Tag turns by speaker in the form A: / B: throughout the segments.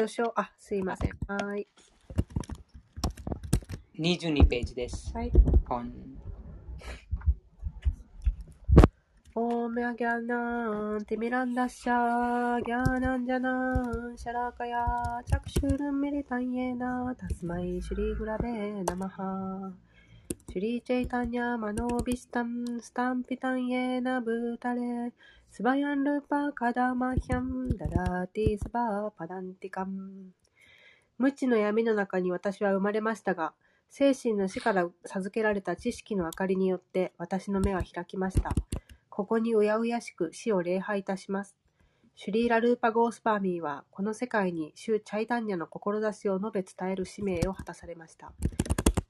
A: 序章、あ、すいません。はい。
B: 22ページです。
A: はい。
B: 本。
A: オーメアギャナン、ティミランダッシャー、ギャーナンジャナン、シャラカヤ、チャクシュルンミリタンイエナ、タスマイシュリーグラベナマハ。シュリーチェイタニャマノービスタン、スタンピタンイエナブータレ、スバヤンルパカダマヒャン、ダラーティスバーパダンティカン。無知の闇の中に私は生まれましたが、精神の死から授けられた知識の明かりによって私の目は開きました。ここにうやうやしく死を礼拝いたします。シュリーラ・ルーパ・ゴースパーミーは、この世界にシュ・チャイダンニャの志を述べ伝える使命を果たされました。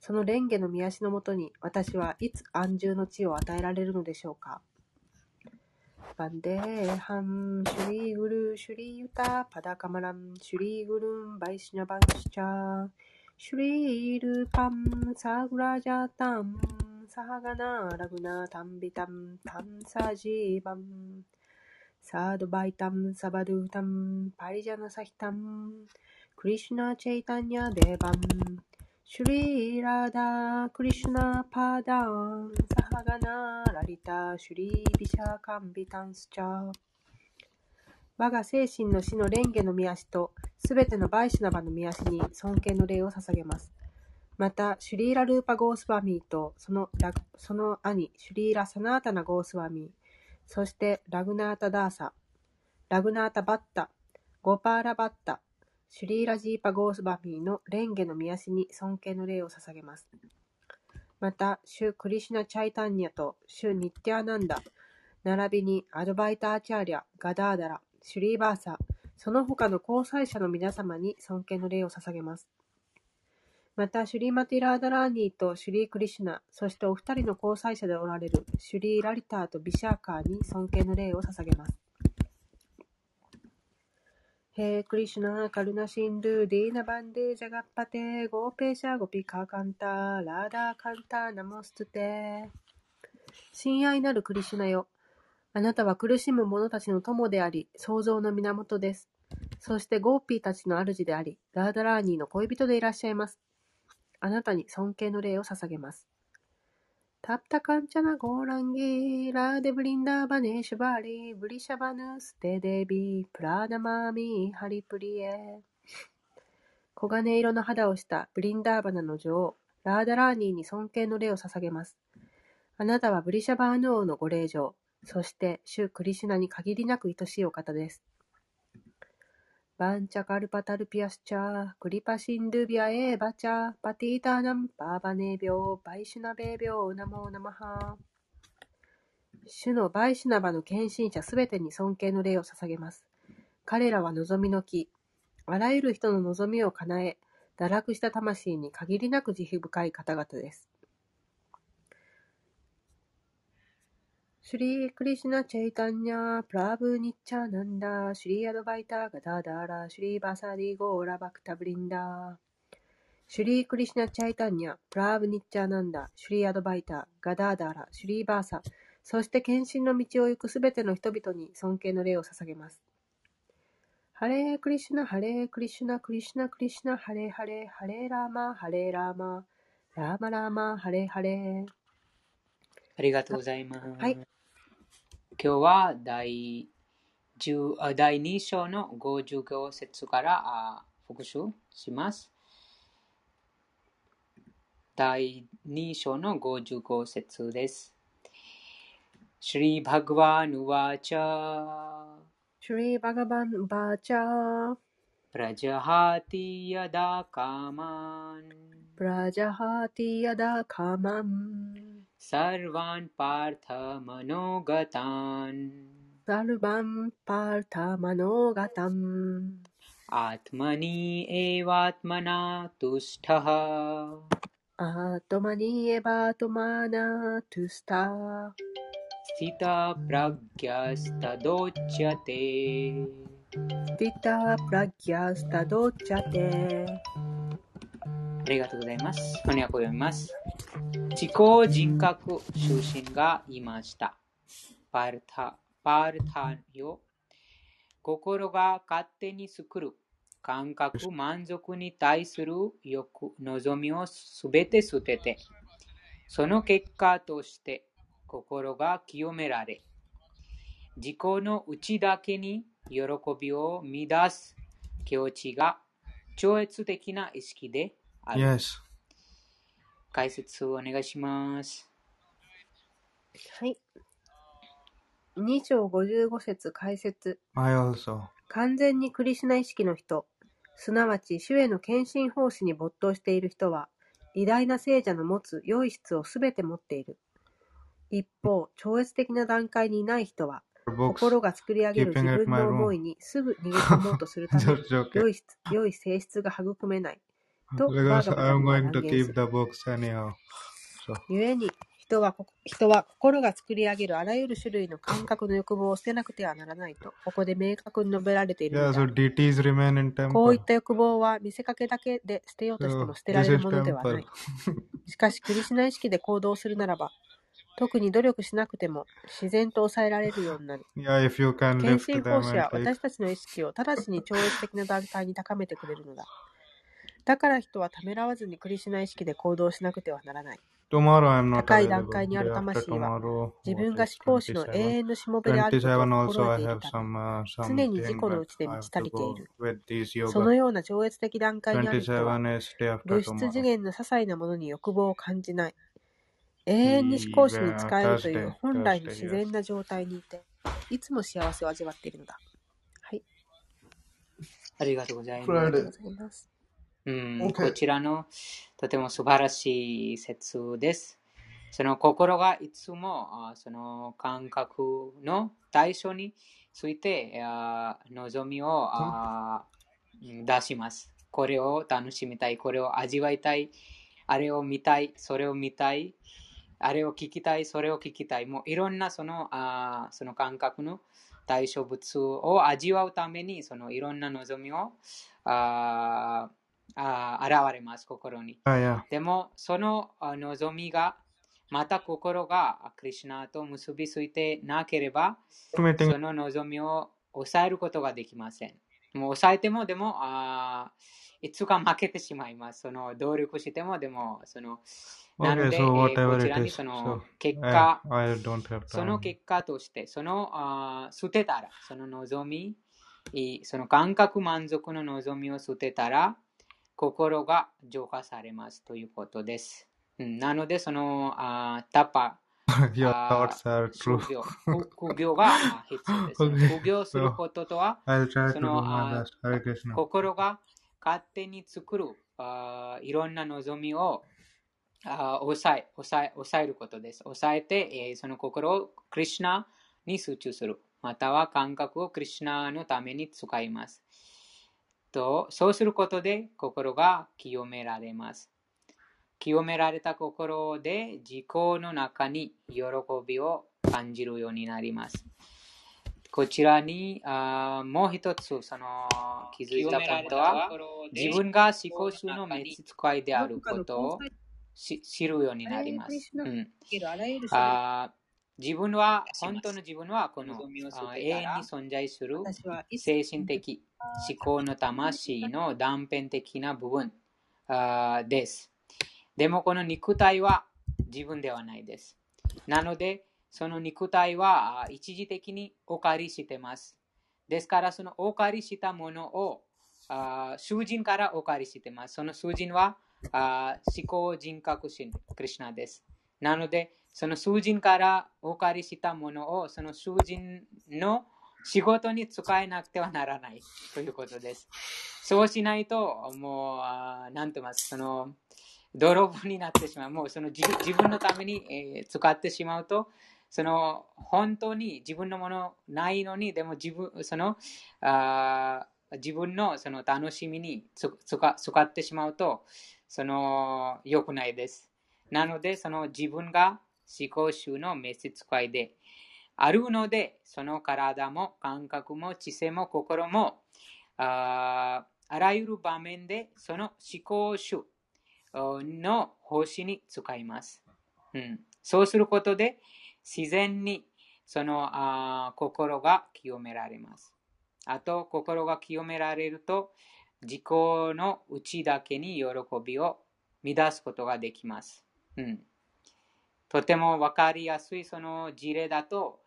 A: その蓮華の見足のもとに、私はいつ安住の地を与えられるのでしょうか。バンデーハン、シュリーグル、シュリーユタ、パダカマラン、シュリーグルン、バイシナバンシチャ、シュリールパン、サグラジャタン、サハガナ、ラグナ、タンビタン、タンサジーバン、サードバイタン、サバドゥタン、パリジャナサヒタン、クリシュナ・チェイタニャ・デーバン、シュリーラダクリシュナパダンサハガナラリタシュリービシャーカンビタンスチャー我が精神の死の蓮華の御足とすべてのバイシュナバの御足に尊敬の礼を捧げます。また、シュリーラ・ルーパ・ゴースワミーとそのその兄、シュリーラ・サナータナ・ゴースワミー、そしてラグナータ・ダーサ、ラグナータ・バッタ、ゴパーラ・バッタ、シュリーラジーパ・ゴースバミーのレンゲの見足に尊敬の礼を捧げます。また、シュ・クリシュナ・チャイタンニャとシュ・ニッティアナンダ、並びにアドバイターチャーリャ、ガダーダラ、シュリーバーサ、その他の交際者の皆様に尊敬の礼を捧げます。また、シュリーマティラーダラーニーとシュリー・クリシュナ、そしてお二人の交際者でおられるシュリー・ラリターとビシャーカーに尊敬の礼を捧げます。ヘクリシュナ、カルナシンドゥ、ディーナバンデージャガッパテ、ゴーペーシャゴピカカンター、ラーダーカンター、ナモストテ親愛なるクリシュナよ。あなたは苦しむ者たちの友であり、創造の源です。そしてゴーピーたちの主であり、ラーダラーニーの恋人でいらっしゃいます。あなたに尊敬の礼を捧げます。तप्तकाञ्चनगौराङ्गि、राधे वृन्दावनेश्वरि、वृषभानुसुते देवि、प्रणमामि、हरिप्रिये。黄金色の肌をしたブリンダーバナの女王、ラーダラーニーに尊敬の礼を捧げます。あなたはブリシャバーヌ王のご令嬢、そしてシュ・クリシュナに限りなく愛しいお方です。バンチャカルパタルピアスチャー、クリパシンドゥビアエーバチャー、パティーターナン、バーバネービョー、バイシュナベービョー、ナモーナマハ主のバイシュナバの献身者すべてに尊敬の礼を捧げます。彼らは望みの木、あらゆる人の望みを叶え、堕落した魂に限りなく慈悲深い方々です。シュリー・クリシュナ・チェイタンニャ・プラブ・ニッチャ・ナンダ・シュリー・アドバイタ・ガダダーラ・シュリー・バサディ・ゴーラ・バクタ・ブリンダシュリー・クリシュナ・チャイタンニャ・プラブ・ニッチャ・ナンダ・シュリー・アドバイタ・ガダーダーラ・シュリー・バーサそして献身の道を行くすべての人々に尊敬の礼を捧げます。ハレークリシュナ、ハレークリシュナ、クリシュナ、クリシュナ、ハレーハレー、ハレーラーマ、ハレーラーマ、ラーマラーマ、ハレーハレー。
B: ありがとうございます。
A: はい。
B: 今日は第第2章の55節から復習します。第2章の55節です。シュリー・バグワン・ウワチャ
A: シュリー・バガバン・ウワチャ
B: プラジャハティヤダカマン
A: プラジャハティヤダカマン
B: सर्वान् पार्थ मनोगतान्।
A: सर्वं पार्थ मनोगतम्।
B: आत्मनि एवात्मना तुष्टः।
A: आत्मनि एवात्मना तुष्टा।
B: स्थिता
A: प्रज्ञस्तदोच्यते। स्थिता प्रज्ञस्तदोच्यते।
B: ありがとうございます。翻訳を読みます。自己人格出身がいました。パルタ、パルタよ。心が勝手に作る感覚、満足に対する欲望みをすべて捨てて、その結果として心が清められ、自己の内だけに喜びを乱す境地が超越的な意識で。
C: Yes.
B: 解説をお願いします。
A: はい。2章55節解説。
C: I also.
A: 完全にクリシュナ意識の人、すなわち主への献身奉仕に没頭している人は、偉大な聖者の持つ良い質をすべて持っている。一方、超越的な段階にいない人は.心が作り上げる自分の.思いにすぐ逃げ込もうとするため. 良い質良い性質が育めない。と、バー
C: Because
A: ガバダ
C: I'm
A: ムは
C: going
A: 断
C: to
A: 言
C: keep
A: する。
C: the books anyhow. So,
A: 故に人はこ人は心が作り上げるあらゆる種類の感覚の欲望を捨てなくてはならないと、ここで明確に述べられているこうい.った欲望は見せかけだけで捨てようとしても捨てられるものではな.い。しかし、クリシュナ意識で行動するならば、特に努力しなくても自然と抑えられるようになる。
C: Yeah,
A: は私たちの意識を直ちに超越的な段階に高めてくれるのだ。だから人はためらわずにクリシュナ意識で行動しなくてはならない。高い.段階にある魂は.自分が思考主の永
C: 27?
A: 遠のしもべであることを
C: 27
A: 心得ていた
C: uh,
A: 常に自己の
C: that
A: 内で満ち足りている。その.ような超越的段階にある人は、
C: 27 is day after
A: 物質.次元の些細なものに欲望を感じない。永遠に思考主に使えるという本来の自然な状態にいて、いつも幸せを味わっているのだ。はい、
B: ありがとうございます。
A: う
B: ん、
C: Okay.
B: こちらのとても素晴らしい説です。その心がいつもあその感覚の対象についてあ望みをあうん出します。これを楽しみたい、これを味わいたい、あれを見たい、それを見たい、あれを聞きたい、それを聞きたい。もういろんなそのあその感覚の対象物を味わうためにそのいろんな望みをああ現れます、心に。でも、そのあ望みが、また心がクリシュナと結びついてなければ、その望みを抑えることができません。もう抑えても、でも、あーいつか負けてしまいます。その努力しても、でも、その、なの
C: Okay,
B: で、
C: so
B: えー
C: whatever
B: こちらに.そ
C: So
B: の結果、
C: have
B: その.結果として、そのあー捨てたら、その望み、いその感覚満足の望みを捨てたら、心が浄化されますということです。うんなので、そのあータパ、
C: Your
B: あ
C: thoughts are
B: ー
C: true.
B: 苦行があ必要です。
C: Okay.
B: 苦行することとは、その.心が勝手に作るあーいろんな望みをあー抑え抑え抑えることです。抑えて、えーその心をクリシュナに集中する。または感覚をクリシュナのために使います。とそうすることで心が清められます。清められた心で自己の中に喜びを感じるようになります。こちらにあもう一つその気づいたポイントは自分が思考主の召使いであることを知るようになります。うん
A: あ
B: 自分は、本当の自分はこの永遠に存在する精神的思考の魂の断片的な部分です。でもこの肉体は自分ではないです。なので、その肉体は一時的にお借りしてます。ですから、そのお借りしたものを囚人からお借りしてます。その囚人は思考人格心、クリシュナです。なので、その囚人からお借りしたものをその囚人の仕事に使えなくてはならないということです。そうしないと、もう、あなんと言います、その、泥棒になってしまう。もうその自分のために、えー使ってしまうと、その本当に自分のものないのに、でも自分、その、あ自分のその楽しみにつ使使ってしまうと、その、良くないです。なので、その自分が思考集の召使いであるので、その体も感覚も知性も心もあらゆる場面でその思考集の星に使います。うん、そうすることで自然にそのあ心が清められます。あと、心が清められると、自己のうちだけに喜びを乱すことができます。うん、とてもわかりやすいその事例だと、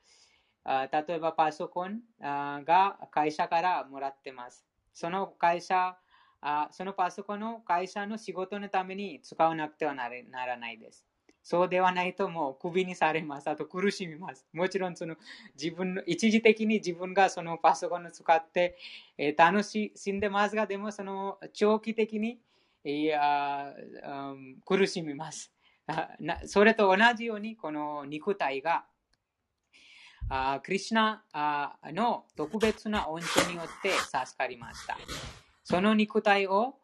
B: あ例えばパソコンあが会社からもらってます。その会社あ、そのパソコンの会社の仕事のために使わなくてはなならないです。そうではないともうクビにされます。あと苦しみます。もちろんその自分の一時的に自分がそのパソコンを使って、え楽しんでますが、でもその長期的にいや、うん苦しみます。それと同じように、この肉体があクリシュナあの特別な恩寵によって授かりました。その肉体を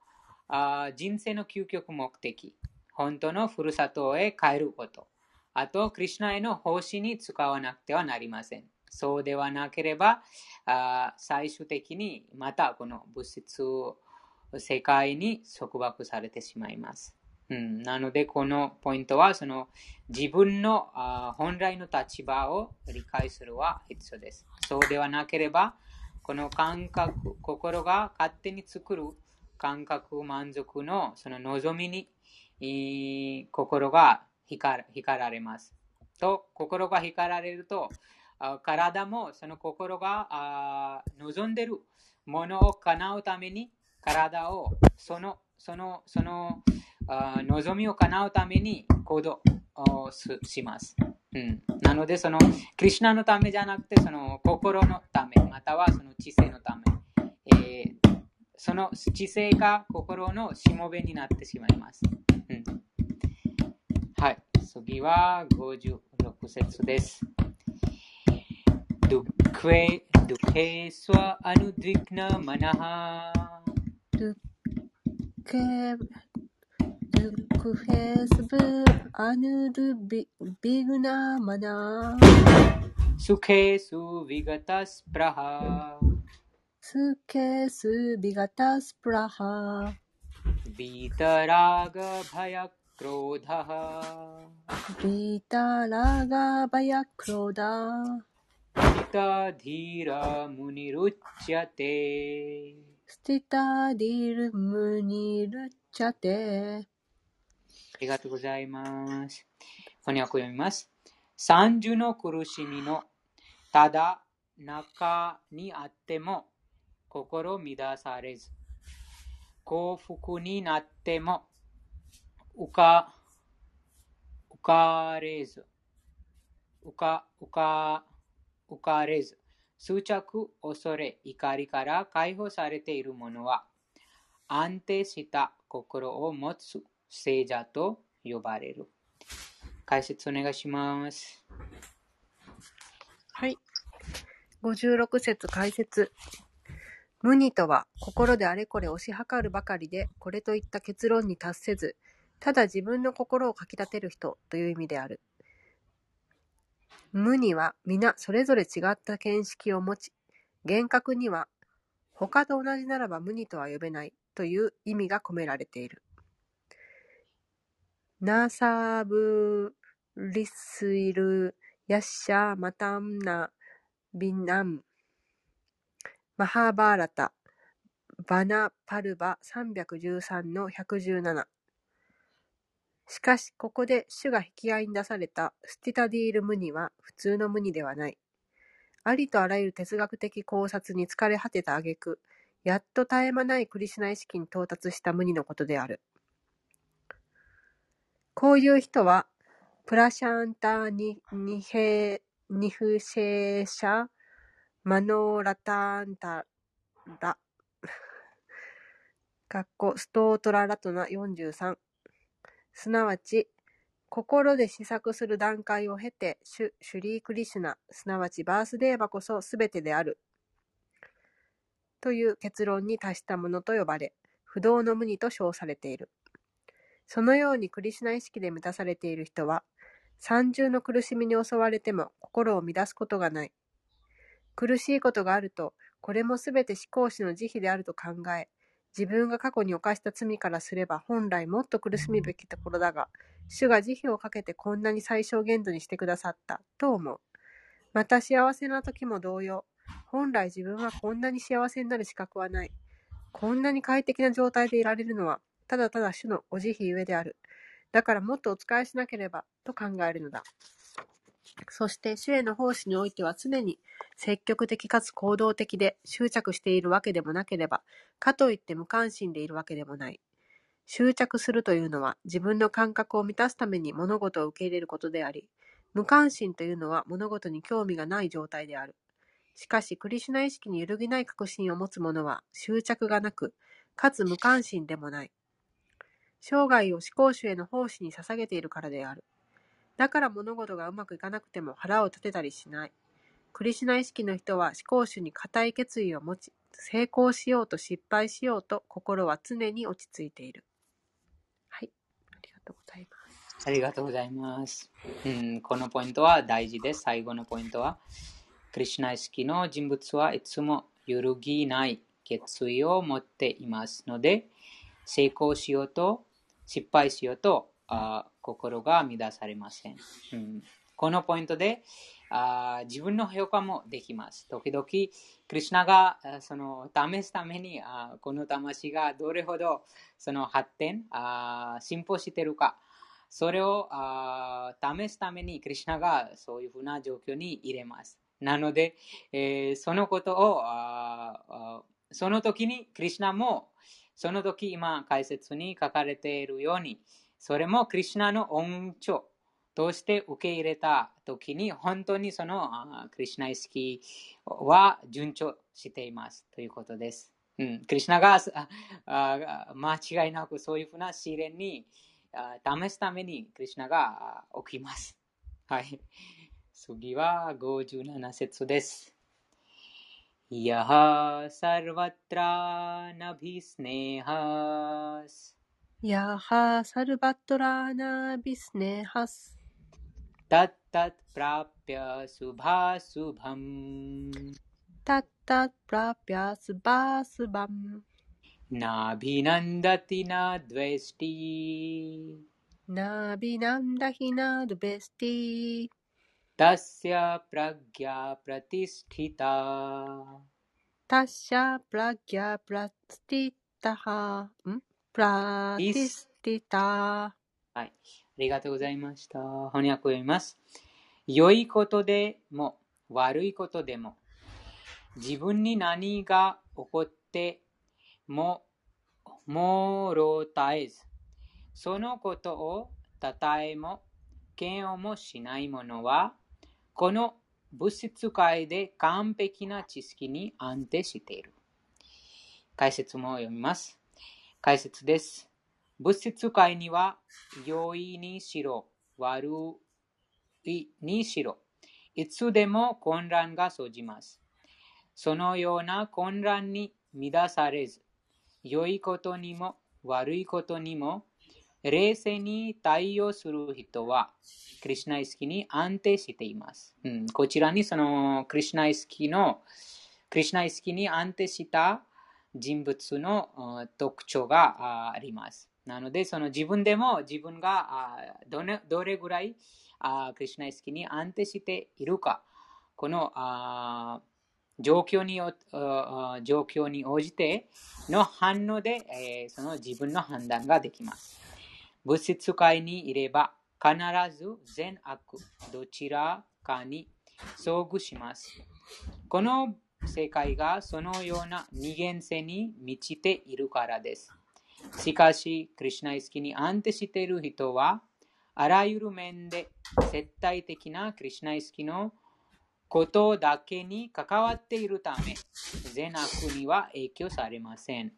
B: あ人生の究極目的、本当のふるさとへ帰ること、あと、クリシュナへの奉仕に使わなくてはなりません。そうではなければ、あ最終的にまたこの物質世界に束縛されてしまいます。うん、なので、このポイントは、その自分のあ本来の立場を理解するは必要です。そうではなければ、この感覚、心が勝手に作る感覚満足のその望みに心が光られます。と、心が光られると、あ体もその心が望んでるものを叶うために体をそのそのそのあ望みを叶うために行動をします。うん、なので、そのクリシュナのためじゃなくて、その心のため、またはその知性のため、えーその知性が心のしもべになってしまいます。うん、はい、次は56節です。ドゥクエ、ドゥケスワアヌディクナマありがとうございます。翻訳を読みます。三重の苦しみのただ中にあっても心乱されず、幸福になっても浮か浮かれず、浮か浮か浮かれず、執着、恐れ、怒りから解放されている者は、安定した心を持つ聖者と呼ばれる。解説お願いします。
A: はい。56節解説。無二とは、心であれこれ推し量るばかりで、これといった結論に達せず、ただ自分の心をかき立てる人という意味である。無には皆それぞれ違った見識を持ち、厳格には他と同じならば無にとは呼べないという意味が込められている。ナーサーブリスイルヤッシャーマタンナビナムマハーバーラタ。バナパルバ。313の117しかし、ここで主が引き合いに出された。スティタディール無ニは普通の無ニではない。ありとあらゆる哲学的考察に疲れ果てた挙句、やっと絶え間ないクリシナ意識に到達した無ニのことである。こういう人は、プラシャンタニニヘニフシェーシャマノーラタンタラかっこストートララトナ43すなわち、心で試作する段階を経て、シュシュリークリシュナ、すなわちバースデーバこそすべてである。という結論に達したものと呼ばれ、不動の無にと称されている。そのようにクリシュナ意識で満たされている人は、三重の苦しみに襲われても心を乱すことがない。苦しいことがあると、これもすべて思考主の慈悲であると考え、自分が過去に犯した罪からすれば本来もっと苦しむべきところだが、主が慈悲をかけてこんなに最小限度にしてくださったと思う。また幸せな時も同様、本来自分はこんなに幸せになる資格はない。こんなに快適な状態でいられるのは、ただただ主のお慈悲ゆえである。だからもっとお仕えしなければ、と考えるのだ。そして主への奉仕においては常に積極的かつ行動的で執着しているわけでもなければ、かといって無関心でいるわけでもない。執着するというのは自分の感覚を満たすために物事を受け入れることであり、無関心というのは物事に興味がない状態である。しかし、クリシュナ意識に揺るぎない確信を持つ者は執着がなく、かつ無関心でもない。生涯を思考主への奉仕に捧げているからである。だから物事がうまくいかなくても腹を立てたりしない。クリシュナ意識の人は思考主に固い決意を持ち、成功しようと失敗しようと心は常に落ち着いている。はい。ありがとうございます。
B: ありがとうございます。うん、このポイントは大事です。最後のポイントは、クリシュナ意識の人物はいつも揺るぎない決意を持っていますので、成功しようと失敗しようとあ心が乱されません。うん、このポイントであ自分の評価もできます。時々、クリシュナがあその試すためにあこの魂がどれほどその発展あ進歩しているか、それをあ試すためにクリシュナがそういうふうな状況に入れます。なので、えーそのことをああその時にクリシュナもその時今解説に書かれているようにそれもクリシュナの恩寵として受け入れた時に本当にそのクリシュナ意識は順調していますということです。うん、クリシュナが間違いなくそういうふうな試練に試すためにクリシュナが起きます。はい。次は57節です。यः
A: सर्वत्रानभिस्नेहस्। यः सर्वत्रानभिस्नेहस्।
B: तत्तत् प्राप्य शुभाशुभम्।
A: तत्तत् प्राप्य शुभाशुभम्।
B: नाभिनन्दति न द्वेष्टि
A: नाभिनन्दहि न द्वेष्टि ンダヒナドベスティ。
B: तस्य प्रज्ञा प्रतिष्ठिता
A: タッシャプラギャプラスティタハ。んプラティスティタ。
B: はい。ありがとうございました。翻訳を読みます。良いことでも悪いことでも自分に何が起こってももろ絶えずそのことをたたえも嫌悪もしない者は この物質界で完璧な知識に安定している。解説も読みます。解説です。物質界には良いにしろ悪いにしろいつでも混乱が生じます。そのような混乱に乱されず良いことにも悪いことにも冷静に対応する人はクリシュナ意識に安定しています。うん、こちらにそのクリシュナ意識のクリュナ意識に安定した人物の特徴があります。なので、その自分でも自分がどれぐらいクリシュナ意識に安定しているか、この状況によ状況に応じての反応で、その自分の判断ができます。物質界にいれば必ず善悪どちらかに遭遇します。この世界がそのような二元性に満ちているからです。しかし、クリシュナ意識に安定している人は、あらゆる面で絶対的なクリシュナ意識のことだけに関わっているため、善悪には影響されません。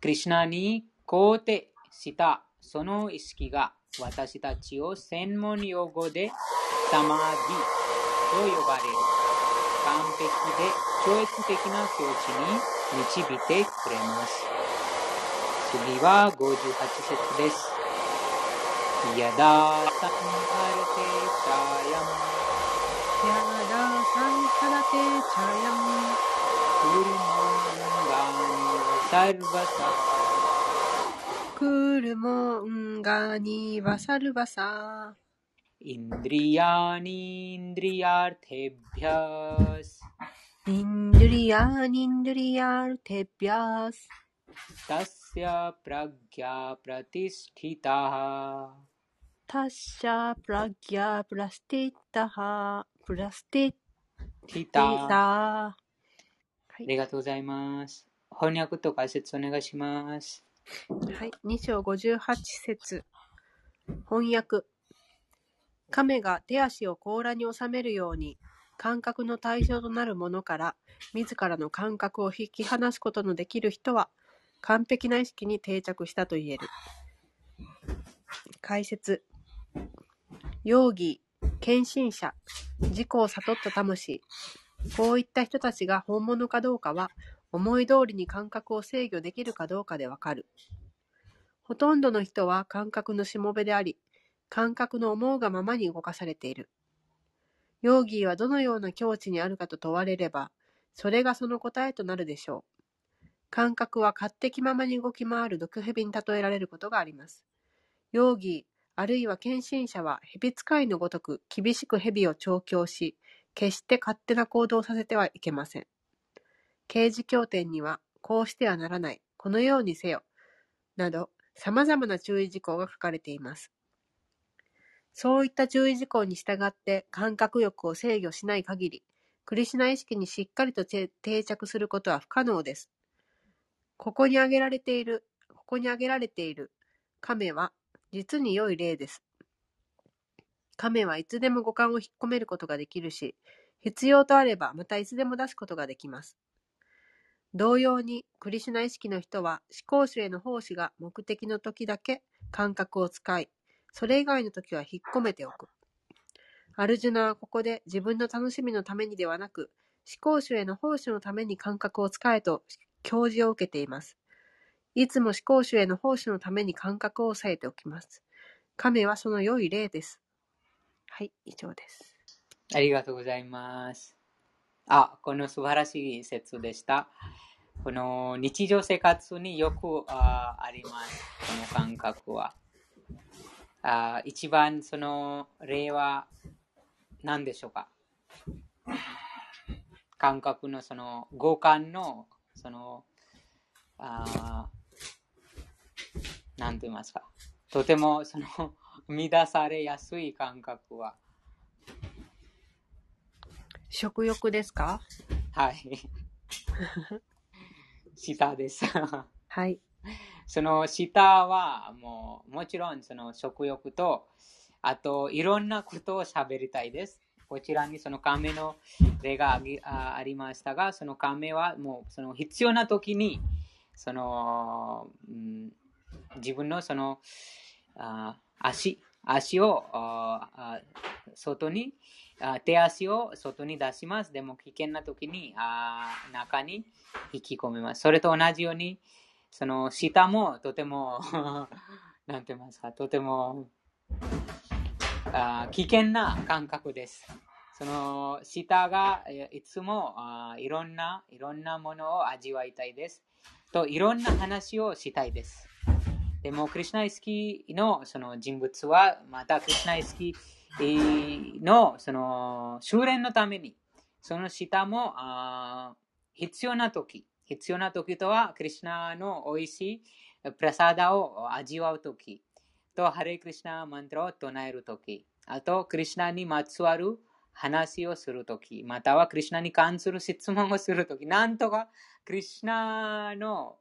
B: クリシュナに肯定したその意識が私たちを専門用語でサマーディと呼ばれる完璧で超越的な境地に導いてくれます。次は58節です。やだサンハルテチクルモンガニバサ
A: ルインドリアニンドリアルテビアスइन्द्रियाणीन्द्रियार्थेभ्यस्
B: तस्य प्रज्ञा प्रतिष्ठिता
A: तस्य
B: प्रज्ञा
A: प्रतिष्ठिता प्रतिष्ठिता
B: ありがとうございます翻訳と解説お願いします
A: はい、2章58節。翻訳。亀が手足を甲羅に収めるように感覚の対象となるものから自らの感覚を引き離すことのできる人は完璧な意識に定着したと言える。解説。容疑献身者自己を悟った魂。こういった人たちが本物かどうかは思い通りに感覚を制御できるかどうかでわかるほとんどの人は感覚のしもべであり、感覚の思うがままに動かされている。ヨーギーはどのような境地にあるかと問われれば、それがその答えとなるでしょう。感覚は勝手気ままに動き回る毒蛇に例えられることがあります。ヨーギー、あるいは献身者は蛇使いのごとく厳しく蛇を調教し、決して勝手な行動をさせてはいけません。刑事経典には、こうしてはならない、このようにせよ、など、様々な注意事項が書かれています。そういった注意事項に従って感覚欲を制御しない限り、クリシナ意識にしっかりと定着することは不可能です。ここに挙げられている、ここに挙げられている亀は実に良い例です。亀はいつでも五感を引っ込めることができるし、必要とあればまたいつでも出すことができます。同様に、クリシュナ意識の人は思考主への奉仕が目的の時だけ感覚を使い、それ以外の時は引っ込めておく。アルジュナはここで自分の楽しみのためにではなく、思考主への奉仕のために感覚を使えと教示を受けています。いつも思考主への奉仕のために感覚を抑えておきます。亀はその良い例です。はい、以上です。
B: ありがとうございます。あ、この素晴らしい説でした。この日常生活によくああります。この感覚は。あ一番その例は何でしょうか？感覚のその五感のそのあ何と言いますか？とてもその乱されやすい感覚は
A: 食欲ですか？
B: はい。舌です。
A: はい。
B: その舌はもうもちろんその食欲とあといろんなことを喋りたいです。こちらにその亀の例がありましたが、その亀はもうその必要な時にその、うん、自分のそのあ足足をああ外にあ手足を外に出します。でも危険な時にあ中に引き込みます。それと同じようにその舌もとても なんて言いますか、とてもあ危険な感覚です。その舌がいつもあいろんないろんなものを味わいたいです。といろんな話をしたいです。でも、クリュナイスキーのその人物は、またクリュナイスキーのその修練のために、その舌もあ必要な時、必要な時とは、クリュナの美味しいプラサダを味わう時と、ハレクリシナマントラを唱える時あと、クリュナにまつわる話をするとき、またはクリュナに関する質問をするとき、なんとかクリュナの、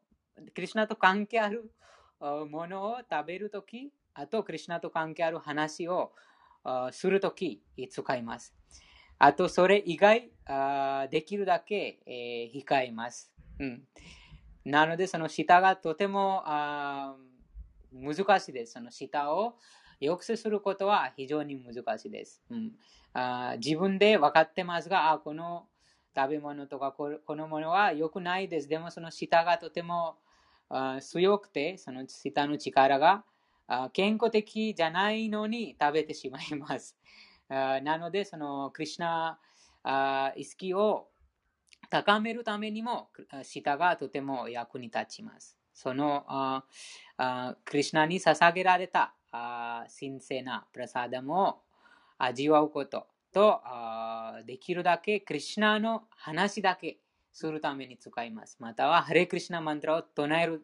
B: クリュナと関係あるものを食べるとき、あとクリュナと関係ある話をするとき、使います。あと、それ以外、あできるだけ、えー、控えます、うん。なので、その舌がとてもあ難しいです。その舌を抑制することは非常に難しいです。うん、あ自分で分かってますが、あこの食べ物とかこのものは良くないです。でもその舌がとてもあ強くて、その舌の力が健康的じゃないのに食べてしまいます。なので、そのクリュナあ意識を高めるためにも、舌がとても役に立ちます。そのクリュナに捧げられた神聖なプラサダムを味わうこととできるだけクリシュナの話だけするために使います。または、ハレクリシュナマントラを唱える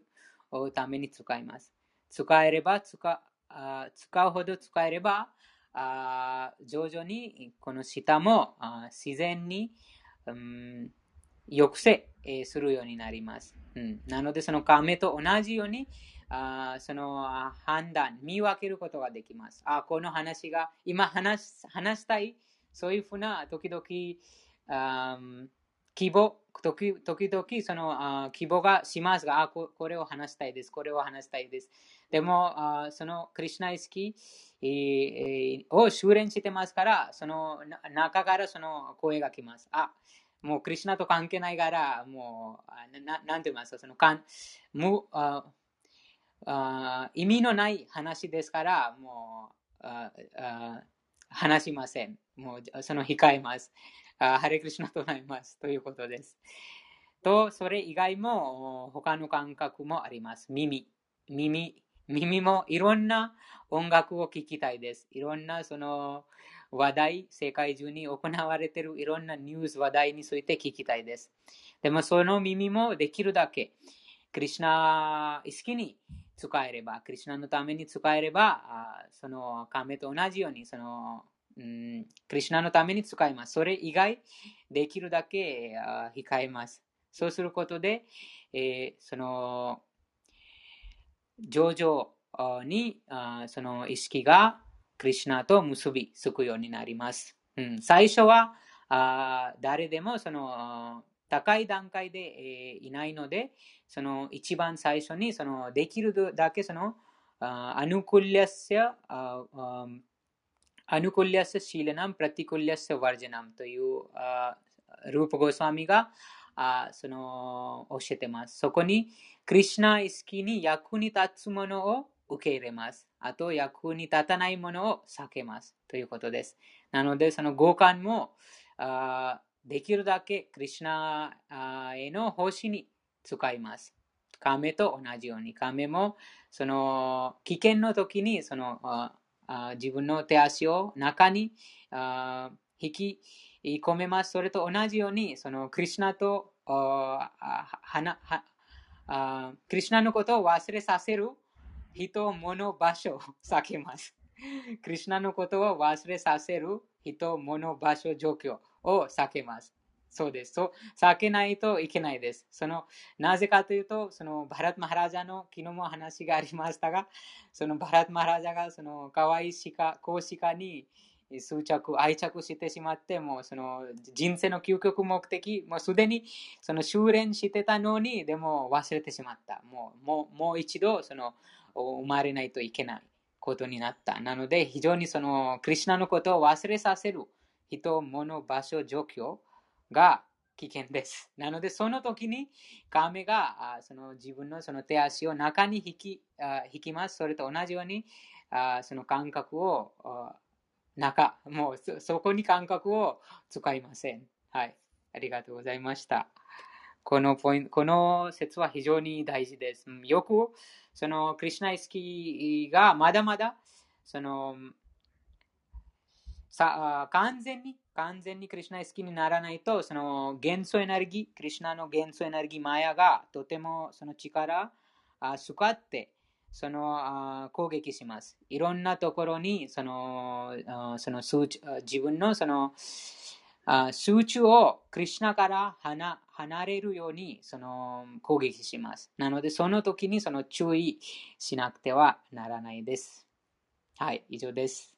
B: ために使います。使えれば使あ使うほど使えればあ徐々にこの舌もあ自然に、うん、抑制えーするようになります。うん、なので、その亀と同じようにあその判断、見分けることができます。あこの話が今話し話したい、そういうふうな時々あ希望、時々その希望がしますが、あこ、これを話したいです、これを話したいです。でも、そのクリュナ意識、えーえーを修練してますから、その中からその声が来ます。あ、もうクリュナと関係ないから、もう、ななんて言いますか、そのかん無ああ意味のない話ですから、もう話しません。もうその控えます。ハレクリシナとなります。ということです。と、それ以外も他の感覚もあります。耳。耳。耳もいろんな音楽を聴きたいです。いろんなその話題、世界中に行われているいろんなニュース話題について聞きたいです。でもその耳もできるだけ、クリシュナ意識に使えれば、クリシュナのために使えれば、あその亀と同じように、その、うん、クリシュナのために使います。それ以外、できるだけ控えます。そうすることで、えーその、上々にあその意識がクリシナと結びつくようになります。うん、最初はあ誰でもその高い段階で、えーいないので、その一番最初にそのできるだけそのआनुकूल्यस्य आनुकूल्यस्य शीलनम्、प्रातिकूल्यस्य वर्जनम्というあループゴスワミがあその教えてます。そこにクリシュナ意識に役に立つものを受け入れます。あと役に立たないものを避けます。ということです。なので、その五感もあできるだけクリシュナへの奉仕に使います。亀と同じように。亀もその危険の時にそのあ自分の手足を中にあ引き込めます。それと同じように、そのクリシュナとクリシュナのことを忘れさせる人、物、場所を 避けます。クリシュナのことを忘れさせる人、物、場所、状況を避けます。そうです。そう避けないといけないです。そのなぜかというと、そのバラットマハラジャの昨日も話がありましたが、そのバラットマハラジャがその可愛い鹿、公鹿に執着、愛着してしまって、もうその人生の究極目的、もうすでにその修練してたのに、でも忘れてしまった。もうもうもう一度その生まれないといけないことになった。なので、非常にそのクリシュナのことを忘れさせる人、物、場所、状況が危険です。なので、その時に亀がその自分のその手足を中に引きあ引きます。それと同じようにあその感覚を中、もうそこに感覚を使いません。はい。ありがとうございました。このポイント、この説は非常に大事です。よく、そのクリシュナ意識がまだまだ、その、さ完全に、完全にクリシュナ意識にならないと、その元素エネルギー、クリシュナの元素エネルギー、マヤがとてもその力、あ使って、そのあ攻撃します。いろんなところにそのあその数値あ自分のそのあ集中をクリュナから離離れるようにその攻撃します。なので、その時にその注意しなくてはならないです。はい、以上です。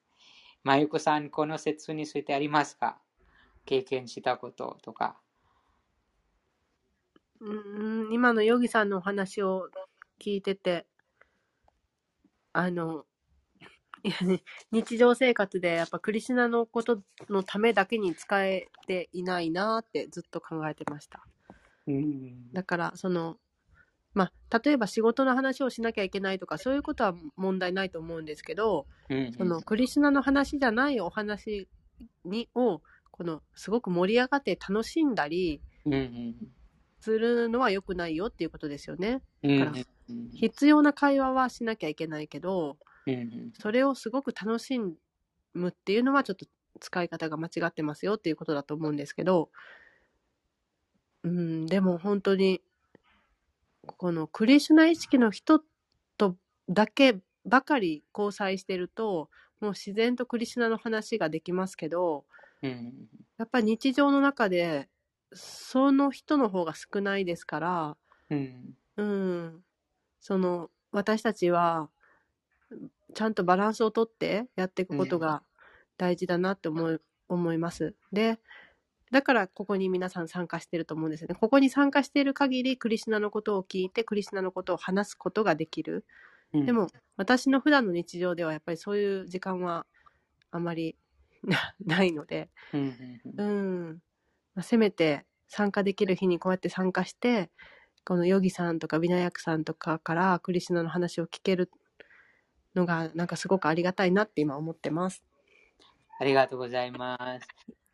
B: まゆこさん、この説についてありますか？経験したこととか。
A: うんうん今のヨギさんのお話を聞いてて、あの、いやね日常生活でやっぱクリシュナのことのためだけに使えていないなーってずっと考えてました。
B: うん。
A: だから、その、まあ、例えば仕事の話をしなきゃいけないとか、そういうことは問題ないと思うんですけど、
B: うん
A: そのクリシュナの話じゃないお話にを、このすごく盛り上がって楽しんだり
B: うんうん
A: するのは良くないよっていうことですよね。
B: うん
A: だから必要な会話はしなきゃいけないけど、
B: うん
A: それをすごく楽しむっていうのはちょっと使い方が間違ってますよっていうことだと思うんですけど、うん、でも本当に、このクリシュナ意識の人とだけばかり交際してると、もう自然とクリシュナの話ができますけど、
B: うん。
A: やっぱり日常の中で、その人の方が少ないですから、
B: うん。
A: うん、その私たちはちゃんとバランスをとってやっていくことが大事だなって思い,、思います。でだからここに皆さん参加してると思うんですよね。ここに参加している限りクリシュナのことを聞いてクリシュナのことを話すことができる。
B: うん
A: でも、私の普段の日常ではやっぱりそういう時間はあまりなないので、
B: うんうん
A: うん。まあ、せめて参加できる日にこうやって参加して、このヨギさんとかビナヤクさんとかからクリシュナの話を聞けるのがなんかすごくありがたいなって今思ってます。
B: ありがとうございます。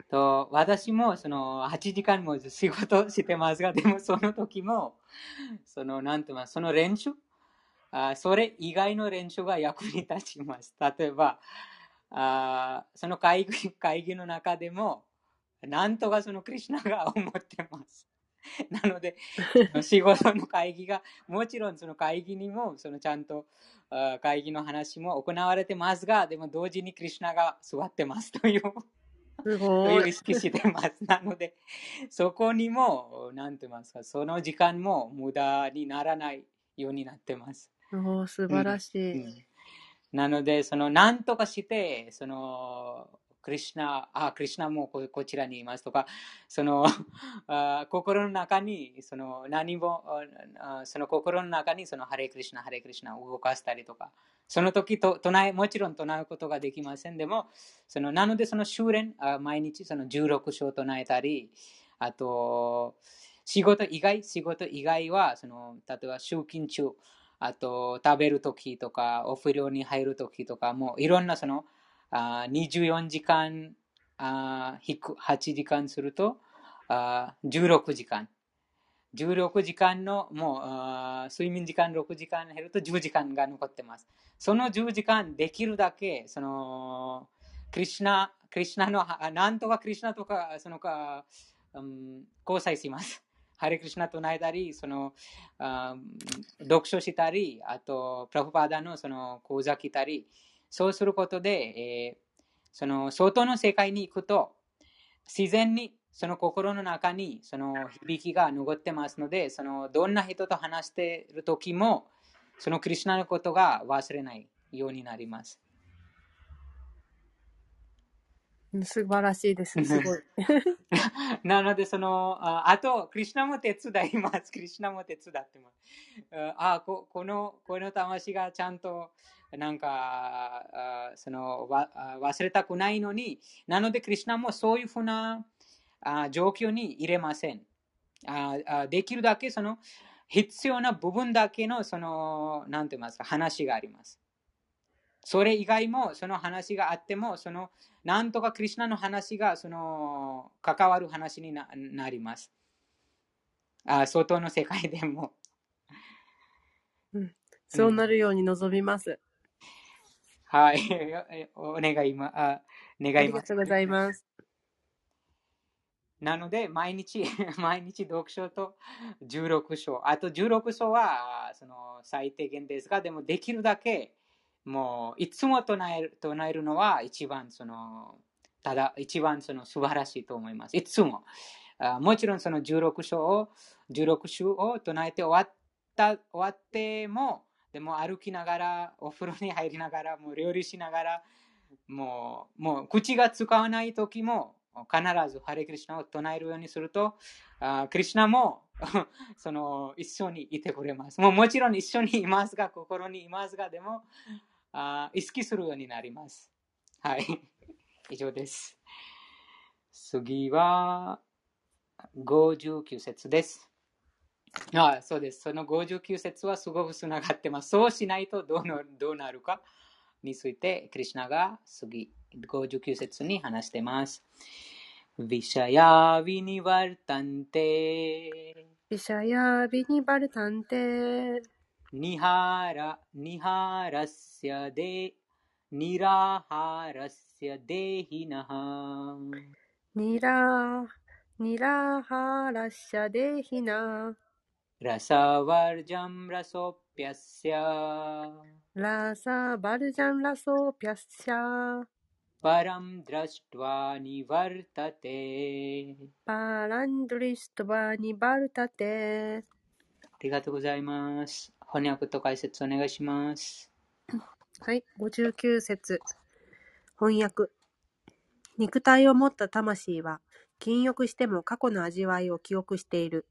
B: と私もその8時間も仕事してますが、でもその時も、そのなんて言いますその練習？あ、それ以外の練習が役に立ちます。例えば、あその会議会議の中でも、なんとかそのクリュナが思ってます。なので、仕事の会議が、もちろんその会議にも、そのちゃんとあ会議の話も行われてますが、でも同時にクリュナが座ってますという。
A: す
B: と
A: ごい。
B: 意識してます。なので、そこにも、なんて言いますか、その時間も無駄にならないようになってます。
A: おー素晴らしい。
B: うんなので、その、なんとかして、その、クリシナ、あ、クリシナもここちらにいますとか、その、あ心の中に、その、何も、その心の中に、その、ハレクリシナ、ハレクリシナを動かしたりとか、その時と唱え、もちろん唱えることができません。でも、その、なので、その修練、あ毎日、その16章唱えたり、あと、仕事以外、仕事以外は、その、例えば、集金中、あと、食べるときとか、お風呂に入るときとか、もういろんなその、あ24時間あ8時間するとあ16時間。16時間のもう睡眠時間6時間減ると10時間が残ってます。その10時間できるだけ、その、クリシナ、クリシナの、なんとかクリシナとか、そのか、うん、交際します。ハレクリシナ唱えたり、その、読書したり、あと、プラフパーダのその講座来たり、そうすることで、えーその外の世界に行くと、自然にその心の中にその響きが残ってますので、そのどんな人と話している時も、そのクリュナのことが忘れないようになります。
A: うん素晴らしいです。すごい。
B: なので、その、ああと、クリュナも手伝います。クリュナも手伝ってます。あここの、この魂がちゃんと、なんか、あそのわあ忘れたくないのに、なので、クリュナもそういうふうなあ状況に入れません。ああできるだけ、その、必要な部分だけの、その、なんて言いますか、話があります。それ以外も、その話があっても、その、なんとかクリュナの話が、その、関わる話にななります。あ外の世界でも。
A: そうなるように望みます。
B: はい。お願いま、あ
A: あ
B: 願います
A: りがとう。ございます。
B: なので、毎日、毎日読書と16章。あと16章は、その、最低限ですが、でもできるだけ、もう、いつも唱える唱えるのは一番、その、ただ、一番その素晴らしいと思います。いつも。あもちろん、その16章を、16章を唱えて終わった、終わっても、でも歩きながら、お風呂に入りながら、もう料理しながら、もう、もう口が使わない時も、必ずハレクリシナを唱えるようにすると、あクリシナも その一緒にいてくれます。もうもちろん一緒にいますが、心にいますが、でもあ意識するようになります。はい。以上です。次は、59節です。ああそうです。その59節はすごくつながってます。そうしないとどうのどうなるかについて、クリュナが次、59節に話してます。ビシャヤ
A: ビニバ vinivartante 偵ャヤビニバルタンテ
B: निहार निहारस्य दे निराहारस्य スヤデヒナハ
A: ニラー、ニラハラッシャデヒナ
B: ラサワルジャムラソピャッシャ
A: ラサバルジャンラソピャッシャ
B: パラムドラシトワニワルタテ
A: パランドリストバニバルタテ
B: ありがとうございます。 翻訳と解説お願いします。
A: はい、59節翻訳肉体を持った魂は禁欲しても過去の味わいを記憶している。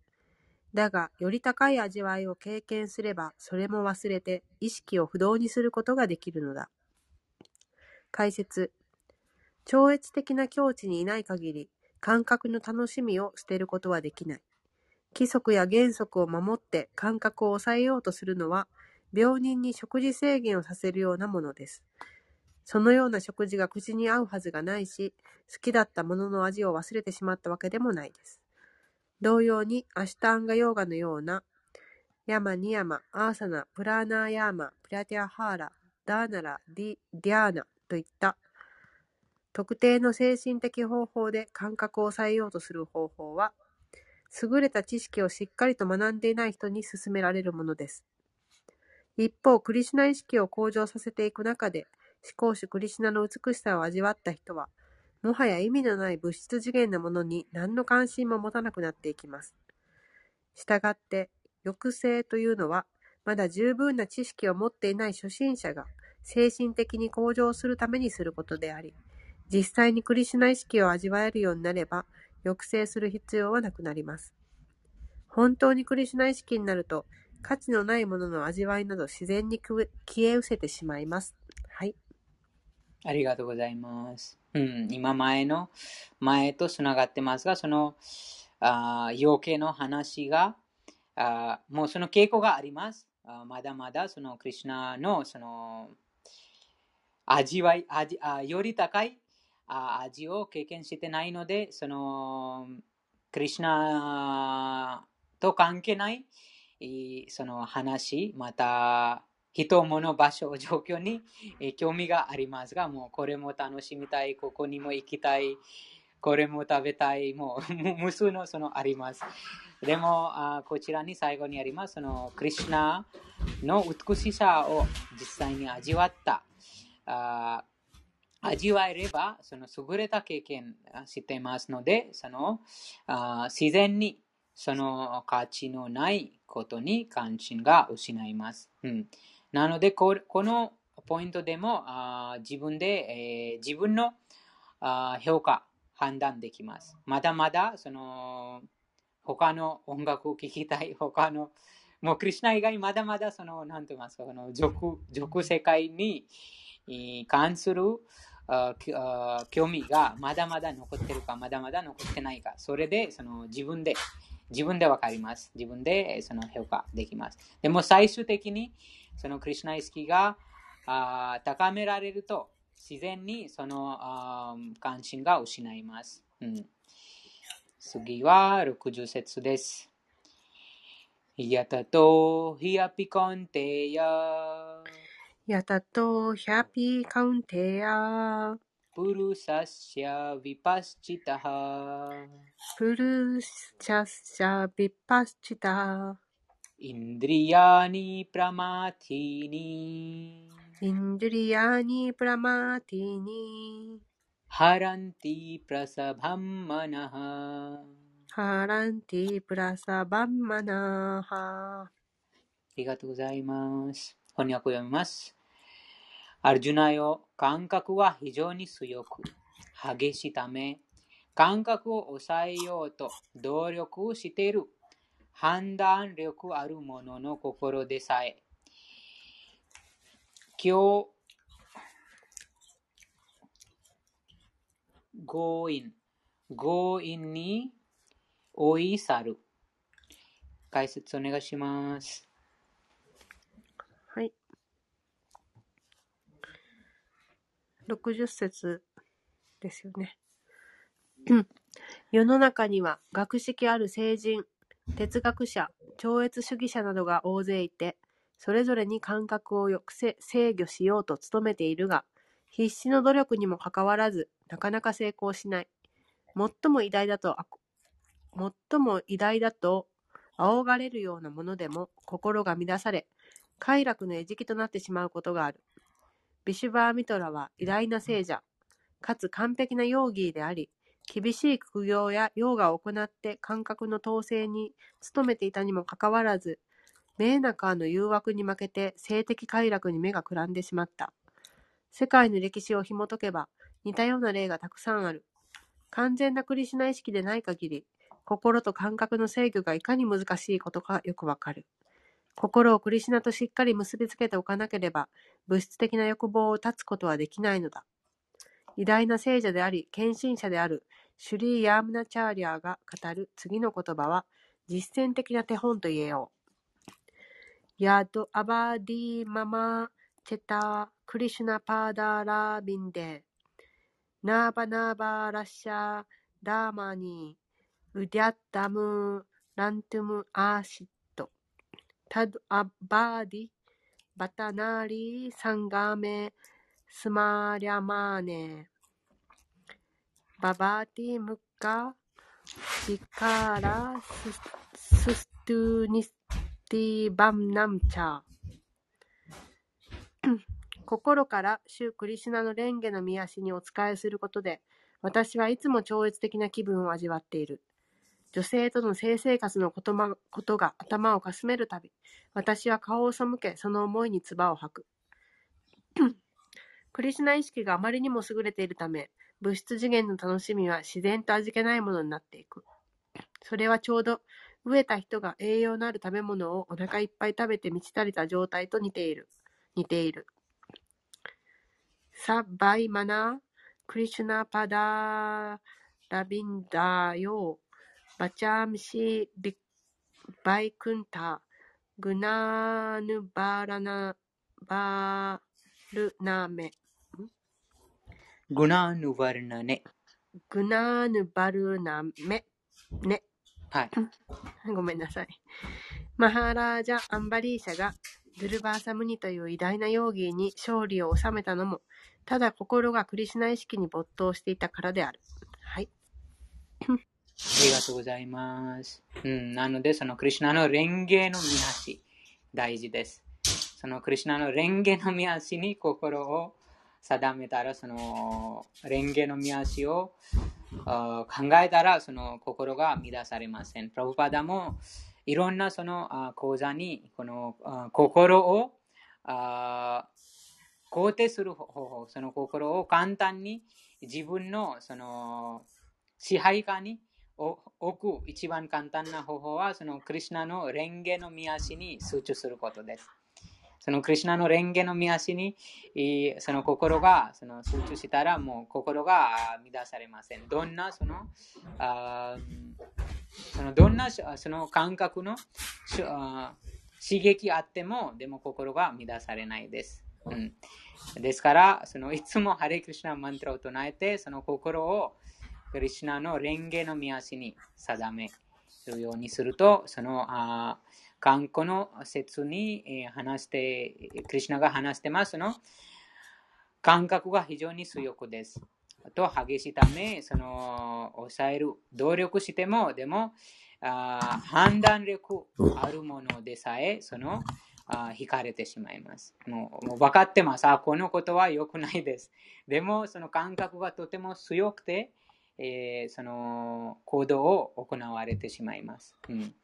A: だが、より高い味わいを経験すれば、それも忘れて意識を不動にすることができるのだ。解説超越的な境地にいない限り、感覚の楽しみを捨てることはできない。規則や原則を守って感覚を抑えようとするのは、病人に食事制限をさせるようなものです。そのような食事が口に合うはずがないし、好きだったものの味を忘れてしまったわけでもないです。同様に、アシュタンガヨーガのような、ヤマ、ニヤマ、アーサナ、プラーナーヤーマ、プラティアハーラ、ダーラナ、ディ、ディヤーナといった、特定の精神的方法で感覚を抑えようとする方法は、優れた知識をしっかりと学んでいない人に勧められるものです。一方、クリシュナ意識を向上させていく中で、至高主クリシュナの美しさを味わった人は、もはや意味のない物質次元のものに何の関心も持たなくなっていきます。したがって、抑制というのは、まだ十分な知識を持っていない初心者が精神的に向上するためにすることであり、実際にクリシュナ意識を味わえるようになれば、抑制する必要はなくなります。本当にクリシュナ意識になると、価値のないものの味わいなど自然に消え失せてしまいます。はい。
B: ありがとうございます。うん、今前の、前とつながってますが、その、あ養鶏の話が、あもうその傾向があります。あまだまだそのクリシュナのその味わい、味あより高いあ味を経験してないので、そのクリュナと関係ないその話、また人、物、場所、状況に興味がありますが、もうこれも楽しみたい、ここにも行きたい、これも食べたい、もう 無数のそのあります。でも、あこちらに最後にあります、そのクリュナの美しさを実際に味わった。あ味わえれば、その優れた経験していますので、そのあ自然にその価値のないことに関心が失います。うん、なのでこ、このポイントでもあ自分で、えー自分のあ評価、判断できます。まだまだその他の音楽を聴きたい、他のもうクリュナ以外まだまだその、なんて言いますか、この俗世界に関するあ興味がまだまだ残ってるか、まだまだ残ってないか、それでその自分で、自分でわかります。自分でその評価できます。でも最終的に、そのクリュナ意識があ高められると、自然にそのあ関心が失います。うん、次は60節です。やたとひやぴこんてや。
A: やたと、ヒャピーカウンテヤ、
B: プルサッシャヴィパスチタハ
A: プルシャッシャビパスチタ、
B: インドリヤニプラマティニ
A: インドリヤニプラマティニ、
B: ハランティプラサバンマナハ
A: ハランティプラサバンマナハ。
B: ありがとうございます。翻訳を読みます。アルジュナよ、感覚は非常に強く、激しいため、感覚を抑えようと努力している判断力ある者の心でさえ、今日、強引、強引に追い去る。解説お願いします。
A: はい。60節ですよね。世の中には学識ある聖人、哲学者、超越主義者などが大勢いて、それぞれに感覚を抑制制御しようと努めているが、必死の努力にもかかわらず、なかなか成功しない。最も偉大だと、最も偉大だと仰がれるようなものでも心が乱され、快楽の餌食となってしまうことがある。ビシュバーミトラは偉大な聖者、かつ完璧なヨーギーであり、厳しい苦行やヨーガを行って感覚の統制に努めていたにもかかわらず、メーナカーの誘惑に負けて性的快楽に目がくらんでしまった。世界の歴史を紐解けば似たような例がたくさんある。完全なクリシナ意識でない限り、心と感覚の制御がいかに難しいことかよくわかる。心をクリシュナとしっかり結びつけておかなければ、物質的な欲望を断つことはできないのだ。偉大な聖者であり、献身者であるシュリー・ヤームナチャーリャーが語る次の言葉は、実践的な手本と言えよう。ヤド・アバディ・ママ・チェタ・クリシュナ・パーダラービンデ、ナーバ・ナーバ・ラッシャー・ダーマニ、ウディャッダム・ラントゥム・アーシッ、तदवधि、बत नारीसङ्गमे स्मर्यमाणे、भवति मुखविकारः सुष्ठु निष्ठीवनं च。心から主クリシュナの蓮華の御足にお仕えすることで、私はいつも超越的な気分を味わっている。女性との性生活のこと,、ま、ことが頭をかすめるたび、私は顔を背け、その思いに唾を吐く。クリシュナ意識があまりにも優れているため、物質次元の楽しみは自然と味気ないものになっていく。それはちょうど飢えた人が栄養のある食べ物をお腹いっぱい食べて満ち足りた状態と似ている。似ている。サバイマナ、クリシュナパダラビンダヨ、ーヌバルナ
B: ネ。
A: グナーヌバルナメ、ね。
B: はい。
A: ごめんなさい。マハラージャ・アンバリーシャがドゥルバーサムニという偉大な容疑に勝利を収めたのも、ただ心がクリシュナ意識に没頭していたからである。はい。
B: ありがとうございます。うん、なので、そのクリシュナの蓮華の見足、大事です。そのクリシュナの蓮華の見足に心を定めたら、その蓮華の見足を考えたら、その心が乱されません。プラブパダもいろんなその講座にこの心を肯定する方法、その心を簡単に自分のその支配下に置く一番簡単な方法は、そのクリュナの蓮華の見足に集中することです。そのクリュナの蓮華の見足にその心がその集中したらもう心が乱されません。どんなそのあそのどんなその感覚の刺激あってもでも心が乱されないです。うん、ですからそのいつもハレクリシナマントラを唱えてその心をクリシナの蓮華の見足に定めるようにするとそのあ観光の説にえー話して、クリシナが話してますの感覚が非常に強くです。と激しいため、その抑える努力しても、でもあ判断力あるものでさえ、そのあ惹かれてしまいます。もうもう分かってます。あ、このことは良くないです。でも、その感覚がとても強くて、えーその行動を行われてしまいます。うん、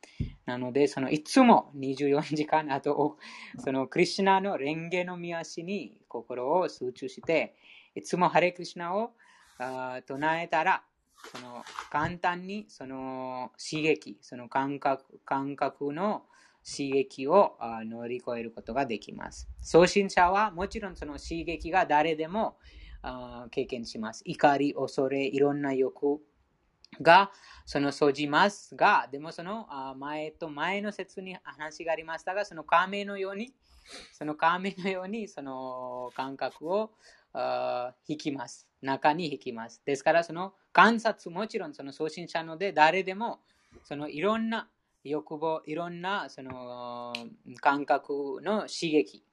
B: なので、そのいつも24時間、あと、そのクリシュナの蓮華の見足に心を集中して、いつもハレクリシュナをあ唱えたら、その簡単にその刺激、その感覚感覚の刺激を乗り越えることができます。送信者はもちろんその刺激が誰でもあ経験します。怒り、恐れ、いろんな欲がその生じますが、でもその前と前の説に話がありましたが、その亀のように、その亀のようにその感覚を引きます。中に引きます。ですから、その観察もちろんその送信者ので誰でもそのいろんな欲望、いろんなその感覚の刺激、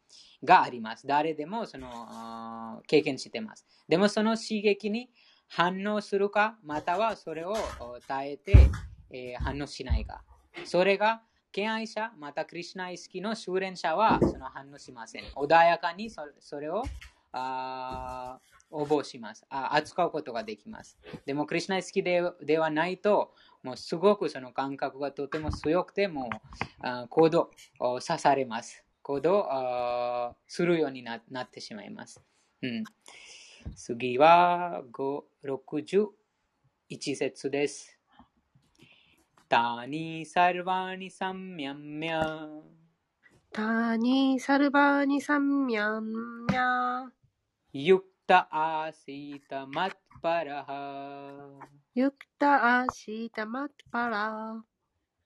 B: があります。誰でもその経験してます。でもその刺激に反応するか、またはそれを耐えて、えー反応しないか。それが、敬愛者、またクリシュナ意識の修練者はその反応しません。穏やかにそそれをあ応募しますあ。扱うことができます。でも、クリシュナ意識でではないと、もうすごくその感覚がとても強くて、もう行動を刺されます。行動あーするようにななってしまいます。うん、次は5 61節です。タニサルバニサンミャンミャ
A: タニサルバニサンミャンミャ
B: ユクタアシタマッパラ。ハ
A: ユクタアシタマッパラ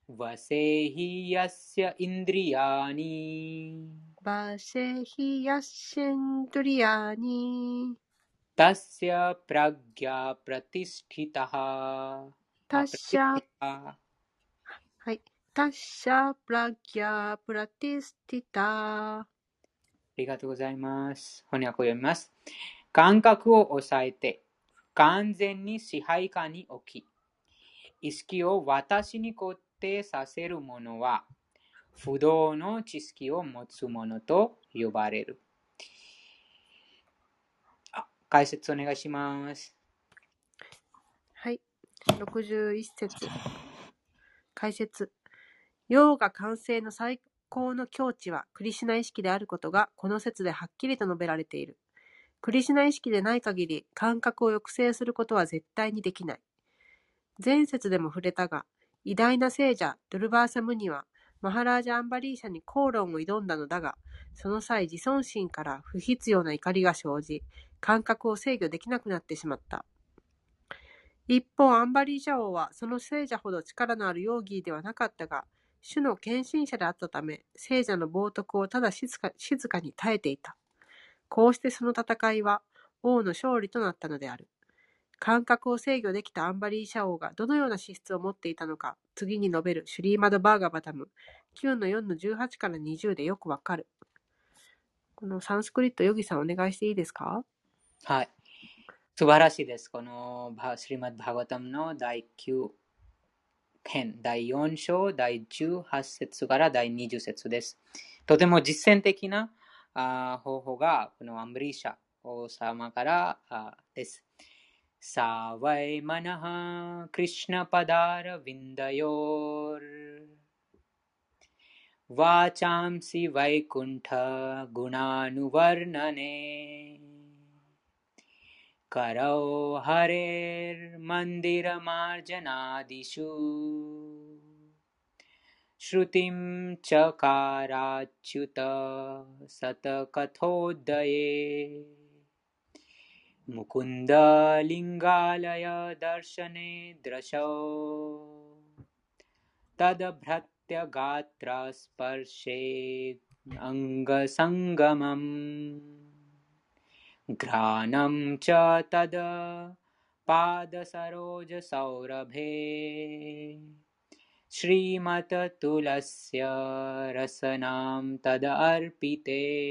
B: ワセヒヤスヤインドリヤニ
A: バシェヒヤッシェンドリアニ
B: タスヤプラギャプラティスティタハ
A: タシャ
B: あ
A: はいタシャプラギャプラティスティタ
B: ありがとうございます。翻訳を読みます。感覚を抑えて、完全に支配下に置き、意識を私に固定させるものは、不動の知識を持つものと呼ばれる。あ解説お願いします。
A: はい。61節。解説。ヨーガ完成の最高の境地はクリシュナ意識であることがこの説ではっきりと述べられている。クリシュナ意識でない限り感覚を抑制することは絶対にできない。前節でも触れたが、偉大な聖者ドルバーサムニはマハラージャ・アンバリーシャに口論を挑んだのだが、その際自尊心から不必要な怒りが生じ、感覚を制御できなくなってしまった。一方、アンバリーシャ王はその聖者ほど力のあるヨーギーではなかったが、主の献身者であったため、聖者の冒涜をただ静か静かに耐えていた。こうしてその戦いは王の勝利となったのである。感覚を制御できたアンバリーシャ王がどのような資質を持っていたのか、次に述べるシュリーマド・バーガバタム9の4の18から20でよくわかる。このサンスクリット、ヨギさんお願いしていいですか？
B: はい。素晴らしいです。このバスリーマッバーガタムの第9編、第4章、第18節から第20節です。とても実践的なあ方法がこのアンブリーシャ王様からあです。सा वै मनः कृष्णपदारविन्दयोर्। वाचांसि वैकुण्ठगुणानुवर्णने करौ हरेर्मन्दिरमार्जनादिषु। श्रुतिं चकाराच्युत सतकथोदये। मुकुन्दलिङ्गालय दर्शने दृशौ तदभृत्यगात्रस्पर्शे अङ्गसङ्गमम्। घ्राणं च तद् पादसरोजसौरभे। श्रीमततुलस्य रसनां तदर्पिते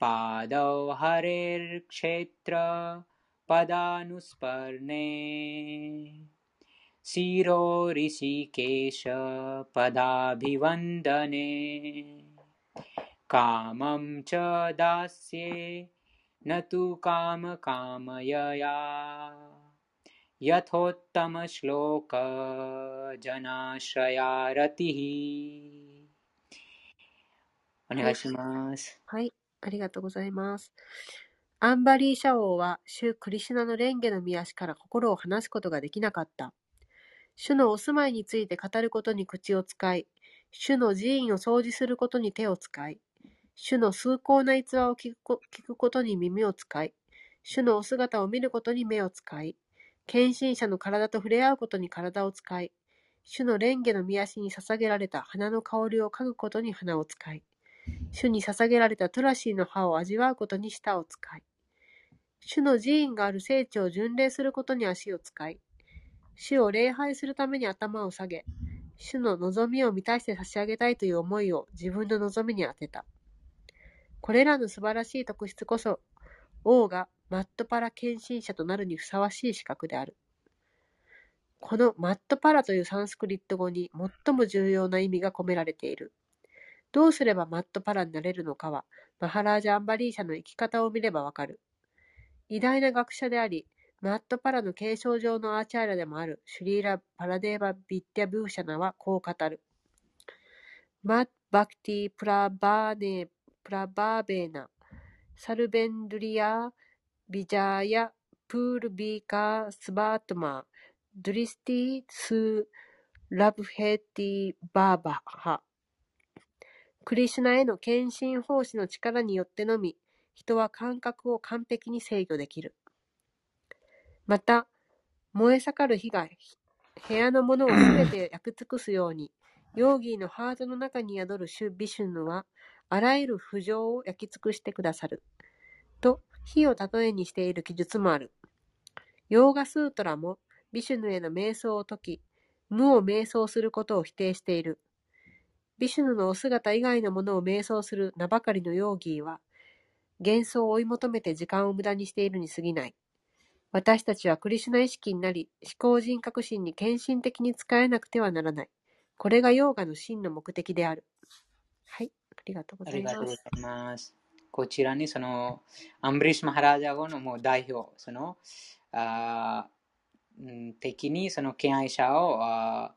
B: पादौ हरेर्क्षेत्र पदानुस्पर्णे शिरो ऋषिकेश पदाभिवन्दने कामं च दास्ये न तु कामकामयया यथोत्तमश्लोकजनाश्रया रतिः お願いします。
A: はい、 ありがとうございます。アンバリーシャ王は、主クリシュナの蓮華の御足から心を離すことができなかった。主のお住まいについて語ることに口を使い、主の寺院を掃除することに手を使い、主の崇高な逸話を聞くことに耳を使い、主のお姿を見ることに目を使い、献身者の体と触れ合うことに体を使い、主の蓮華の御足に捧げられた花の香りを嗅ぐことに鼻を使い、主に捧げられたトラシーの葉を味わうことに舌を使い、主の寺院がある聖地を巡礼することに足を使い、主を礼拝するために頭を下げ、主の望みを満たして差し上げたいという思いを自分の望みに当てた。これらの素晴らしい特質こそ、王がマットパラ献身者となるにふさわしい資格である。このマットパラというサンスクリット語に最も重要な意味が込められている。どうすればマットパラになれるのかは、マハラージャ・アンバリーシャの生き方を見ればわかる。偉大な学者であり、マットパラの継承上のアーチャーラでもあるシュリーラ・パラデーバ・ビッティア・ブーシャナはこう語る。マッバクティ・プラバーネプラバーベーナ、サルベンドリア、विजय、पूर्विका、स्वात्म、दृष्टिः सुलभेति भावः。クリシュナへの献身奉仕の力によってのみ、人は感覚を完璧に制御できる。また、燃え盛る火が部屋のものをすべて焼き尽くすように、ヨーギーのハートの中に宿る主ヴィシュヌは、あらゆる不浄を焼き尽くしてくださる。と、火を例えにしている記述もある。ヨーガスートラも、ビシュヌへの瞑想を解き、無を瞑想することを否定している。ビシュヌのお姿以外のものを瞑想する名ばかりのヨーギーは、幻想を追い求めて時間を無駄にしているに過ぎない。私たちはクリシュナ意識になり、思考人格心に献身的に使えなくてはならない。これがヨーガの真の目的である。はい、ありがとうございま
B: ありがとうござ
A: す。
B: います。こちらにそのアンブリッシュ・マハラジャ語のもう代表、そのあ的にその敬愛者をあ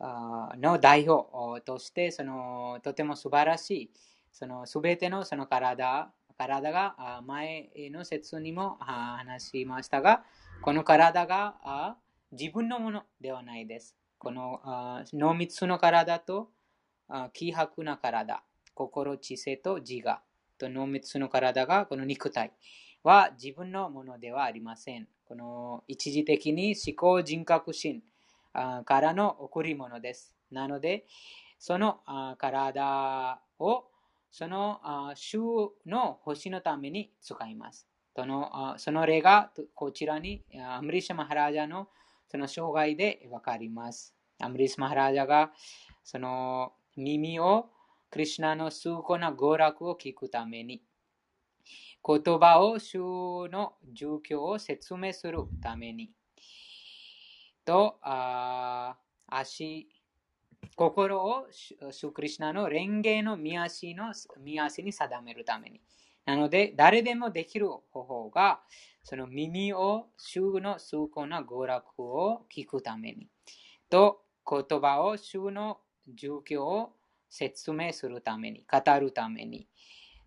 B: の代表としてそのとても素晴らしいそのすべてのその体体が前の説にも話しましたがこの体が自分のものではないです。このあー濃密の体と希薄な体、心、知性と自我と濃密の体がこの肉体は自分のものではありません。この一時的に思考人格心からの贈り物です。なので、その体をそのあ主の星のために使います。そのその例がこちらにアムリシャ・マハラジャのその生涯でわかります。アムリシャ・マハラジャがその耳をクリシュナの崇高な娯楽を聞くために言葉を主の状況を説明するためにとあ足心を主主クリシナの蓮華の見足の見足に定めるために。なので誰でもできる方法がその耳を主の崇高な娯楽を聞くために。と言葉を主の状況を説明するために、語るために、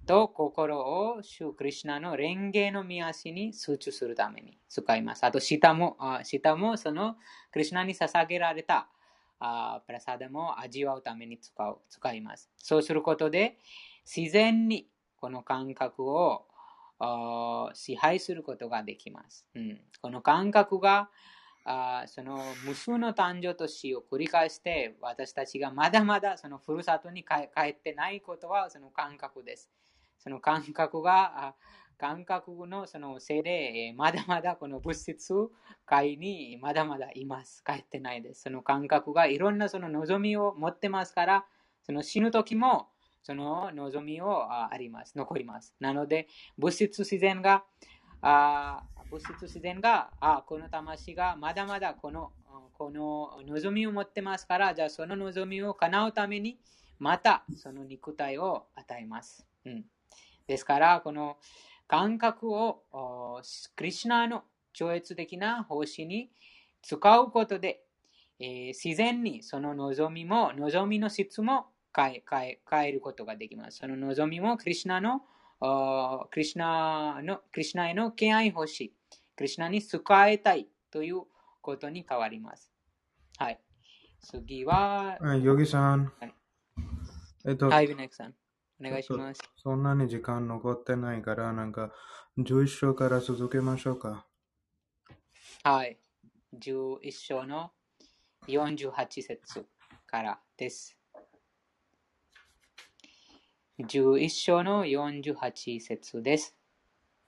B: と心を主クリシュナの蓮華の見足に集中するために使います。あと、舌も、舌もそのクリシュナに捧げられたあプラサダも味わうために使う使います。そうすることで、自然にこの感覚を支配することができます。うん、この感覚があその無数の誕生と死を繰り返して私たちがまだまだそのふるさとに帰ってないことはその感覚です。その感覚が感覚のそのせいでえーまだまだこの物質界にまだまだいます。帰ってないです。その感覚がいろんなその望みを持ってますからその死ぬ時もその望みをああります。残ります。なので物質自然があ物質自然が、あこの魂がまだまだこのこの望みを持ってますから、じゃあその望みを叶うために、またその肉体を与えます。うん、ですから、この感覚をおクリシュナの超越的な方針に使うことで、えー自然にその望みも、望みの質も変え変え変えることができます。その望みもクリシュナのクリシュナの、クリシュナへの敬愛欲しい。クリシュナに使いたいということに変わります。はい。次は、
C: あヨギさん
B: はい。
C: えっと、
B: はい、ビナクさん。お願いします。
C: そんなに時間残ってないから、なんか、11章から続けましょうか。
B: はい。11章の48節からです。11章の48節です。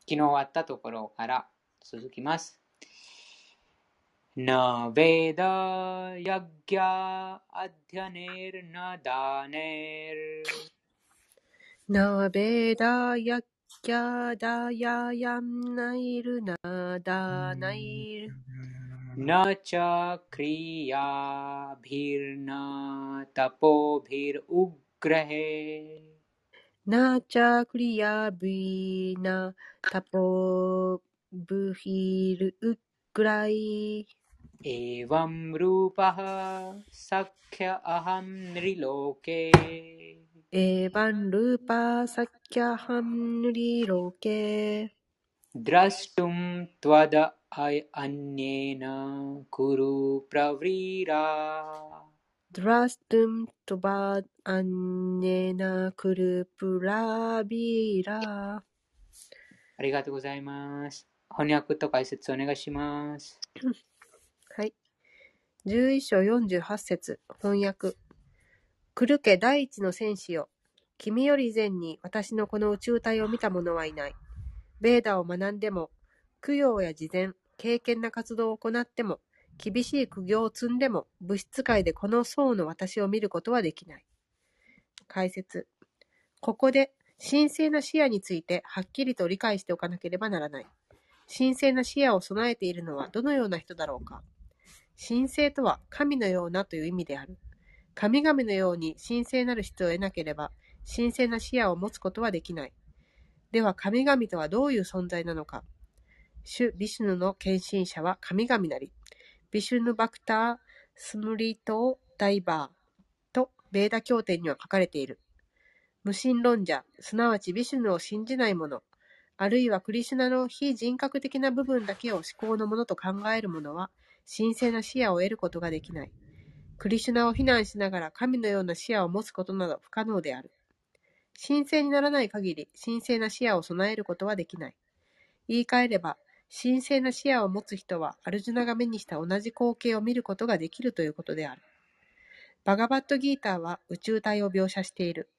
B: 昨日あったところから続きます。न वेद यज्ञ अध्यनेर्न दानेर्
A: なべだやきゃだややんないるなだないる。
B: न च क्रियाभिर्न तपोभिरुग्रहे
A: なちゃくりやびなたぽぶひるうぐらい。
B: एवं रूपः सख्य अहं नृलोके
A: えばんるぱさっきゃはんぬりろけ。
B: द्रष्टुं त्वदन्येन कुरु प्रव्रीरा
A: ドラストゥンとばあんねなくるぷらびら。
B: ありがとうございます。翻訳と解説お願いします。
A: はい。11章48節翻訳。 クルケ第一の戦士よ。君より以前に私のこの宇宙体を見た者はいない。ベーダを学んでも、供養や慈善、敬虔な活動を行っても、厳しい苦行を積んでも、物質界でこの層の私を見ることはできない。解説。ここで、神聖な視野についてはっきりと理解しておかなければならない。神聖な視野を備えているのはどのような人だろうか。神聖とは神のようなという意味である。神々のように神聖なる質を得なければ、神聖な視野を持つことはできない。では神々とはどういう存在なのか。主ビシュヌの献身者は神々なり。ビシュヌバクター・スムリート・ダイバーとベーダ経典には書かれている。無神論者、すなわちビシュヌを信じない者、あるいはクリシュナの非人格的な部分だけを思考のものと考える者は、神聖な視野を得ることができない。クリシュナを非難しながら神のような視野を持つことなど不可能である。神聖にならない限り神聖な視野を備えることはできない。言い換えれば、神聖な視野を持つ人はアルジュナが目にした同じ光景を見ることができるということである。バガバットギーターは宇宙体を描写している。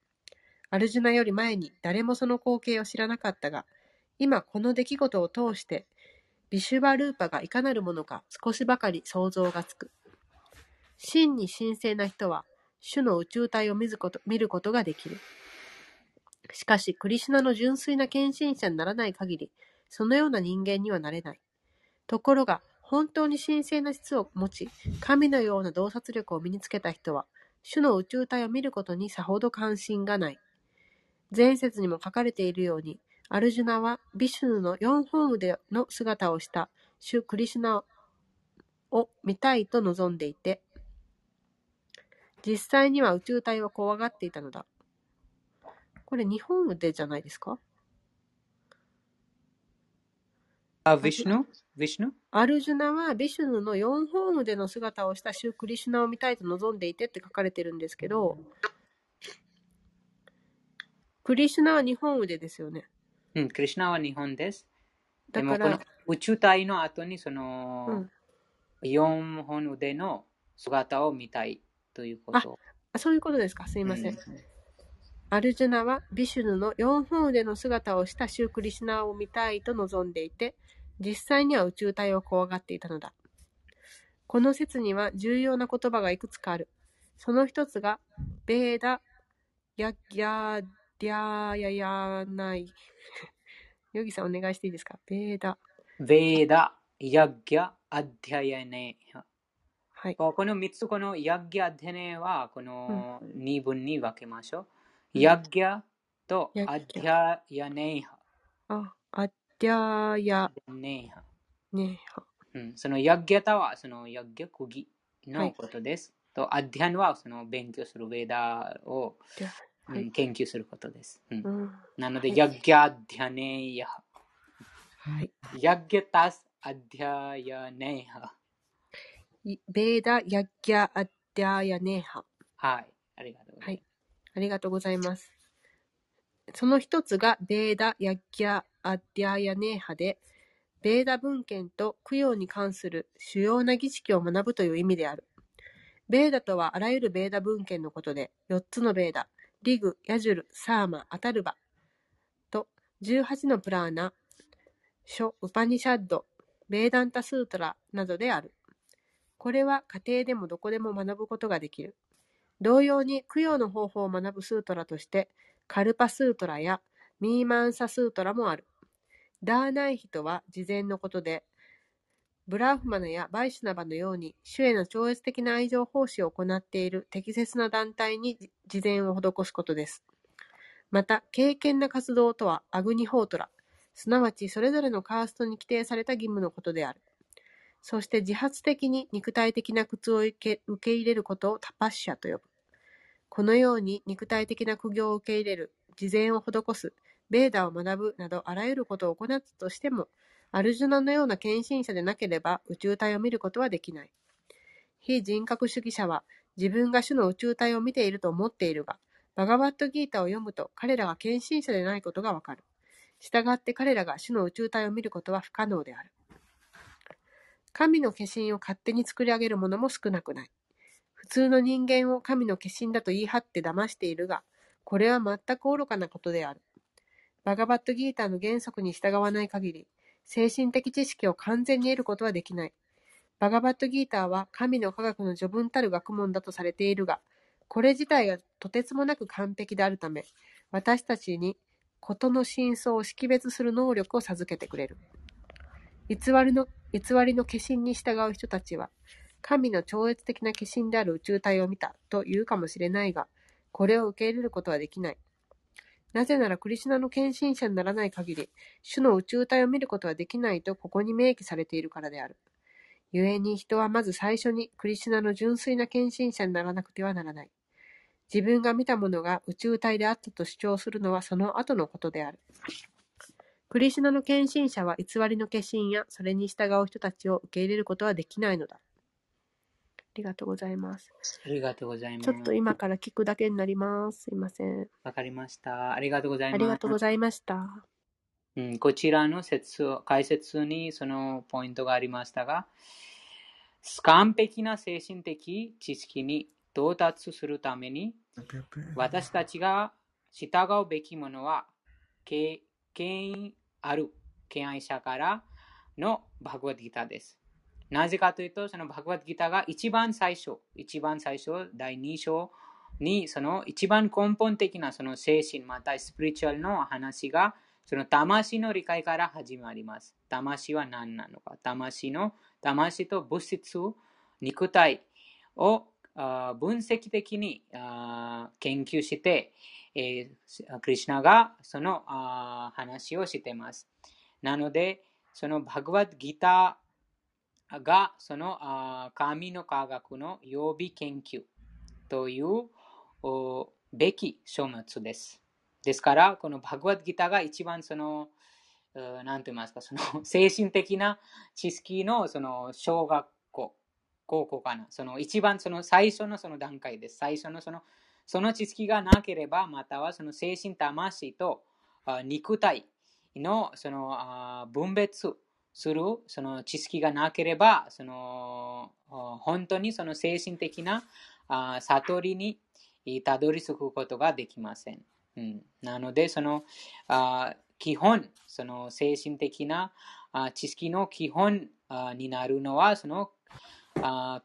A: アルジュナより前に誰もその光景を知らなかったが、今この出来事を通して、ビシュバルーパがいかなるものか少しばかり想像がつく。真に神聖な人は、主の宇宙体を見ること見ることができる。しかし、クリシュナの純粋な献身者にならない限り、そのような人間にはなれない。ところが、本当に神聖な質を持ち、神のような洞察力を身につけた人は、主の宇宙体を見ることにさほど関心がない。前節にも書かれているように、アルジュナはビシュヌの四本腕の姿をした主クリシュナを見たいと望んでいて、実際には宇宙体を怖がっていたのだ。これ日本腕じゃないですか？
B: あ、ビシュヌビシュヌ
A: アルジュナはビシュヌの四本腕の姿をした主クリシュナを見たいと望んでいてって書かれてるんですけど、クリシュナは日本腕ですよね。
B: うん、クリシュナは日本です。で
A: だから
B: 宇宙体の後にその、
A: うん
B: 四本腕の姿を見たいということ。
A: あそういうことですかすいません。
B: う
A: アルジュナはビシュヌの四本腕の姿をしたシュークリシュナを見たいと望んでいて、実際には宇宙体を怖がっていたのだ。この説には重要な言葉がいくつかある。その一つが、ベーダ、ヤギャー、ディャーヤヤナイ。ヨギさんお願いしていいですか？ベーダ。
B: ベーダ、ヤッギャ、アッディヤネ。
A: はい。
B: この3つ、このヤッギャ、デネは、この2分に分けましょう。
A: うん
B: ヤッギャとアッディヤヤネ
A: あ、アディャーヤ
B: ネ
A: ネハ。
B: うん、そのヤッギャタはそのヤッギャ釘
A: はい
B: のことです。と、アッディヤンはその勉強するベーダを、
A: ディャ
B: うん
A: はい
B: 研究することです。うん
A: うん。
B: なので、
A: はい
B: ヤッギャディヤネヤ。
A: はい。
B: ヤッギャタスアッディヤヤネヤ。
A: いベーダ、ヤギャ、アディャーヤネハ。
B: はい。ありがとうございます。
A: はいありがとうございます。その一つが、ベーダ・ヤッギャ・アッディアヤネーハで、ベーダ文献と供養に関する主要な儀式を学ぶという意味である。ベーダとはあらゆるベーダ文献のことで、4つのベーダ、リグ、ヤジュル、サーマ、アタルバと18のプラーナ、書、ウパニシャッド、ベーダンタスートラなどである。これは家庭でもどこでも学ぶことができる。同様に供養の方法を学ぶスートラとして、カルパスートラやミーマンサスートラもある。ダーナイヒとは事前のことで、ブラーフマナやバイシュナバのように、主への超越的な愛情奉仕を行っている適切な団体に事前を施すことです。また、敬虔な活動とはアグニホートラ、すなわちそれぞれのカーストに規定された義務のことである。そして自発的に肉体的な苦痛を受け受け入れることをタパッシャと呼ぶ。このように肉体的な苦行を受け入れる、事前を施す、ベーダを学ぶなどあらゆることを行ったとしても、アルジュナのような献身者でなければ宇宙体を見ることはできない。非人格主義者は自分が主の宇宙体を見ていると思っているが、バガバットギータを読むと彼らが献身者でないことがわかる。したがって彼らが主の宇宙体を見ることは不可能である。神の化身を勝手に作り上げる者も少なくない。普通の人間を神の化身だと言い張って騙しているが、これは全く愚かなことである。バガバットギーターの原則に従わない限り、精神的知識を完全に得ることはできない。バガバットギーターは神の科学の序文たる学問だとされているが、これ自体がとてつもなく完璧であるため、私たちに事の真相を識別する能力を授けてくれる。偽りの偽りの化身に従う人たちは、神の超越的な化身である宇宙体を見たと言うかもしれないが、これを受け入れることはできない。なぜならクリシュナの献身者にならない限り、主の宇宙体を見ることはできないとここに明記されているからである。故に人はまず最初にクリシュナの純粋な献身者にならなくてはならない。自分が見たものが宇宙体であったと主張するのはその後のことである。クリシュナの献身者は偽りの化身やそれに従う人たちを受け入れることはできないのだ。ありがとうございます。
B: ありがとうございます。
A: ちょっと今から聞くだけになります。すいません。
B: わかりました。ありがとうございます。
A: ありがとうございました。
B: うん、こちらの説解説にそのポイントがありましたが、完璧な精神的知識に到達するために、私たちが従うべきものは、敬敬意ある敬愛者からのバグワッギターです。なぜかというと、そのバグワッドギターが一番最初、一番最初、第2章に、その一番根本的なその精神、またスピリチュアルの話が、その魂の理解から始まります。魂は何なのか。魂の、魂と物質、肉体を分析的に研究して、えークリシュナがそのあ話をしています。なので、そのバグワッドギターがそのあ神の科学の曜日研究というおべき書物です。ですから、このバグワッドギターが一番その、うんなんと言いますか、その精神的な知識のその小学校、高校かな。その一番その最初のその段階です。最初のそのその知識がなければ、またはその精神魂と肉体のその分別するその知識がなければ、その本当にその精神的な悟りにたどり着くことができません。うん、なので、その基本、その精神的な知識の基本になるのは、その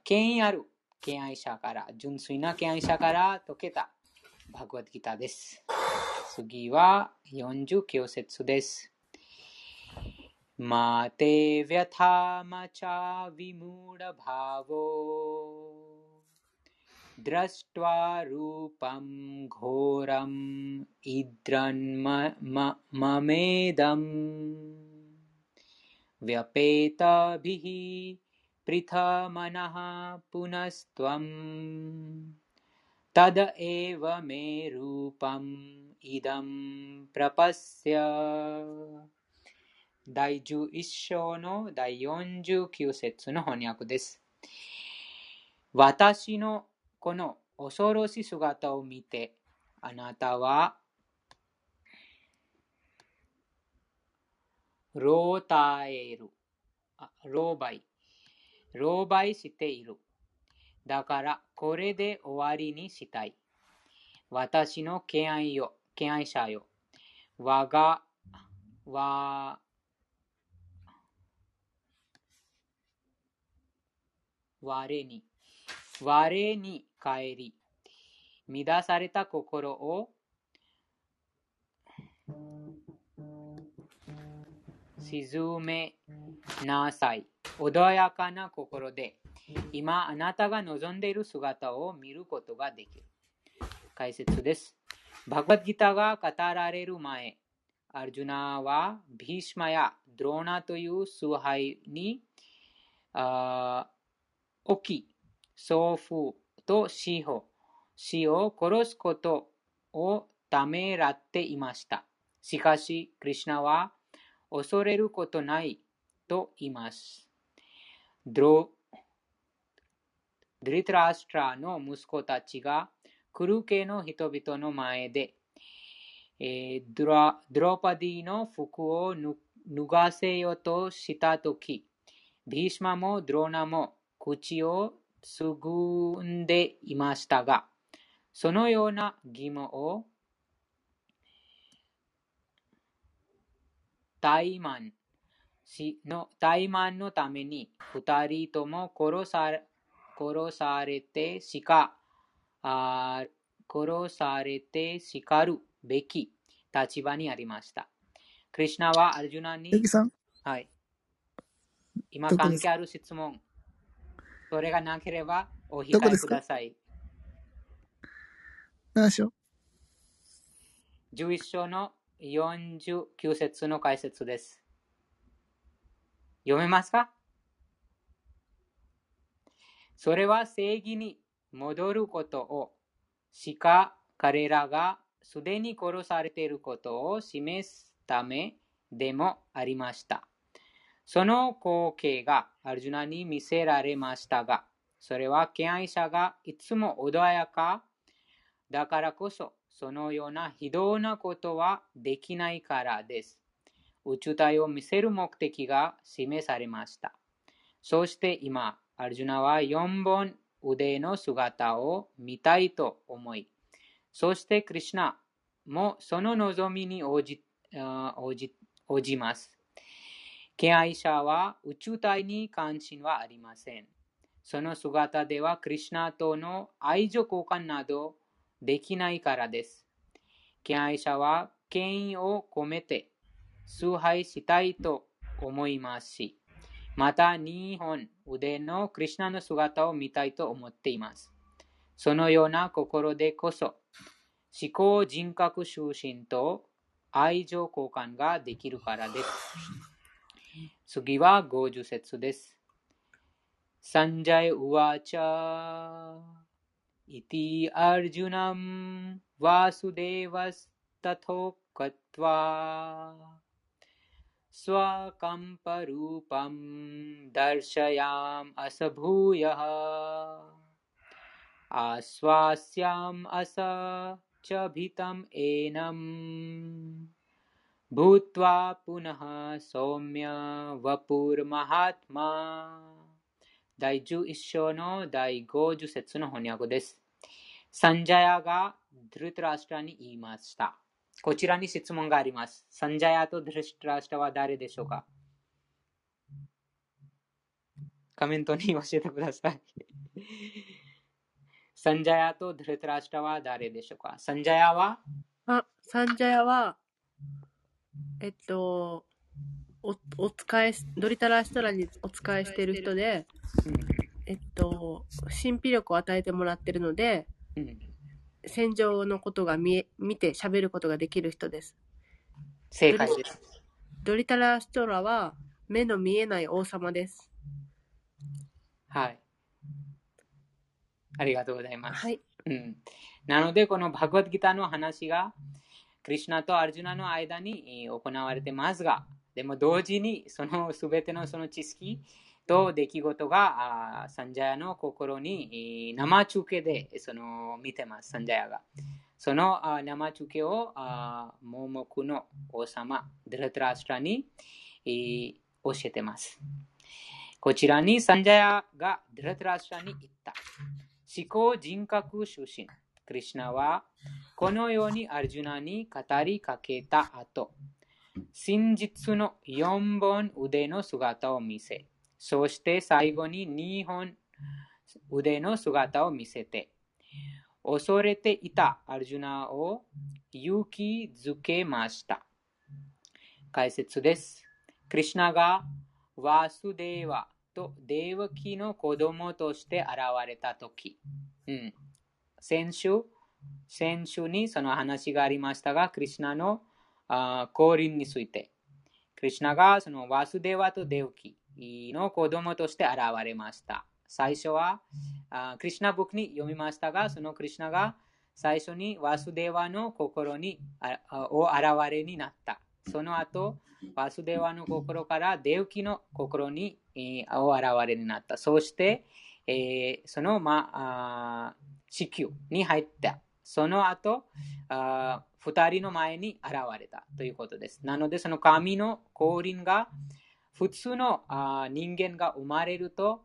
B: 権威ある敬愛者から、純粋な敬愛者から解けたバグワッドギターです。次は49節です。まてヴィタマチャヴィムーラバヴォ दृष्ट्वा रूपं घोरम् इद्रन्ममेदम् व्यपेतभिः पृथमनः पुनस्त्वम् तद एव मे रूपम् इदं प्रपस्य 第11章の第49節の翻訳です。私のこの恐ろしい姿を見て、あなたは、老体える。あ老媒。 狼狽している。だからこれで終わりにしたい。私の敬愛よ、敬愛者よ。我が、わ、我に、我に帰り、乱された心を沈めなさい。穏やかな心で、今あなたが望んでいる姿を見ることができる。解説です。バグワッドギターが語られる前、アルジュナはビーシマやドローナという崇拝に起き、祖父と死を死を殺すことをためらっていました。しかし、クリュナは恐れることないと言います。ドリトラストラの息子たちがクルケの人々の前で、えー、ドラドロパディの服を脱がせようとしたとき、ビーシマもドローナも口をすぐんでいましたが、そのような疑問を怠慢怠慢のために二人とも殺さ殺されてしかあ殺されて叱るべき立場にありました。クリュナはアルジュナに、はい、今関係ある質問、それがなければお控えください。
D: 何章
B: ?11 章の49節の解説です。読めますか？それは正義に戻ることをしか彼らがすでに殺されていることを示すためでもありました。その光景がアルジュナに見せられましたが、それは敬愛者がいつも穏やかだからこそ、そのような非道なことはできないからです。宇宙体を見せる目的が示されました。そして今、アルジュナは4本腕の姿を見たいと思い、そしてクリュナもその望みに応じ応じ応じます。敬愛者は宇宙体に関心はありません。その姿ではクリュナとの愛情交換などできないからです。敬愛者は権威を込めて崇拝したいと思いますし、また日本腕のクリュナの姿を見たいと思っています。そのような心でこそ、思考人格終身と愛情交換ができるからです。次は50節です。サンジャイ・ウワチャイティ・アルジュナム・ワスデヴァスタトカトワ50節の翻訳です。サンジャヤがドゥルトラスタに言いました。こちらに質問があります。サンジャヤとドゥルトラスタは誰でしょうか？コメントに教えてください。サンジャヤとドゥルトラスタは誰でしょうか？サンジャヤは？
A: あ、サンジャヤは、えっと、お、お使い、ドリタラストラにお使いしてる人で、えっと、神秘力を与えてもらってるので、うん、戦場のことが見え、見て喋ることができる人です。
B: 正解です。
A: ドリタラストラは目の見えない王様です。
B: はい。ありがとうございます。
A: はい。
B: うん、なので、このバグワッドギターの話が、クリュナとアルジュナの間に行われてますが、でも同時にその全てのその知識と出来事がサンジャヤの心に生中継でその見てます、サンジャヤが。その生中継を盲目の王様、ドラトラストラに教えてます。こちらにサンジャヤがドラトラストラに言った。思考人格出身。クリシナはこのようにアルジュナに語りかけた後、真実の4本腕の姿を見せ、そして最後に2本腕の姿を見せて、恐れていたアルジュナを勇気づけました。解説です。クリシナがワスデーワとデーワキの子供として現れたとき、うん、先週、先週にその話がありましたが、クリシナの降臨について、クリシナがそのワスデーワとデウキの子供として現れました。最初はクリシナブックに読みましたが、そのクリシナが最初にワスデーワの心にを現れになった。その後、ワスデーワの心からデウキの心にを現れになった。そして、えー、その、まあ、地球に入った。その後、あ二人の前に現れたということです。なので、その神の降臨が普通のあ人間が生まれると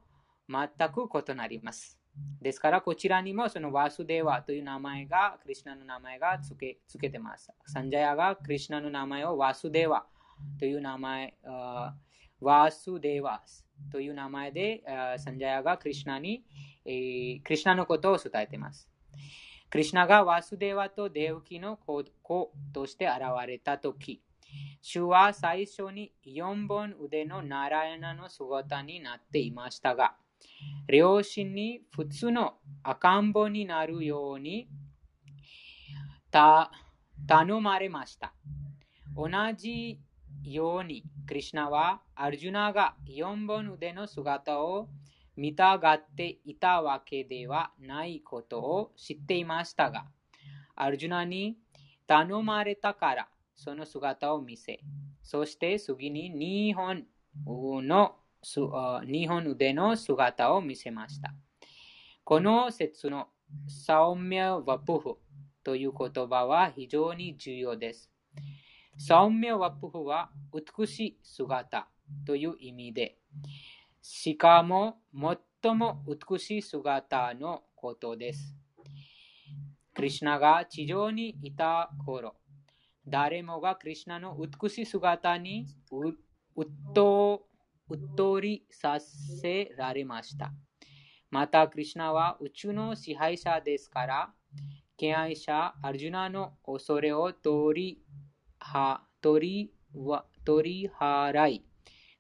B: 全く異なります。ですから、こちらにもそのワスデーワという名前が、クリュナの名前がつけつけてます。サンジャヤがクリュナの名前をワスデーワという名前、ワスデーワという名前で、サンジャヤがクリュナに、えー、クリュナのことを伝えています。クリュナがワスデーワとデウキの子として現れたとき、主は最初に4本腕のナラヤナの姿になっていましたが、両親に普通の赤ん坊になるように頼まれました。同じように、クリュナはアルジュナが4本腕の姿を見たがっていたわけではないことを知っていましたが、アルジュナに頼まれたからその姿を見せ、そして次に2本の2本腕の姿を見せました。この説のサオミャワプフという言葉は非常に重要です。サオミャワプフは美しい姿という意味で、しかも最も美しい姿のことです。クリュナが地上にいた頃、誰もがクリュナの美しい姿にうっとうとりさせられました。また、クリュナは宇宙の支配者ですから、敬愛者アルジュナの恐れを取りは取りは取り払い、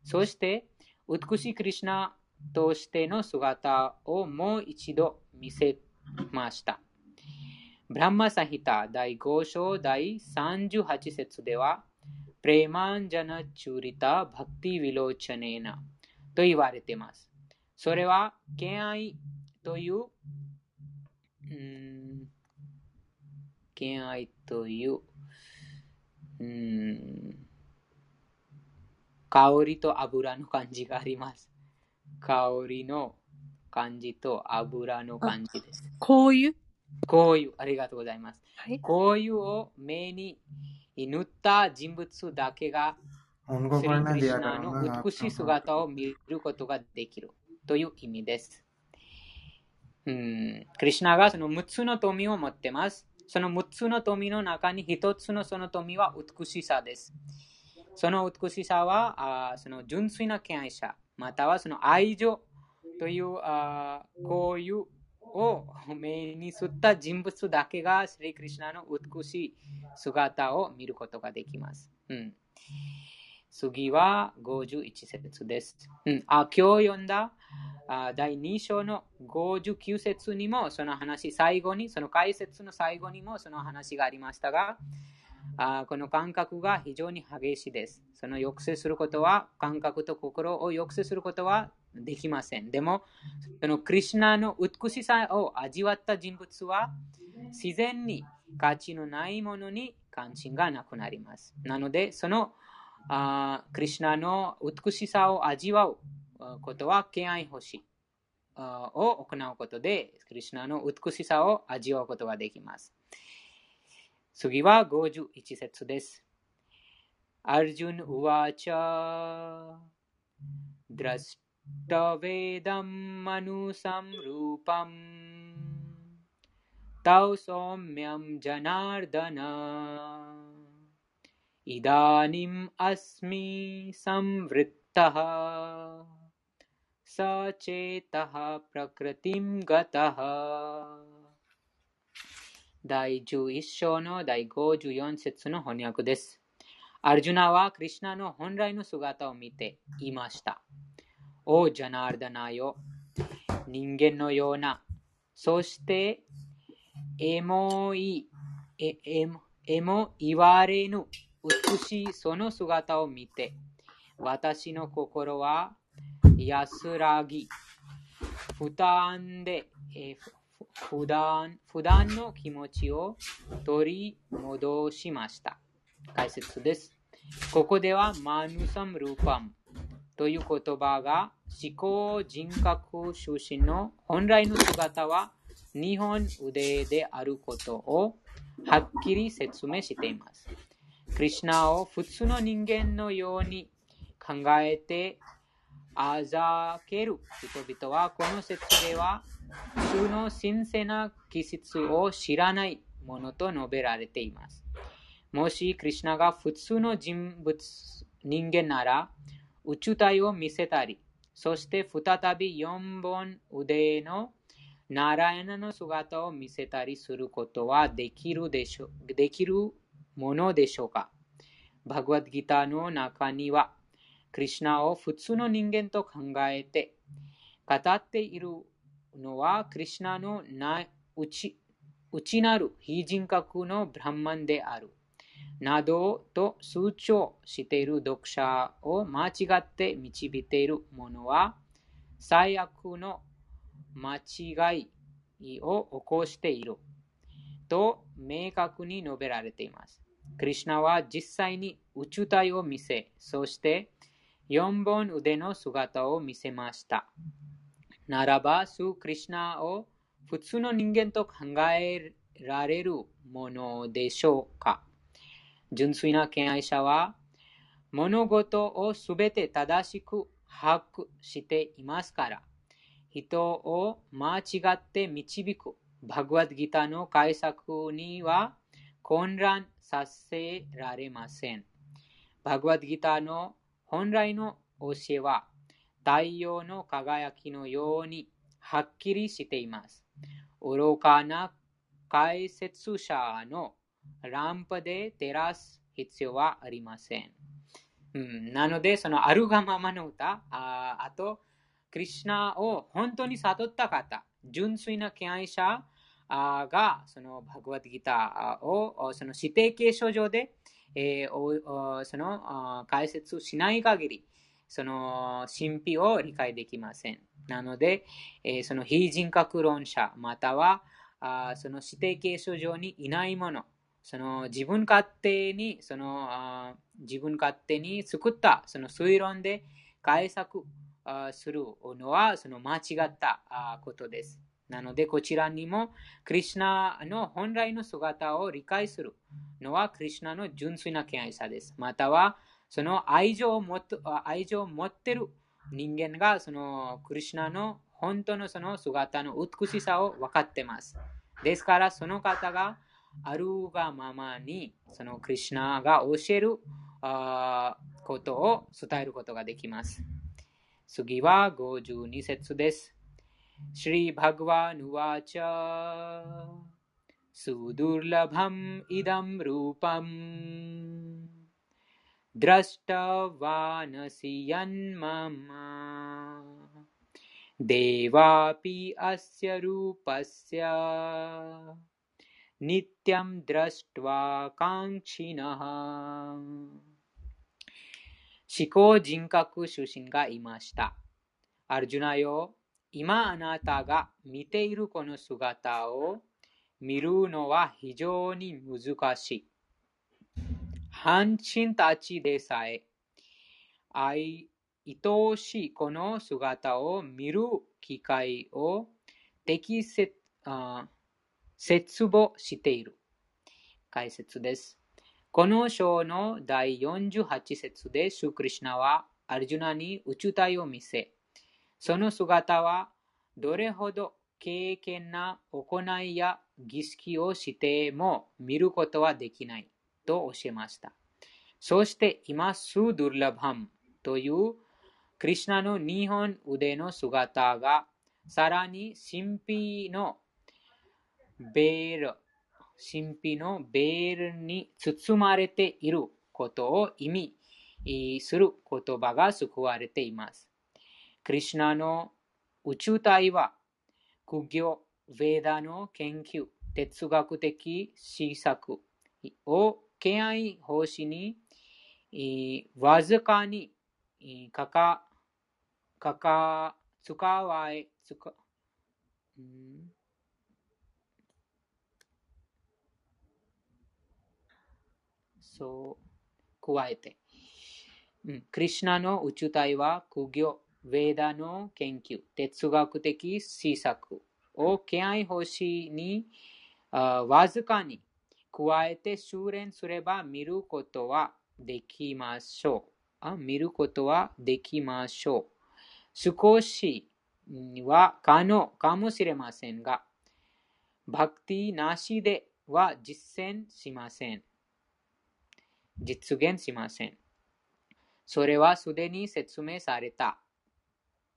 B: そして美しいクリュナとしての姿をもう一度見せました。ブランマサヒタ第5章第38節では、プレマンジャナチュリタバクティヴィロチャネーナと言われています。それは、敬愛という、うん、敬愛という、うん、香りと油の感じがあります。香りの感じと油の感じです。
A: 香油
B: こういう、ありがとうございます。はい、こういうを目に塗った人物だけが、スリークリシナの美しい姿を見ることができるという意味です。うん、クリシナがその6つの富を持っています。その6つの富の中に1つのその富は美しさです。その美しさはあその純粋な敬愛者、またはその愛情というあこういうを目にすった人物だけがスリクリシナの美しい姿を見ることができます。うん、次は51節です。うん、あ今日読んだあ第2章の59節にもその話、最後に、その解説の最後にもその話がありましたが、あこの感覚が非常に激しいです。その抑制することは、感覚と心を抑制することはできません。でも、そのクリュナの美しさを味わった人物は、自然に価値のないものに関心がなくなります。なので、そのあクリュナの美しさを味わうことは敬愛欲しいを行うことで、クリュナの美しさを味わうことができます。次は51節です。アルジュン・ウワチャドラス वेदं मनुसंरूपम् तौ सौम्यं जनार्दन इदानीम् अस्मि संवृत्तः सचेतः प्रकृतिं गतः 第11章の第54節の翻訳です。 アルジュナはクリシナの本来の姿を見ていました。 おジャナーダナよ、人間のような、そしてエモい、えええも言われぬ美しいその姿を見て、私の心は安らぎ、負担で、え普段普段の気持ちを取り戻しました。解説です。ここではマヌサムルーパムという言葉が思考人格出身の本来の姿は日本腕であることをはっきり説明しています。クリシナを普通の人間のように考えてあざける人々はこの説では普通の神聖な気質を知らないものと述べられています。もしクリシナが普通の人物人間なら宇宙体を見せたり、そして再び4本腕のナラヤナの姿を見せたりすることはできるでしょできるものでしょうかバグワッドギターの中には、クリシナを普通の人間と考えて語っているのは、クリシナの内内なる非人格のブランマンである。などと数調している読者を間違って導いているものは、最悪の間違いを起こしていると明確に述べられています。クリシナは実際に宇宙体を見せ、そして4本腕の姿を見せました。ならば、スークリシナを普通の人間と考えられるものでしょうか？純粋な敬愛者は物事をすべて正しく把握していますから、人を間違って導くバグワッドギターの解釈には混乱させられません。バグワッドギターの本来の教えは太陽の輝きのようにはっきりしています。愚かな解説者のランプで照らす必要はありません。うん、なので、そのあるがままの歌、ああと、クリシナを本当に悟った方、純粋な敬愛者あが、そのバグワッドギターをその指定継承上で、えーそのあ解説しない限り、その神秘を理解できません。なので、えーその非人格論者、またはあその指定継承上にいないもの、その自分勝手に、そのあ自分勝手に作ったその推論で解釈するのはその間違ったことです。なので、こちらにも、クリシナの本来の姿を理解するのは、クリシナの純粋な敬愛さです。または、その愛情を持っ愛情を持っている人間が、そのクリシナの本当のその姿の美しさを分かってます。ですから、その方があるがままに、そのクリュナが教えるあことを伝えることができます。次は52節です。シリバグワヌワチャ、スドゥルラバムイダムルーパム、ドラスタワナシヤンママ、デワピアシャルパシャ、नित्यं दृष्ट्वा काङ्क्षिणः 思考人格出身がいました。アルジュナよ、今あなたが見ているこの姿を見るのは非常に難しい。半身たちでさえ愛愛しいこの姿を見る機会を適切あ 絶望している。解説です。この章の第48節で、シュクリシナはアルジュナに宇宙体を見せ、その姿はどれほど敬虔な行いや儀式をしても見ることはできないと教えました。そして今、スードゥルラバムというクリシナの日本腕の姿がさらに神秘のベール、神秘のベールに包まれていることを意味する言葉が救われています。クリシナの宇宙体は、苦行、ヴェーダの研究、哲学的施策を敬愛奉仕にわずかにかか、かか、使わえ、使、うんそう、そう加えて、うん。クリシナの宇宙体は苦行、ヴェーダの研究、哲学的施策を敬愛奉仕にわずかに加えて修練すれば見ることはできましょう。あ見ることはできましょう。少しは可能かもしれませんが、バクティなしでは実践しません。実現しません。それはすでに説明された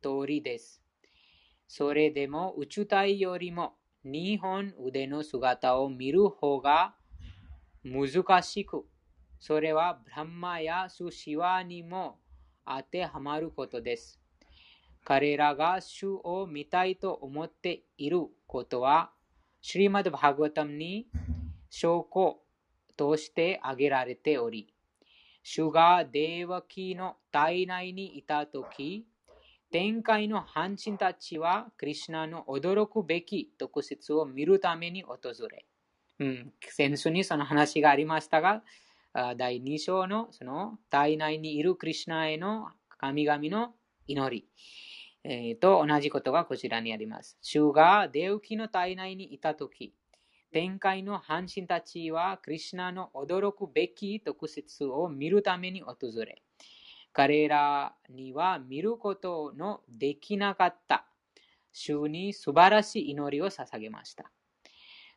B: 通りです。それでも宇宙体よりも2本腕の姿を見る方が難しく、それはブランマやスシワにも当てはまることです。彼らが主を見たいと思っていることは、シリマド・バーガタムに証拠として挙げられており、主がデーワキの体内にいたとき、天界の半身たちはクリュナの驚くべき特質を見るために訪れ、うん、先週にその話がありましたが、第2章のその体内にいるクリュナへの神々の祈り、えー、と同じことがこちらにあります。主がデウキの体内にいたとき、天界の半身たちはクリュナの驚くべき特質を見るために訪れ、彼らには見ることのできなかった主に素晴らしい祈りを捧げました。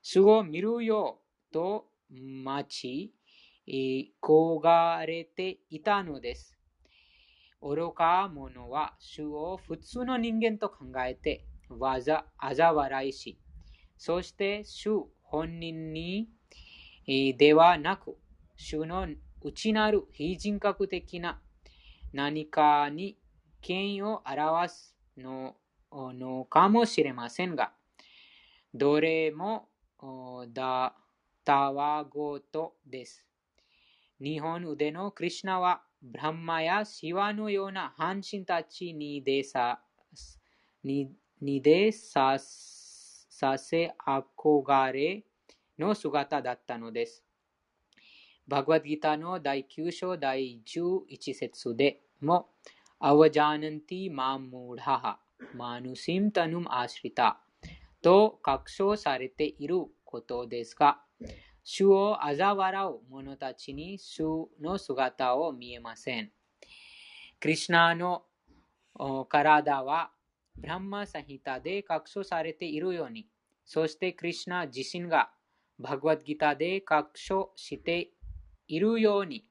B: 主を見るよと待ち、焦がれていたのです。愚か者は主を普通の人間と考えて、わざ、あざ笑いし、そして主本人にではなく、主の内なる非人格的な何かに権威を表すののかもしれませんが、どれもだたわごとです。日本腕のクリュナは、ブランマやシワのような半身たちにでさ、にでささせ憧れの姿だったのです。バグワッドギターの第9章第11節でも、アワジャナンティマムーダハ、マヌシムタヌムアシリタと確証されていることですが、主を嘲笑う者たちに主の姿を見えません。クリュナの体はブランマサヒタで確証されているように、そしてクリュナ自身がバグワッドギターで確証しているように、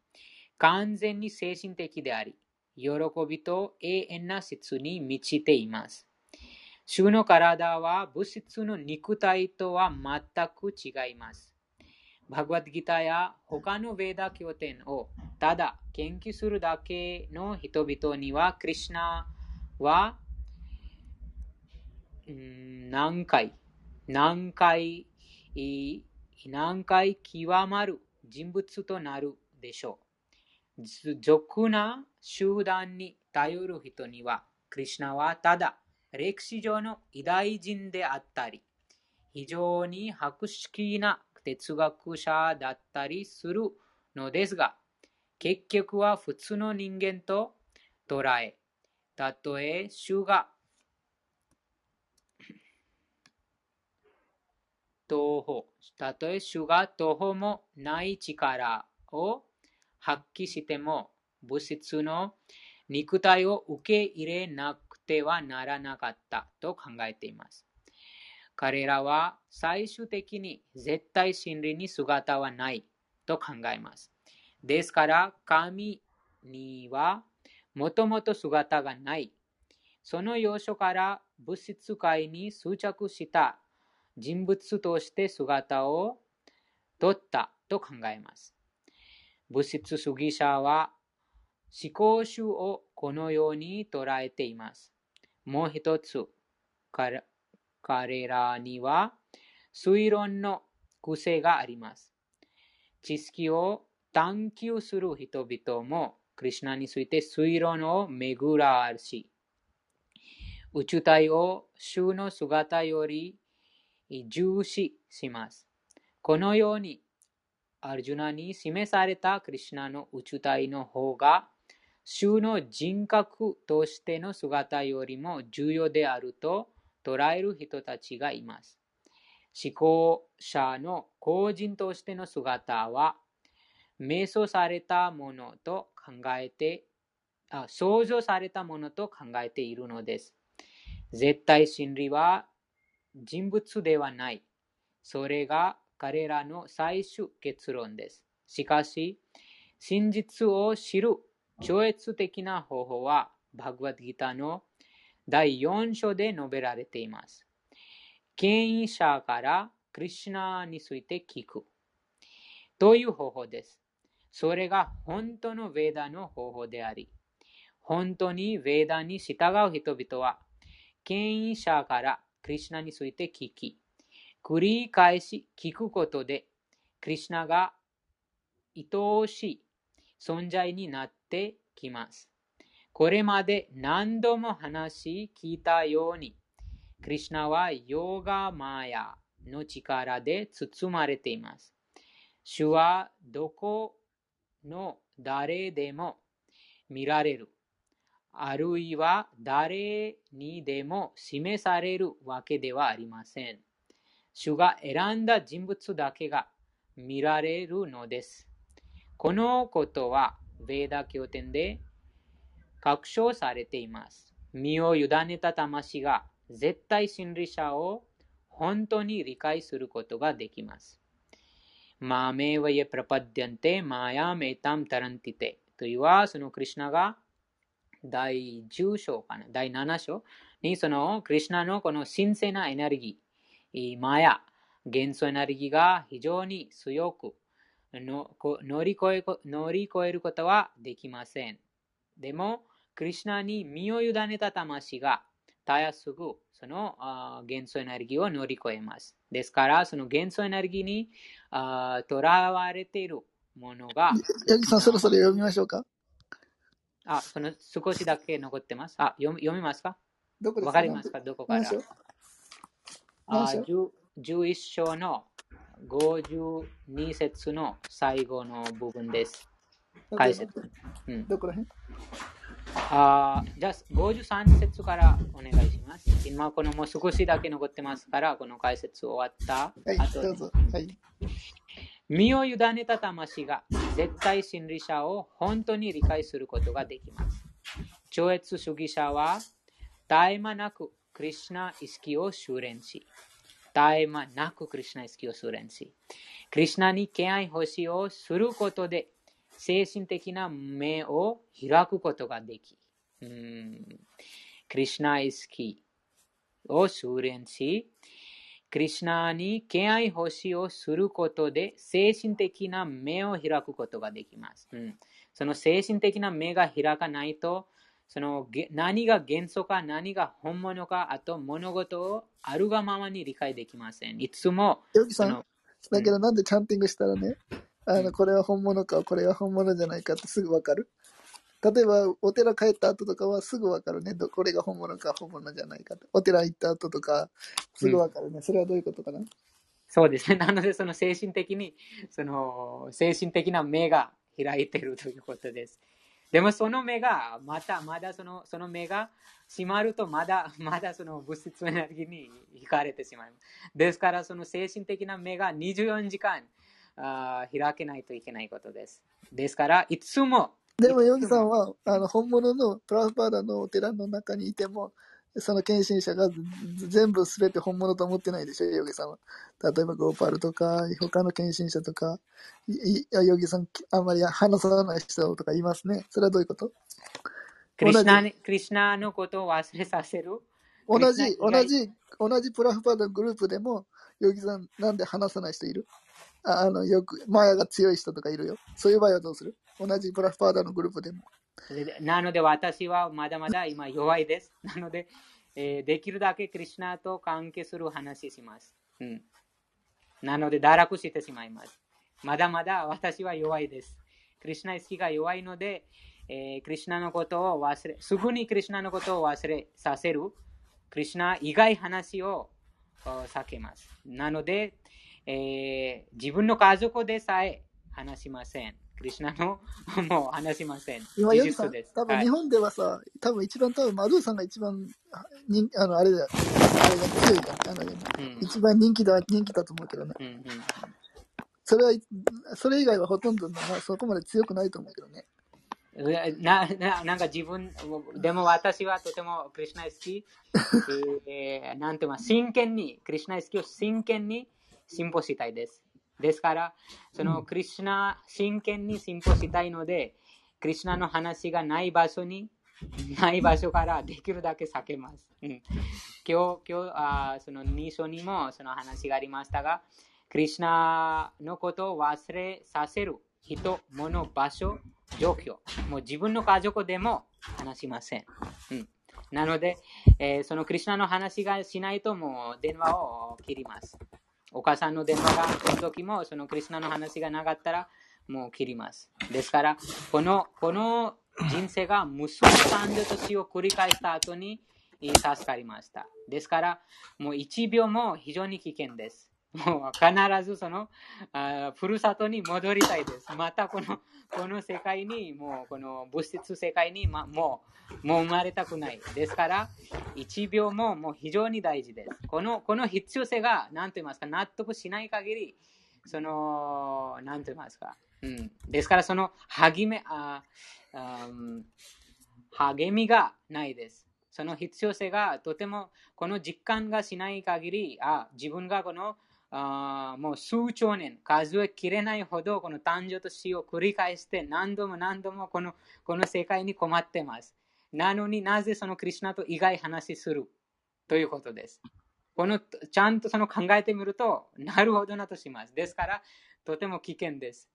B: 完全に精神的であり、喜びと永遠な質に満ちています。主の体は物質の肉体とは全く違います。バグワッドギターや他のヴェーダ経典をただ研究するだけの人々には、クリュナは何回、何回、何回極まる人物となるでしょう。俗な集団に頼る人には、クリュナはただ歴史上の偉大人であったり、非常に博識な哲学者だったりするのですが、結局は普通の人間と捉え、たとえ主が徒歩、たとえ主が徒歩もない力を発揮しても、物質の肉体を受け入れなくてはならなかったと考えています。彼らは最終的に絶対真理に姿はないと考えます。ですから、神にはもともと姿がない。その要所から物質界に執着した人物として姿を取ったと考えます。物質主義者は思考主をこのように捉えています。もう一つ、彼らには推論の癖があります。知識を探求する人々も、クリュナについて推論を巡らし、宇宙体を主の姿より重視します。このように、アルジュナに示されたクリュナの宇宙体の方が、主の人格としての姿よりも重要であると捉える人たちがいます。思考者の個人としての姿は、瞑想されたものと考えてあ、想像されたものと考えているのです。絶対真理は人物ではない。それが彼らの最終結論です。しかし、真実を知る超越的な方法は、バグワッドギターの第4章で述べられています。権威者からクリシュナについて聞くという方法です。それが本当のヴェーダの方法であり、本当にヴェーダに従う人々は、権威者からクリシナについて聞き、繰り返し聞くことで、クリシナが愛おしい存在になってきます。これまで何度も話聞いたように、クリシナはヨガマヤの力で包まれています。主はどこの誰でも見られる。あるいは誰にでも示されるわけではありません。主が選んだ人物だけが見られるのです。このことは、ヴェーダ経典で確証されています。身を委ねた魂が絶対真理者を本当に理解することができます。マメワイプラパディアンテマヤメタムタランティテというは、そのクリシナが第10章かな、第7章にそのクリシナのこの神聖なエネルギー、マヤ、元素エネルギーが非常に強く乗り越え乗り越えることはできません。でも、クリシナに身を委ねた魂がたやすぐそのあ元素エネルギーを乗り越えます。ですから、その元素エネルギーにとらわれているものが、
D: ヤギさん、そろそろ読みましょうか？
B: あ、その少しだけ残ってます？あ、読み読みますか？
D: どこです
B: わかりますか？どこから？あ
D: 何章
B: ？10 11章の52節の最後の部分です。解説。うん、
D: どこら辺？
B: あじゃあ53節からお願いします。今このもう少しだけ残ってますから、この解説終わった
D: はい、
B: 後で
D: どうぞ。はい。
B: 身を委ねた魂が絶対真理者を本当に理解することができます。超越主義者は絶え間なくクリシュナ意識を修練し、絶え間なくクリシュナ意識を修練し、クリシュナに敬愛欲しをすることで精神的な目を開くことができ、うんクリシュナ意識を修練し、クリシュナに敬愛欲しをすることで精神的な目を開くことができます。うん、その精神的な目が開かないと、そのげ何が元素か何が本物か、あと物事をあるがままに理解できません。いつも
D: ヨギさんだけどなんでチャンティングしたらね、あの、
B: うん
D: これは本物か、これは本物じゃないかってすぐわかる例えば、お寺帰った後とかはすぐわかるね。どこれが本物か本物じゃないか。お寺行った後とか、すぐわかるね。それはどういうことかな？
B: そうですね。なので、その精神的に、その精神的な目が開いてるということです。でも、その目が、また、まだその、その目が閉まると、まだ、まだその物質エネルギーに惹かれてしまいます。ですから、その精神的な目が24時間あ開けないといけないことです。ですから、いつも、
D: でも、ヨギさんは、あの、本物のプラスパーダのお寺の中にいても、その献身者が全部すべて本物と思ってないでしょ、ヨギさんは。例えば、ゴーパールとか、他の献身者とか、ヨギさん、あんまり話さない人とかいますね。それはどういうこと
B: クリシナクリシナのことを忘れさせる。
D: 同じ、同じ、同じプラフパーダのグループでも、ヨギさん、なんで話さない人いるあの、よく、マヤが強い人とかいるよ。そういう場合はどうする？同じプラフパーダのグループでも。
B: なので私はまだまだ今弱いです。なので、えーできるだけクリュナと関係する話します。うん、なので堕落してしまいます。まだまだ私は弱いです。クリュナ意識が弱いので、えークリュナのことを忘れ、すぐにクリュナのことを忘れさせる、クリュナ以外話を避けます。なので、えー自分の家族でさえ話しません。クリュナの もう話しません。
D: 今、ヨギさん多分日本ではさ、多分一番多分マドゥさんが一番人あのあれだよ、あれが強いじゃん。あの
B: うん
D: 一番人気だ人気だと思うけどね。
B: うんうん
D: それは、それ以外はほとんどまあそこまで強くないと思うけどね。
B: なななんか自分、でも私はとてもクリュナ好き、えーなんていうか、真剣に、クリュナ好きを真剣に進歩したいです。ですから、そのクリュナ真剣に進歩したいので、クリュナの話がない場所に、ない場所からできるだけ避けます。うん、今日、今日あーその2章にもその話がありましたが、クリュナのことを忘れさせる人、物、場所、状況、もう自分の家族でも話しません。うん、なので、えーそのクリュナの話がしないともう電話を切ります。お母さんの電話が来るときも、そのクリスナの話がなかったら、もう切ります。ですから、このこの人生が無数の誕生と死を繰り返した後に助かりました。ですから、もう1秒も非常に危険です。もう必ずそのあふるさとに戻りたいです。またこのこの世界に、もうこの物質世界に、ま、もうもう生まれたくない。ですから、1秒ももう非常に大事です。このこの必要性が、何と言いますか、納得しない限り、その、何と言いますか、うん、ですから、その励めああ励みがないです。その必要性がとてもこの実感がしない限り、あ自分がこのあもう数兆年、数えきれないほどこの誕生と死を繰り返して何度も何度もこのこの世界に困ってます。なのになぜそのクリュナと意外話する？ということです。このちゃんとその考えてみると、なるほどなとします。ですから、とても危険です。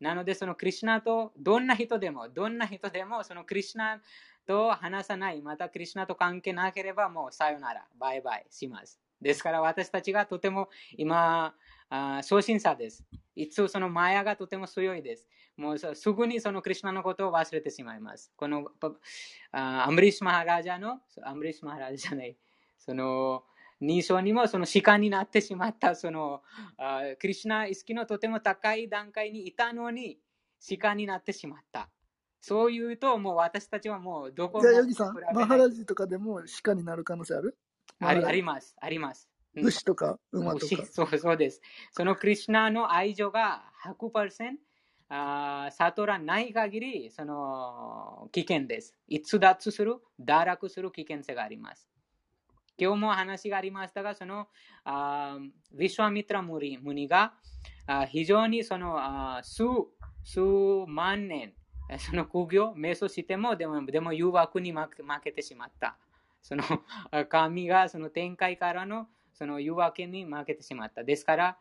B: なので、そのクリュナとどんな人でも、どんな人でも、そのクリュナと話さない、またクリュナと関係なければ、もうさよなら、バイバイします。ですから、私たちがとても今、あ初心者です。いつそのマヤがとても強いです。もうすぐにそのクリュナのことを忘れてしまいます。このあアムリシュマハラジャの、アムリシュマハラジャじゃない、その、2章にもその士官になってしまったそのあクリュナ意識のとても高い段階にいたのに士官になってしまった。そういうともう私たちはもうどこも
D: じゃあ、ヨギさんマハラジとかでも鹿になる可能性ある？
B: ありあります、あります。うん
D: 牛とか馬とか。
B: 牛 そうそうです。そのクリュナの愛情が100%あー悟らない限り、その危険です。逸脱する、堕落する危険性があります。今日も話がありましたが、そのあーヴィシュワミトラムニムニがあー非常にそのあー数数万年、その苦行、瞑想しても、でもでも誘惑に負けてしまった。その 神がその展開からのその誘惑に負けてしまった。ですから、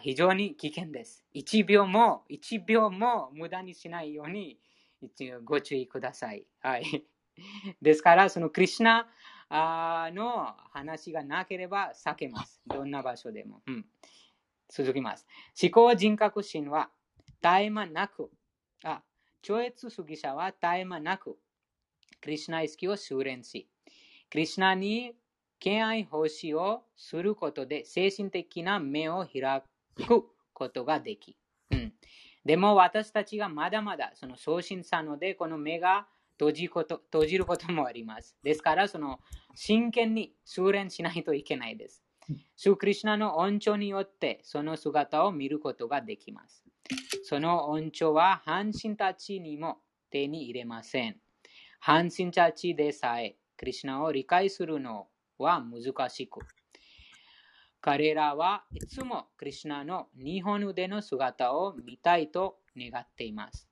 B: 非常に危険です。1秒も、1秒も無駄にしないようにご注意ください。はい。ですから、そのクリュナの話がなければ避けます。どんな場所でも。うん、続きます。思考人格心は絶え間なく、あ、超越主義者は絶え間なく、クリュナ意識を修練し、クリュナに敬愛奉仕をすることで精神的な目を開くことができ、うん、でも私たちがまだまだその送信者のでこの目が閉じこと閉じることもあります。ですからその真剣に修練しないといけないです。シュクリシナの恩寵によってその姿を見ることができます。その恩寵は半身たちにも手に入れません。半身たちでさえクリシナを理解するのは難しく、彼らはいつもクリシナの日本腕の姿を見たいと願っています。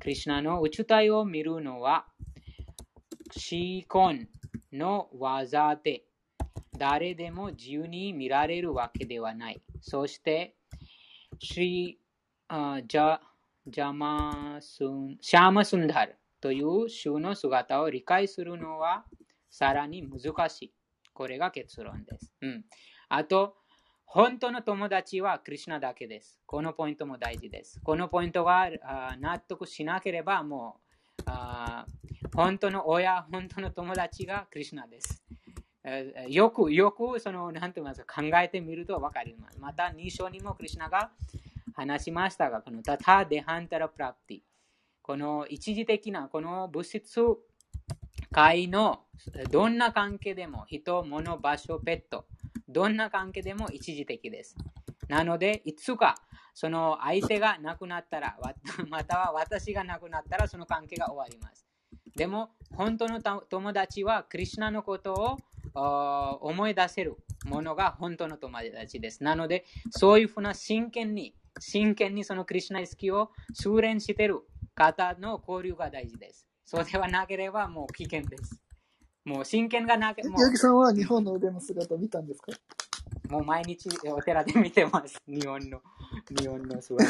B: クリシナの宇宙体を見るのは、シーコンの技で、誰でも自由に見られるわけではない。そして、シリジャジャマスンシャマスンダルという主の姿を理解するのはさらに難しい。これが結論です。うん、あと、本当の友達はクリュナだけです。このポイントも大事です。このポイントが納得しなければもうあ本当の親、本当の友達がクリュナです。よく、よく、その、なんて言いますか、考えてみると分かります。また、2章にもクリュナが話しましたが、このタタデハンタラプラプティ。この一時的な、この物質界のどんな関係でも、人、物、場所、ペット、どんな関係でも一時的です。なので、いつか、その相手が亡くなったら、または私が亡くなったら、その関係が終わります。でも、本当の友達は、クリュナのことを思い出せるものが本当の友達です。なので、そういうふうな真剣に、真剣にそのクリュナ意識を修練している方の交流が大事です。そうではなければもう危険です。もう真剣がなけも
D: ヨギさんは日本の腕の姿を見たんですか？
B: うもう毎日お寺で見てます。日本の、日本の姿。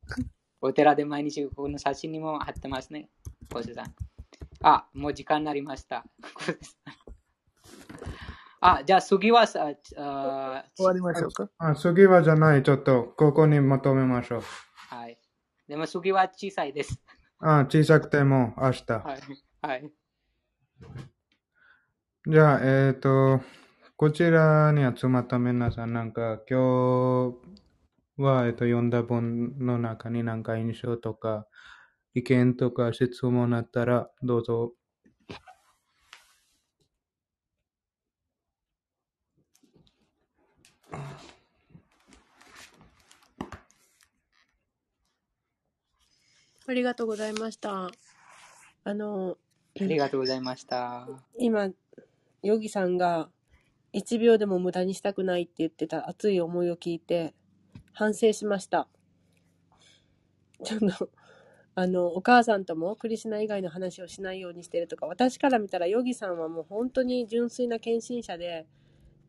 B: お寺で毎日この写真にも貼ってますね。コセさん。あ、もう時間になりました。あ、じゃあ次はさ、あ
D: 終わりましょうか？
C: あ、次はじゃない。ちょっと、ここにまとめましょう。
B: はい。でも次は小さいです。
C: あ、小さくても明日。
B: はい。はい。
C: じゃあ、えっ、と、こちらに集まった皆さん、なんか今日は、えっ、と、読んだ本の中になんか印象とか、意見とか質問あったら、どうぞ。
A: ありがとうございました。あの、
B: ありがとうございました。
A: 今、ヨギさんが1秒でも無駄にしたくないって言ってた熱い思いを聞いて反省しました。ちょっと、あの、お母さんともクリシュナ以外の話をしないようにしてるとか、私から見たらヨギさんはもう本当に純粋な献身者で、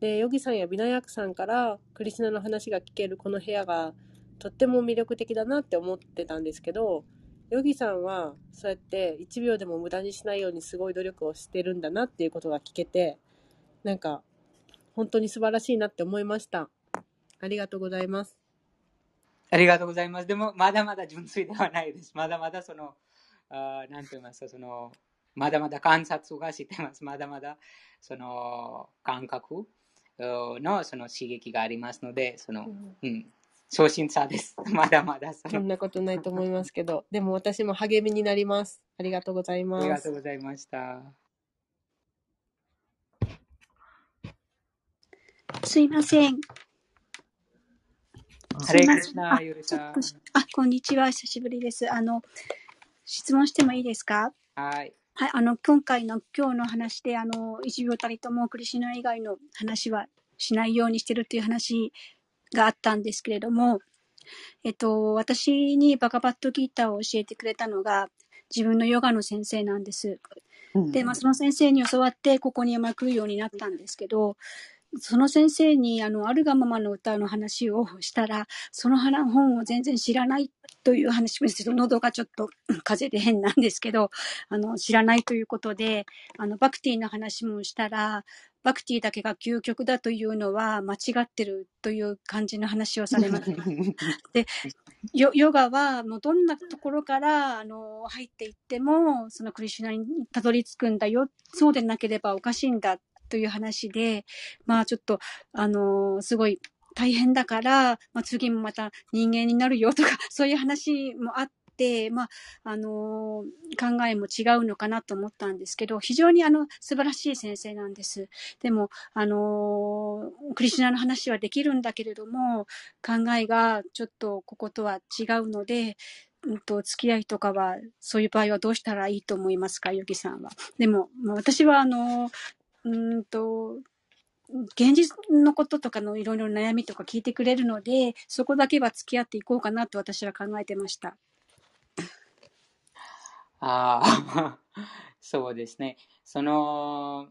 A: で、ヨギさんやビナヤクさんからクリシュナの話が聞けるこの部屋がとっても魅力的だなって思ってたんですけど、ヨギさんはそうやって1秒でも無駄にしないようにすごい努力をしてるんだなっていうことが聞けて、なんか本当に素晴らしいなって思いました。ありがとうございます。
B: ありがとうございます。でも、まだまだ純粋ではないです。まだまだその、あーなんて言いますか、その、まだまだ観察がしてます。まだまだ、その、感覚うのその刺激がありますので、その、うん、初心者です。まだまだそ、
A: そんなことないと思いますけど、でも私も励みになります。ありがとうございますあり。
B: がとうございました。
E: すいません。すいません。あ、あ、こんにちは。久しぶりです。あの、質問してもいいですか
B: はい。
E: はい、あの、今回の、今日の話で、あの、一秒たりともクリシュナ以外の話はしないようにしてるっていう話があったんですけれども、えっと、私にバカバットギーターを教えてくれたのが、自分のヨガの先生なんです。で、まあ、その先生に教わって、ここにまあ来るようになったんですけど、その先生に、あの、あるがままの歌の話をしたら、その花本を全然知らないという話も、ちょっと喉がちょっと風邪で変なんですけど、あの、知らないということで、あの、バクティの話もしたら、バクティだけが究極だというのは間違ってるという感じの話をされました。で、ヨヨガはもうどんなところからあの入っていっても、そのクリシュナにたどり着くんだよ。そうでなければおかしいんだという話で、まあちょっと、あのすごい大変だから、まあ、次もまた人間になるよとか、そういう話もあって、まあ、あの考えも違うのかなと思ったんですけど、非常にあの、素晴らしい先生なんです。でも、あのクリシュナの話はできるんだけれども、考えがちょっとこことは違うので、うんと、付き合いとかは、そういう場合はどうしたらいいと思いますか、ヨギさんは。でも、まあ私はあの、うーんと、現実のこととかのいろいろ悩みとか聞いてくれるので、そこだけは付き合っていこうかなと私は考えてました。
B: ああ、そうですね。その、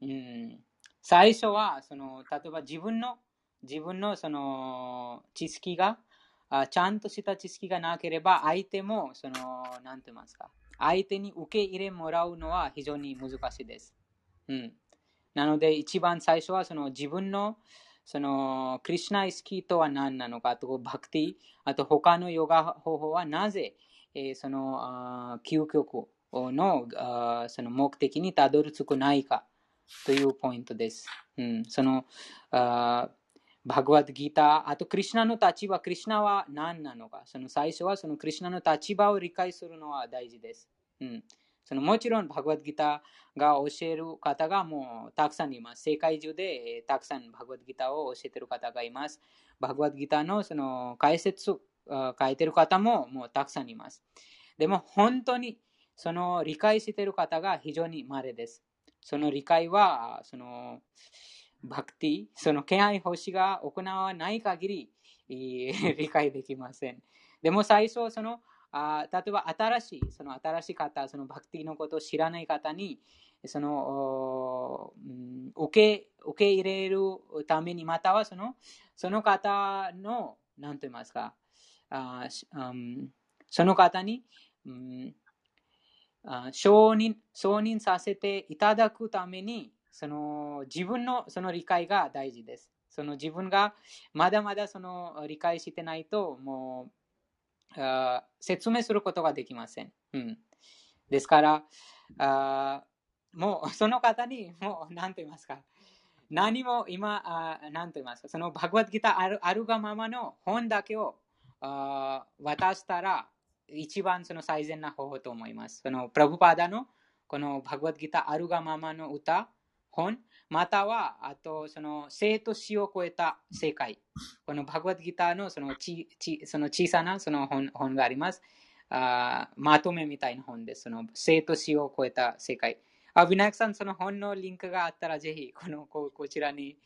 B: うん、最初は、その、例えば自分の、自分のその知識があちゃんとした知識がなければ、相手も、その、なんて言いますか、相手に受け入れもらうのは非常に難しいです。うん。なので、一番最初は、その自分の、その、クリュナイスキーとは何なのか、あとバクティ、あと他のヨガ方法はなぜ、えー、その、究極のその目的にたどり着くないかというポイントです。うん、その、あバグワッドギター、あとクリュナの立場、クリュナは何なのか、その最初はそのクリュナの立場を理解するのは大事です。うん、そのもちろん、バグワッドギターが教える方がもうたくさんいます。世界中でたくさんバグワッドギターを教えている方がいます。バグワッドギターのその解説を書いてる方ももうたくさんいます。でも本当にその理解している方が非常に稀です。その理解は、そのバクティ、その敬愛星が行わない限り 理解できません。でも最初、そのあ例えば新しい、その新しい方、そのバクティのことを知らない方に、その、うん、受け受け入れるために、またはそのその方の、何と言いますか、あうん、その方に、うん、承認承認させていただくために、その自分のその理解が大事です。その自分がまだまだその理解してないと、もうあ説明することができません。うん、ですから、あもうその方に、もう何と言いますか、何も今、あ何と言いますか、そのバグワッドギターあるあるがままの本だけをあ渡したら、一番その最善な方法と思います。そのプラブパーダのこのバグワッドギターあるがままの歌、本、または、あと、その生と死を超えた世界。このバグワッドギターのそのちちその小さなその本本があります。あまとめみたいな本です。その生と死を超えた世界。あ、ビナクさん、その本のリンクがあったら、ぜひこのここちらに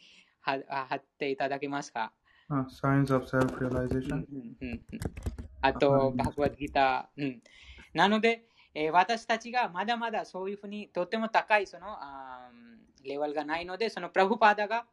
B: 貼っていただけますか？
C: あ、Signs of Self-Realization。
B: あと、バグワッドギター。うん、なので、えー、私たちがまだまだそういうふうにとても高いそのあレベルがないので、そのプラフパーダが、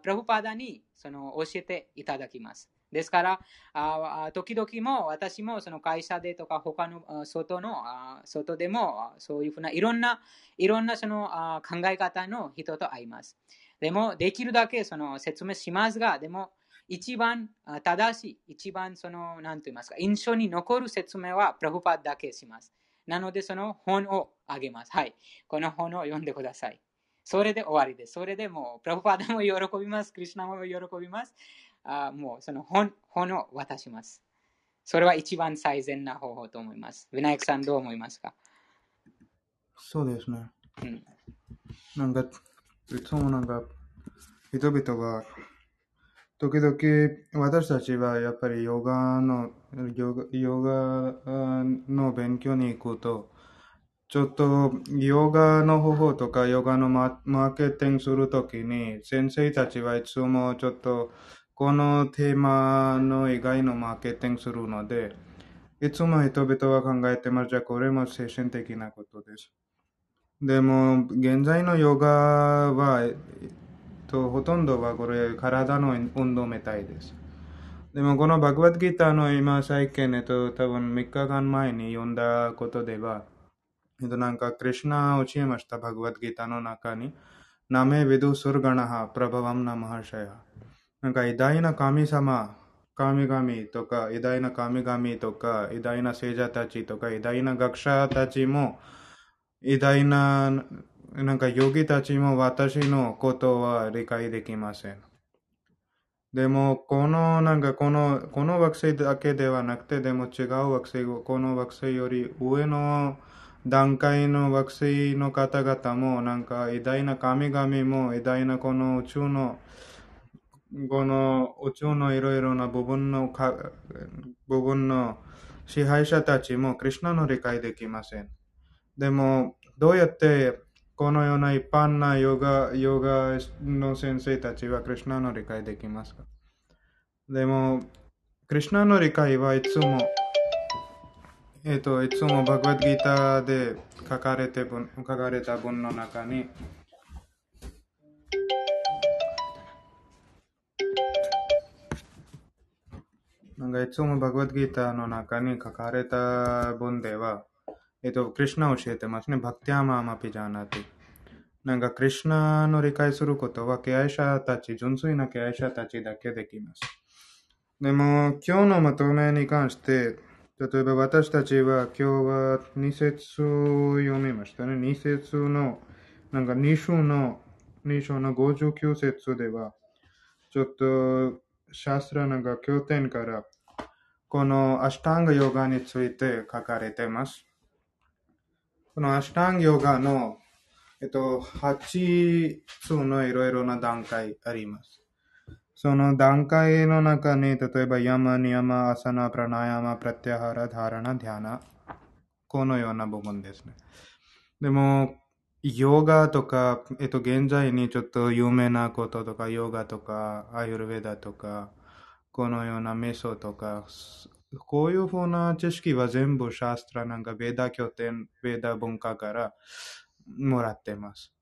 B: プラフパーダにその教えていただきます。ですから、あ時々も私もその会社でとか他の外の外でもそういうふうないろんないろんなその考え方の人と会います。でもできるだけその説明しますが、でも一番正しい、一番その、なんと言いますか、印象に残る説明はプラフパーダだけします。なのでその本をあげます。はい。この本を読んでください。それで終わりです。それでもう、プラフパーダも喜びます。クリュナも喜びます。あもうその本本を渡します。それは一番最善な方法と思います。ウィナイクさんどう思いますか？
C: そうですね。うん、なんか、いつもなんか、人々が、時々私たちはやっぱりヨガの、ヨガヨガの勉強に行くと、ちょっとヨガの方法とかヨガのマーケティングするときに先生たちはいつもちょっとこのテーマの以外のマーケティングするのでいつも人々は考えてます。じゃあこれも精神的なことです。でも現在のヨガは、と、ほとんどはこれ体の運動みたいです。でもこのバグワッドギターの今最近、えっと、多分3日間前に読んだことでは、なんか、クリュナを教えました、バグワッドギターの中に。ナメビドゥスルガナハ、プラバワムナマハシャヤ。なんか、偉大な神様、神々とか、偉大な神々とか、偉大な聖者たちとか、偉大な学者たちも、偉大な、なんか、ヨギたちも私のことは理解できません。でも、この、なんか、この、この惑星だけではなくて、でも違う惑星、この惑星より上の段階の惑星の方々も、なんか偉大な神々も、偉大なこの宇宙の、この宇宙のいろいろな部分のか、部分の支配者たちも、クリュナの理解できません。でも、どうやってこのような一般なヨガ、ヨガの先生たちはクリュナの理解できますか？でも、クリュナの理解はいつもえっ、ー、と、いつもバグワッドギターで書かれて文書かれた文の中に、なんかいつもバグワッドギターの中に書かれた文では、えっと、クリュナを教えてますね。バクティアマーマピジャーナティ。なんか、クリュナの理解することは、敬愛者たち、純粋な敬愛者たちだけできます。でも、今日のまとめに関して、例えば私たちは今日は2節を読みましたね。2節の、なんか2章の、2章の59節では、ちょっと、シャスラなんか経典から、このアシュタンガヨガについて書かれてます。このアシュタンガヨガの、えっと、8つのいろいろな段階あります。その段階の中に、例えば、ヤマ、ニヤマ、アサナ、プラナヤマ、プラティハラ、ダラナ、ディアナ、このような部分ですね。でも、ヨガとか、えっと、現在にちょっと有名なこととか、ヨガとか、アユルベダとか、このようなメソッドとか、こういうふうな知識は全部シャストラなんか、ベーダ経典、ベーダ文化からもらってます。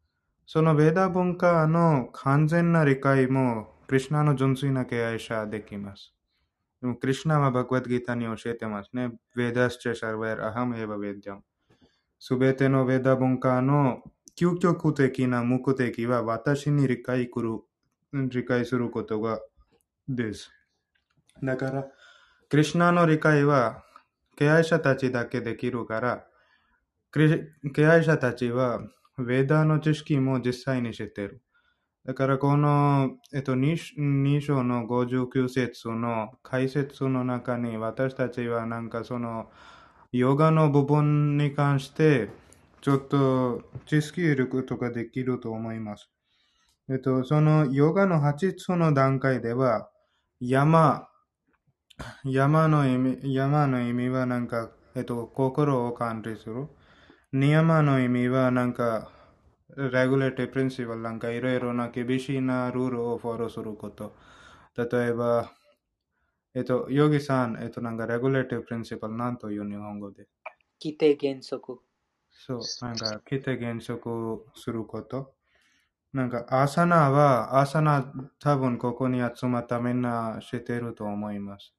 C: そのベーダ文化の完全な理解もクリュナの純粋な敬愛者できます。でも、クリュナはバグワッドギータに教えてますね。ベーダスチェシャルウェルアハムエヴァベッディャン。すべてのベーダ文化の究極的な目的は私に理解くる理解することがです。だから、クリュナの理解は敬愛者たちだけできるから、敬愛者たちはベーダの知識も実際に知っている。だからこの、えっと、2, 章の59節の解説の中に私たちはなんかそのヨガの部分に関してちょっと知識得ることができると思います。えっと、そのヨガの8つの段階では山、山の意味山の意味はなんか、えっと、心を管理する。ニヤマの意味はなんかレギュレーティプリンシパルなんかいろいろな厳しいなルールをフォローすること。例えば、えっと、ヨギさん、えっと、なんかレギュレーティプリンシパルなんという日本語で。
B: 規定原則。
C: そう、なんか規定原則すること。なんか、アーサナは、アーサナ多分ここに集まったみんな知ってると思います。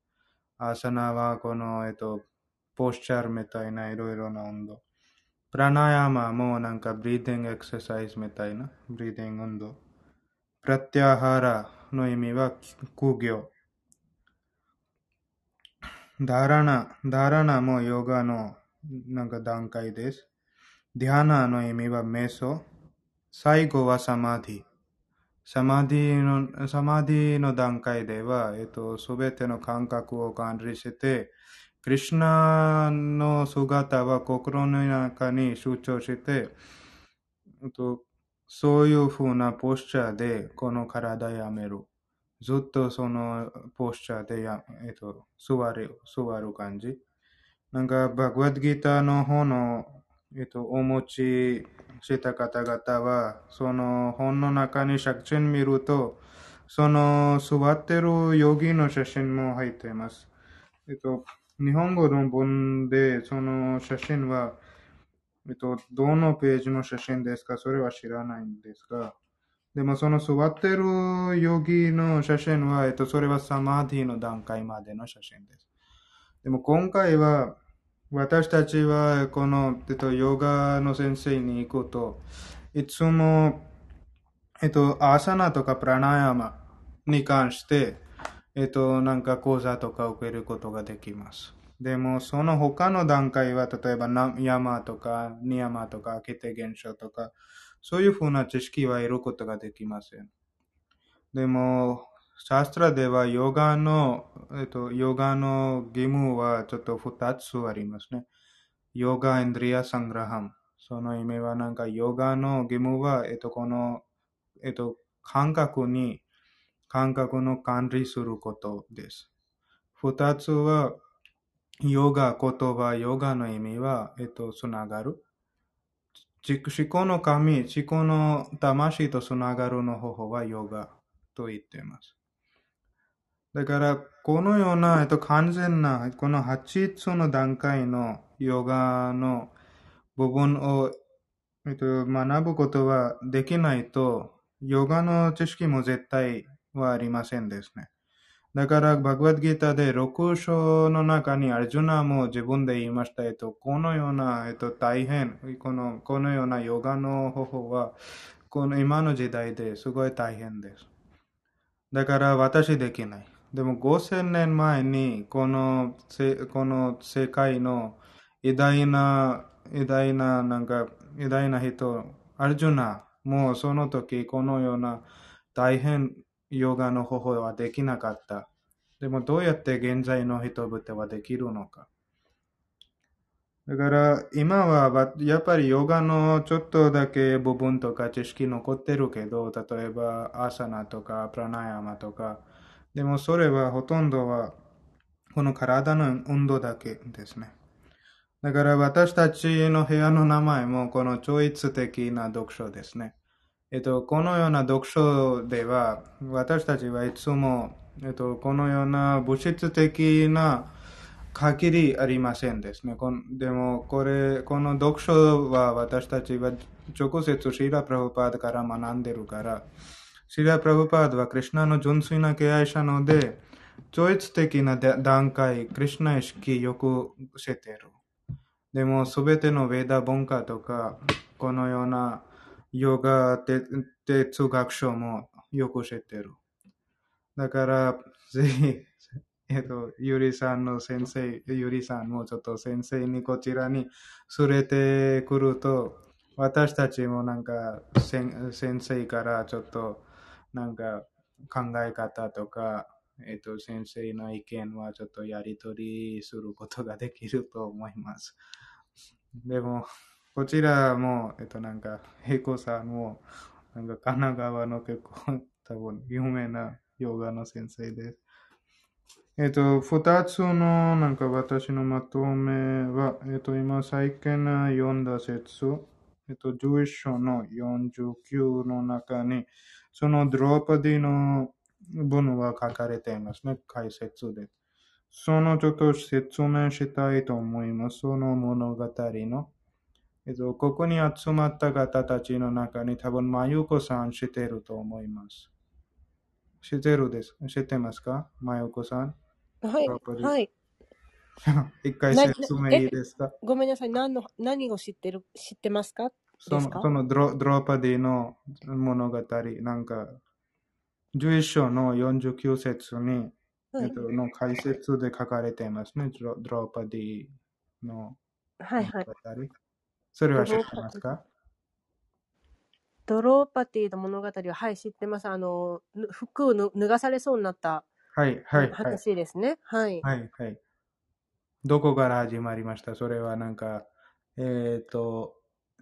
C: アーサナはこの、えっと、ポスチャーみたいないろいろな運動。プラナヤマもなんかブリーディングエクササイズみたいな、ブリーディング運動。プラティアハラの意味は苦行。ダラナ、ダラナもヨガのなんか段階です。ディハナの意味はメソ。最後はサマディ。サマディの、サマディの段階では、えっと、すべての感覚を管理して、クリュナの姿は心の中に集中して、そういうふうなポスチャーでこの体やめる。ずっとそのポスチャーでや、えっと、座る、座る感じ。なんか、バグワッドギターの方の、えっと、お持ちしてた方々は、その本の中に写真見ると、その座ってるヨギの写真も入っています。えっと、日本語の文で、その写真は、えっと、どのページの写真ですかそれは知らないんですが、でもその座ってるヨギの写真は、えっと、それはサマーディの段階までの写真です。でも今回は、私たちはこの、えっと、ヨガの先生に行くと、いつも、えっと、アーサナとかプラナヤマに関して、えっと、なんか講座とか受けることができます。でも、その他の段階は、例えば、山とか、ニヤマとか、ケテ現象とか、そういうふうな知識は得ることができません。でも、シャストラでは、ヨガの、えっと、ヨガの義務はちょっと二つありますね。ヨガインドリアサングラハム。その意味は、なんか、ヨガの義務は、えっと、この、えっと、感覚に感覚の管理することです。二つは、ヨガ、言葉、ヨガの意味は、えっと、つながる。思考の神、思考の魂とつながるの方法はヨガと言っています。だから、このような、えっと、完全な、この8つの段階のヨガの部分を、えっと、学ぶことはできないと、ヨガの知識も絶対はありませんですね。だから、バグワッドギーターで6章の中にアルジュナも自分で言いました。えっと、このような、えっと、大変、この、このようなヨガの方法は、この今の時代ですごい大変です。だから私できない。でも5000年前にこのこの世界の偉大な、偉大な、なんか偉大な人、アルジュナもその時このような大変ヨガの方法はできなかった。でもどうやって現在の人々はできるのか。だから今はやっぱりヨガのちょっとだけ部分とか知識残ってるけど、例えばアーサナとかプラナヤマとか、でもそれはほとんどはこの体の運動だけですね。だから私たちの部屋の名前もこの超越的な読書ですね。えっと、このような読書では私たちはいつも、えっと、このような物質的な限りありませんですね。でも、これ、この読書は私たちは直接シーラ・プラブパードから学んでるから、シーラ・プラブパードはクリュナの純粋な敬愛者ので、超越的な段階、クリュナ意識をよく知っている。でも、すべてのヴェーダ文化とか、このようなヨガ哲学書もよく知ってる。だから、ぜひ、えっと、ゆりさんの先生、ゆりさんもちょっと先生にこちらに連れてくると、私たちもなんか先先生からちょっとなんか考え方とか、えっと、先生の意見はちょっとやり取りすることができると思います。でも、こちらも、えっと、なんか、ヘイコさんも、なんか神奈川の結構多分有名なヨガの先生です。えっと、二つのなんか私のまとめは、えっと、今最近読んだ説、えっと、11章の49の中に、そのドローパディの文は書かれていますね、解説で。そのちょっと説明したいと思います。その物語の。えっと、ここに集まった方たちの中に多分、まゆこさん知ってると思います。知ってるです。知ってますか？まゆこさん。
A: はいはい
C: 一回
A: な
C: 説明いいですか？
A: ごめんなさい何の何を知ってる知ってますか？
C: そのそのドロドローパディの物語、なんか、11章の49節に、
A: はい
C: えっと、の解説で書かれていますね。ドロドローパディの
A: はいはい
C: 物語。それは知ってますか？
A: ドローパティの物語ははい知ってます。あのぬ服をぬ脱がされそうになった
C: はい、はい、はい。
A: 話ですね。はい。
C: はい、はい。どこから始まりました？それはなんか、えっ、と、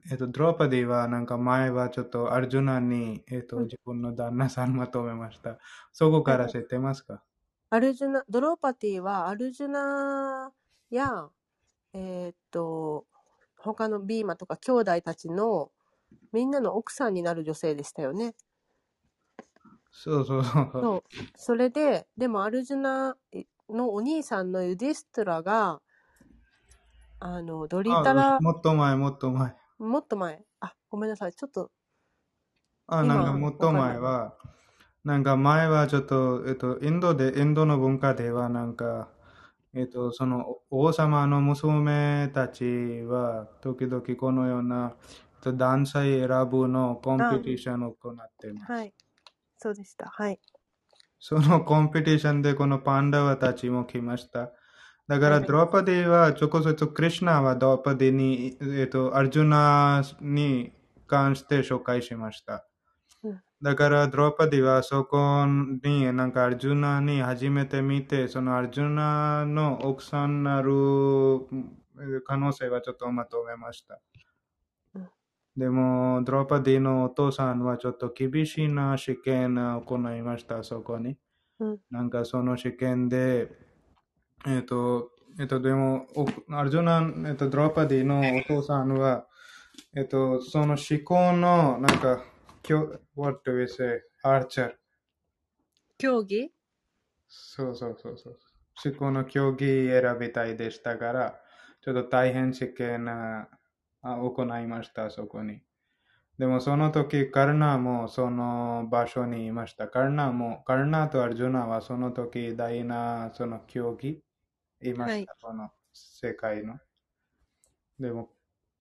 C: えっ、と、ドローパディはなんか前はちょっとアルジュナに、えっ、と、
A: うん。
C: 自分の旦那さんまとめました。そこから知ってますか？
A: アルジュナドローパティはアルジュナやえーっと他のビーマとか兄弟たちのみんなの奥さんになる女性でしたよね。
C: そうそうそう。
A: そう。それで、でもアルジュナのお兄さんのユディストラが、あの、ドリタ
C: あ
A: ラ、
C: もっと前、もっと前。
A: もっと前。あ、ごめんなさい。ちょっと、
C: あ、
A: 今
C: なんかもっと前は、なんか前はちょっと、えっと、インドで、インドの文化ではなんか、えっと、その王様の娘たちは、時々このような、えっと、男性選ぶのコンペティションを行っています。
A: はい。そうでした。はい。
C: そのコンペティションでこのパンダワたちも来ました。だから、
A: はい
C: ドローパディは、直接クリシュナはドローパディに、えっと、アルジュナに関して紹介しました。
A: うん
C: だから、ドローパディはそこに、なんかアルジュナに初めて見て、そのアルジュナの奥さんになるえ可能性はちょっとまとめました
A: うん。
C: でも、ドローパディのお父さんはちょっと厳しいな試験を行いました、そこに。
A: うん
C: なんかその試験で、えっ、と、えっ、と、でも、おアルジュナ、えっ、と、ドローパディのお父さんは、えっ、と、その思考の、なんか、きょ what do we say? アーチャー。
A: 競技？
C: そうそうそうそう。思考の競技選びたいでしたから、ちょっと大変試験ああ行いました、そこに。でもその時、カルナもその場所にいました。カルナも、カルナとアルジュナはその時大なその競技？いました、この世界の。でも、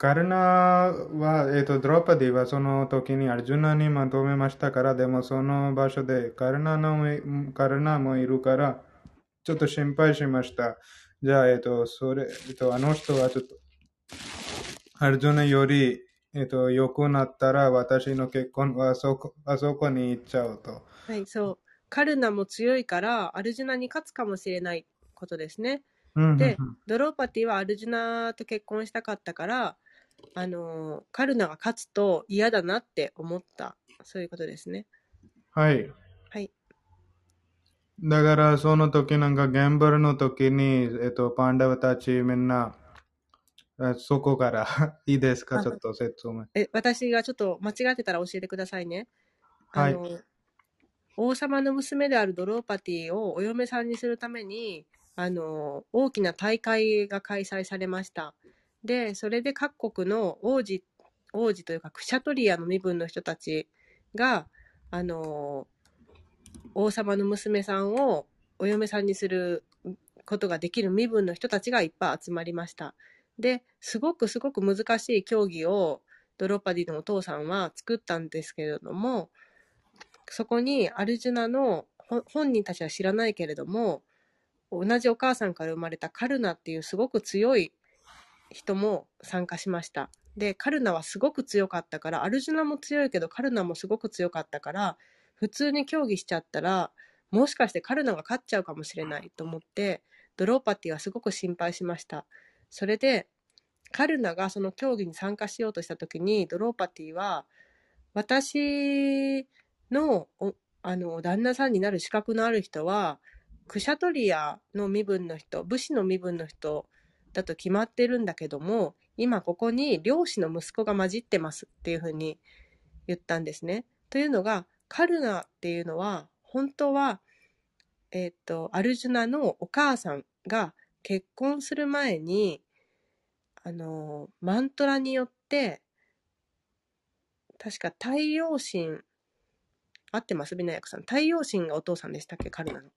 C: カルナは、えっ、と、ドロパディはその時にアルジュナにまとめましたから、でもその場所でカルナのカルナもいるから、ちょっと心配しました。じゃあ、えっ、と、それ、えっ、と、あの人はちょっと、アルジュナより、えっ、と、良くなったら、私の結婚はあそこ、あそこに行っちゃうと。
A: はい、そう。カルナも強いから、アルジュナに勝つかもしれないことですね。
C: うん
A: でドローパティはアルジュナと結婚したかったから、あのーカルナが勝つと嫌だなって思った。そういうことですね。
C: はい。
A: はい。
C: だから、その時なんか、ギャンブルの時に、えっと、パンダワたちみんな、あそこから、いいですか？
A: あ
C: ちょっと説明。
A: え、私がちょっと間違ってたら教えてくださいね。
C: はい
A: 王様の娘であるドローパティをお嫁さんにするために、あの、大きな大会が開催されました。で、それで各国の王子、王子というか、クシャトリアの身分の人たちが、あの、王様の娘さんをお嫁さんにすることができる身分の人たちがいっぱい集まりました。で、すごくすごく難しい競技をドロパディのお父さんは作ったんですけれども、そこにアルジュナの本人たちは知らないけれども、同じお母さんから生まれたカルナっていうすごく強い人も参加しました。で、カルナはすごく強かったから、アルジュナも強いけどカルナもすごく強かったから、普通に競技しちゃったら、もしかしてカルナが勝っちゃうかもしれないと思って、ドローパティはすごく心配しました。それで、カルナがその競技に参加しようとした時に、ドローパティは、私のおあの旦那さんになる資格のある人は、クシャトリアの身分の人、武士の身分の人だと決まってるんだけども、今ここに漁師の息子が混じってますっていうふうに言ったんですね。というのが、カルナっていうのは、本当は、えっ、と、アルジュナのお母さんが結婚する前に、あの、マントラによって、確か太陽神、合ってますビナヤクさん。太陽神がお父さんでしたっけカルナの。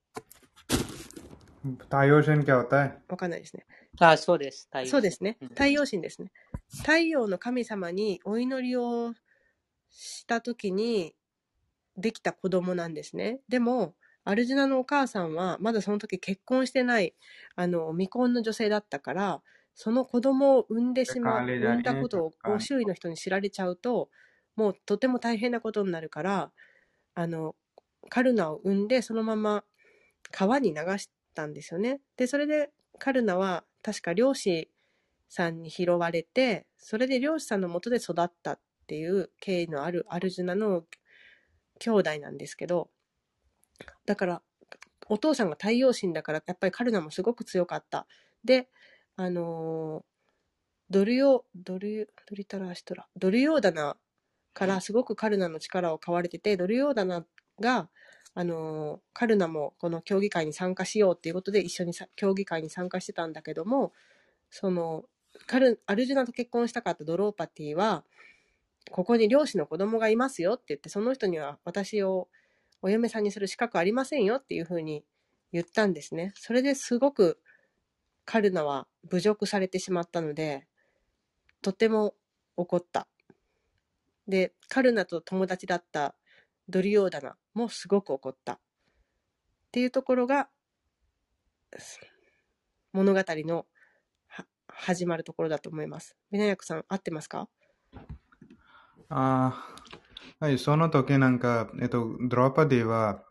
C: 太陽神क्या होता है
A: わかんないですね。
B: あ、そうです。太陽
A: そうですね
B: うん。
A: 太陽神ですね。太陽の神様にお祈りをした時にできた子供なんですね。でも、アルジュナのお母さんはまだその時結婚してない、あの、未婚の女性だったから、その子供を産んでしまう、産んだことを周囲の人に知られちゃうと、もうとても大変なことになるから、あの、カルナを産んでそのまま川に流したんですよね。で、それでカルナは確か漁師さんに拾われて、それで漁師さんのもとで育ったっていう経緯のあるアルジュナの兄弟なんですけど、だから、お父さんが太陽神だから、やっぱりカルナもすごく強かった。で、あのドルヨ、ドル、ドリタラシトラ、ドルヨーダナからすごくカルナの力を買われてて、ドルヨーダナが、あのカルナもこの競技会に参加しようっていうことで一緒にさ競技会に参加してたんだけども、その、カル、アルジュナと結婚したかったドローパティは、ここに漁師の子供がいますよって言って、その人には私をお嫁さんにする資格ありませんよっていうふうに言ったんですね。それですごくカルナは侮辱されてしまったので、とても怒った。で、カルナと友達だったドリオーダナもすごく怒った。っていうところが、物語の始まるところだと思います。ビナヤクさん、合ってますか？
C: あはい、その時なんか、えっと、ドロパディは、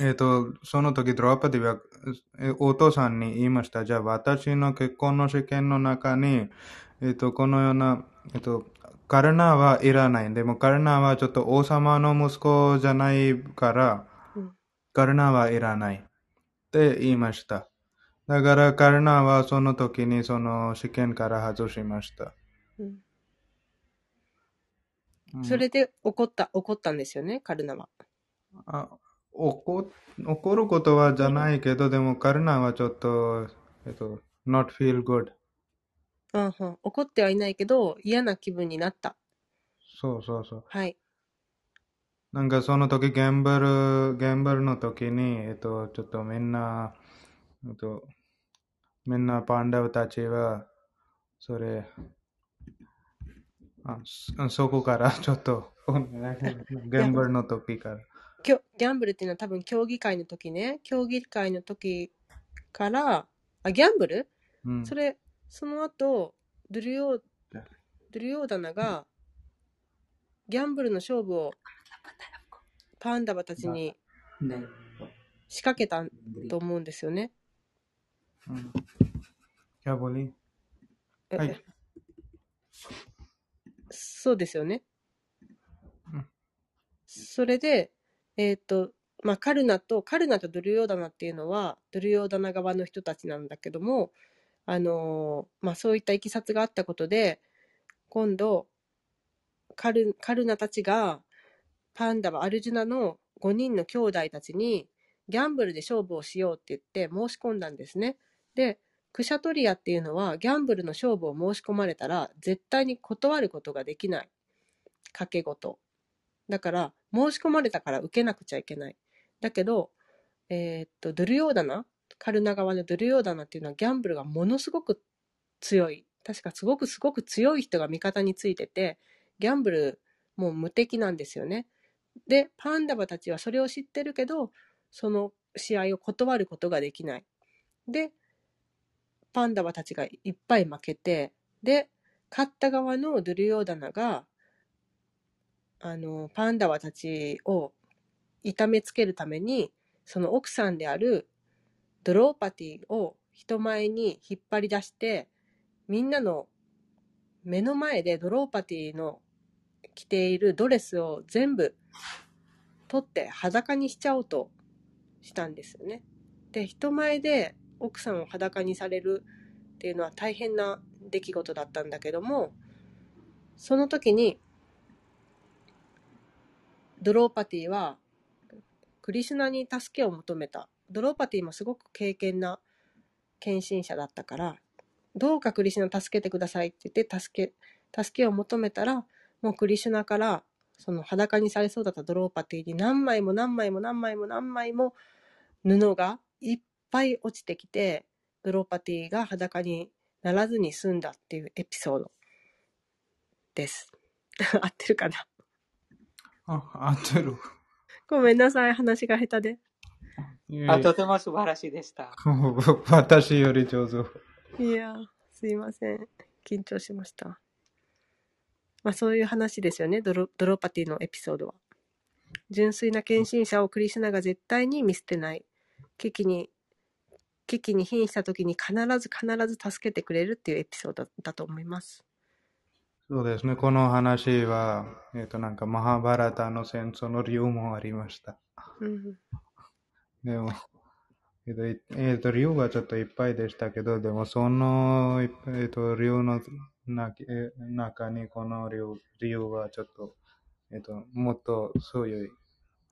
C: えっと、その時ドロパディは、お父さんに言いました。じゃあ、私の結婚の試験の中に、えっと、このような、えっと、カルナはいらない。でも、カルナはちょっと王様の息子じゃないから、
A: うん
C: カルナはいらない。って言いました。だから、カルナはその時にその試験から外しました。
A: うん
C: うん
A: それで怒った、怒ったんですよね、カルナは。
C: あ怒怒ることはじゃないけど、でもカルナはちょっと、えっと、not feel good。
A: うんうん、怒ってはいないけど、嫌な気分になった。
C: そうそうそう。
A: はい。
C: なんかその時、ギャンブル、ギャンブルの時に、えっと、ちょっとみんな、えっと、みんなパンダウたちは、それ、あそそこから ちょっと、ギャンブルの時から。
A: きょギャンブルっていうのは多分競技会の時ね。競技会の時から、あ、ギャンブル？
C: うん
A: それ、その後、ドゥルヨー、ドゥルヨーダナが、ギャンブルの勝負をパンダバたちに仕掛けたと思うんですよね。
C: はい
A: そうですよね
C: うん。
A: それで、えっ、と、まあ、カルナと、カルナとドゥルヨーダナっていうのは、ドゥルヨーダナ側の人たちなんだけども、あのまあ、そういったいきさつがあったことで、今度、カルカルナたちが、パンダはアルジュナの5人の兄弟たちに、ギャンブルで勝負をしようって言って申し込んだんですね。で、クシャトリアっていうのは、ギャンブルの勝負を申し込まれたら、絶対に断ることができない。賭け事。だから、申し込まれたから受けなくちゃいけない。だけど、えーっと、ドゥルヨーダナ、カルナ側のドゥルヨーダナっていうのはギャンブルがものすごく強い。確かすごくすごく強い人が味方についてて、ギャンブルもう無敵なんですよね。で、パンダバたちはそれを知ってるけど、その試合を断ることができない。で、パンダバたちがいっぱい負けて、で、勝った側のドゥルヨーダナが、あの、パンダバたちを痛めつけるために、その奥さんであるドローパティを人前に引っ張り出して、みんなの目の前でドローパティの着ているドレスを全部取って裸にしちゃおうとしたんですよね。で、人前で奥さんを裸にされるっていうのは大変な出来事だったんだけども、その時に、ドローパティはクリシュナに助けを求めた。ドローパティもすごく敬虔な献身者だったから、どうかクリシュナ助けてくださいって言って助け、助けを求めたら、もうクリシュナからその裸にされそうだったドローパティに何枚も何枚も何枚も何枚も布がいっぱい落ちてきて、ドローパティが裸にならずに済んだっていうエピソードです。合ってるかな？
C: あ、合ってる。
A: ごめんなさい、話が下手で。
B: あとても素晴らしいでした。
C: え私より上手。
A: いや、すいません。緊張しました。まあそういう話ですよね、ドロドロパティのエピソードは。純粋な献身者をクリシュナが絶対に見捨てない。危機に、危機に瀕した時に必ず必ず助けてくれるっていうエピソードだと思います。
C: そうですね。この話は、えっ、と、なんか、マハバラタの戦争の理由もありました。
A: うん。
C: でも、えっ、と、いえっ、と、理由がちょっといっぱいでしたけど、でも、その、えっ、と、理由の中に、この理由理由はちょっと、えっ、と、もっと強い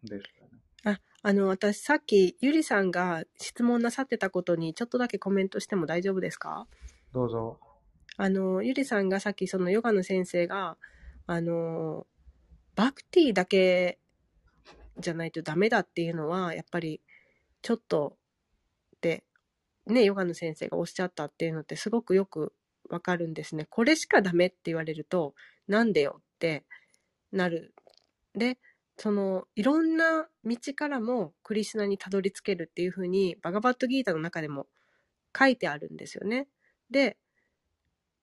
C: でしたね。
A: あ、あの、私さっきゆりさんが質問なさってたことにちょっとだけコメントしても大丈夫ですか？
C: どうぞ。
A: あの、ゆりさんがさっきそのヨガの先生が、あの、バクティだけじゃないとダメだっていうのは、やっぱりちょっとって、ね、ヨガの先生がおっしゃったっていうのってすごくよくわかるんですね。これしかダメって言われると、なんでよってなる。で、その、いろんな道からもクリシュナにたどり着けるっていうふうに、バガバットギータの中でも書いてあるんですよね。で、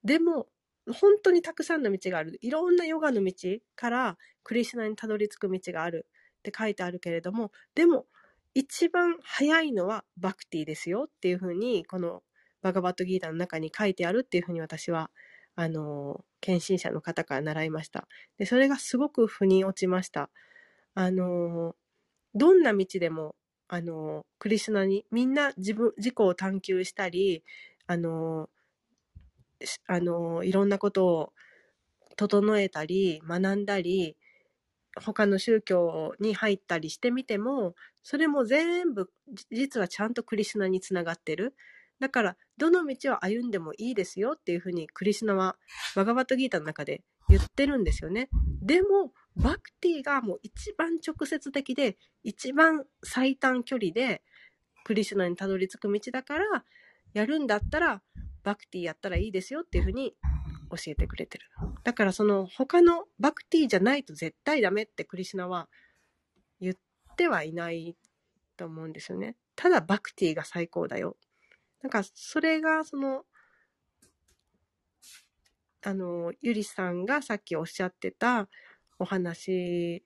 A: でも、本当にたくさんの道がある。いろんなヨガの道からクリシュナにたどり着く道があるって書いてあるけれども、でも、一番早いのはバクティですよっていうふうに、このバガバットギーターの中に書いてあるっていうふうに私は、あの、献身者の方から習いました。で、それがすごく腑に落ちました。あの、どんな道でも、あの、クリシュナに、みんな自分、自己を探求したり、あの、あの、いろんなことを整えたり、学んだり、他の宗教に入ったりしてみても、それも全部、実はちゃんとクリシュナにつながってる。だから、どの道を歩んでもいいですよっていうふうに、クリシュナは、バガバットギータの中で言ってるんですよね。でも、バクティがもう一番直接的で、一番最短距離で、クリシュナにたどり着く道だから、やるんだったら、バクティやったらいいですよっていうふうに教えてくれてる。だからその他のバクティじゃないと絶対ダメってクリシナは言ってはいないと思うんですよね。ただバクティが最高だよ。なんかそれがその、あの、ゆりさんがさっきおっしゃってたお話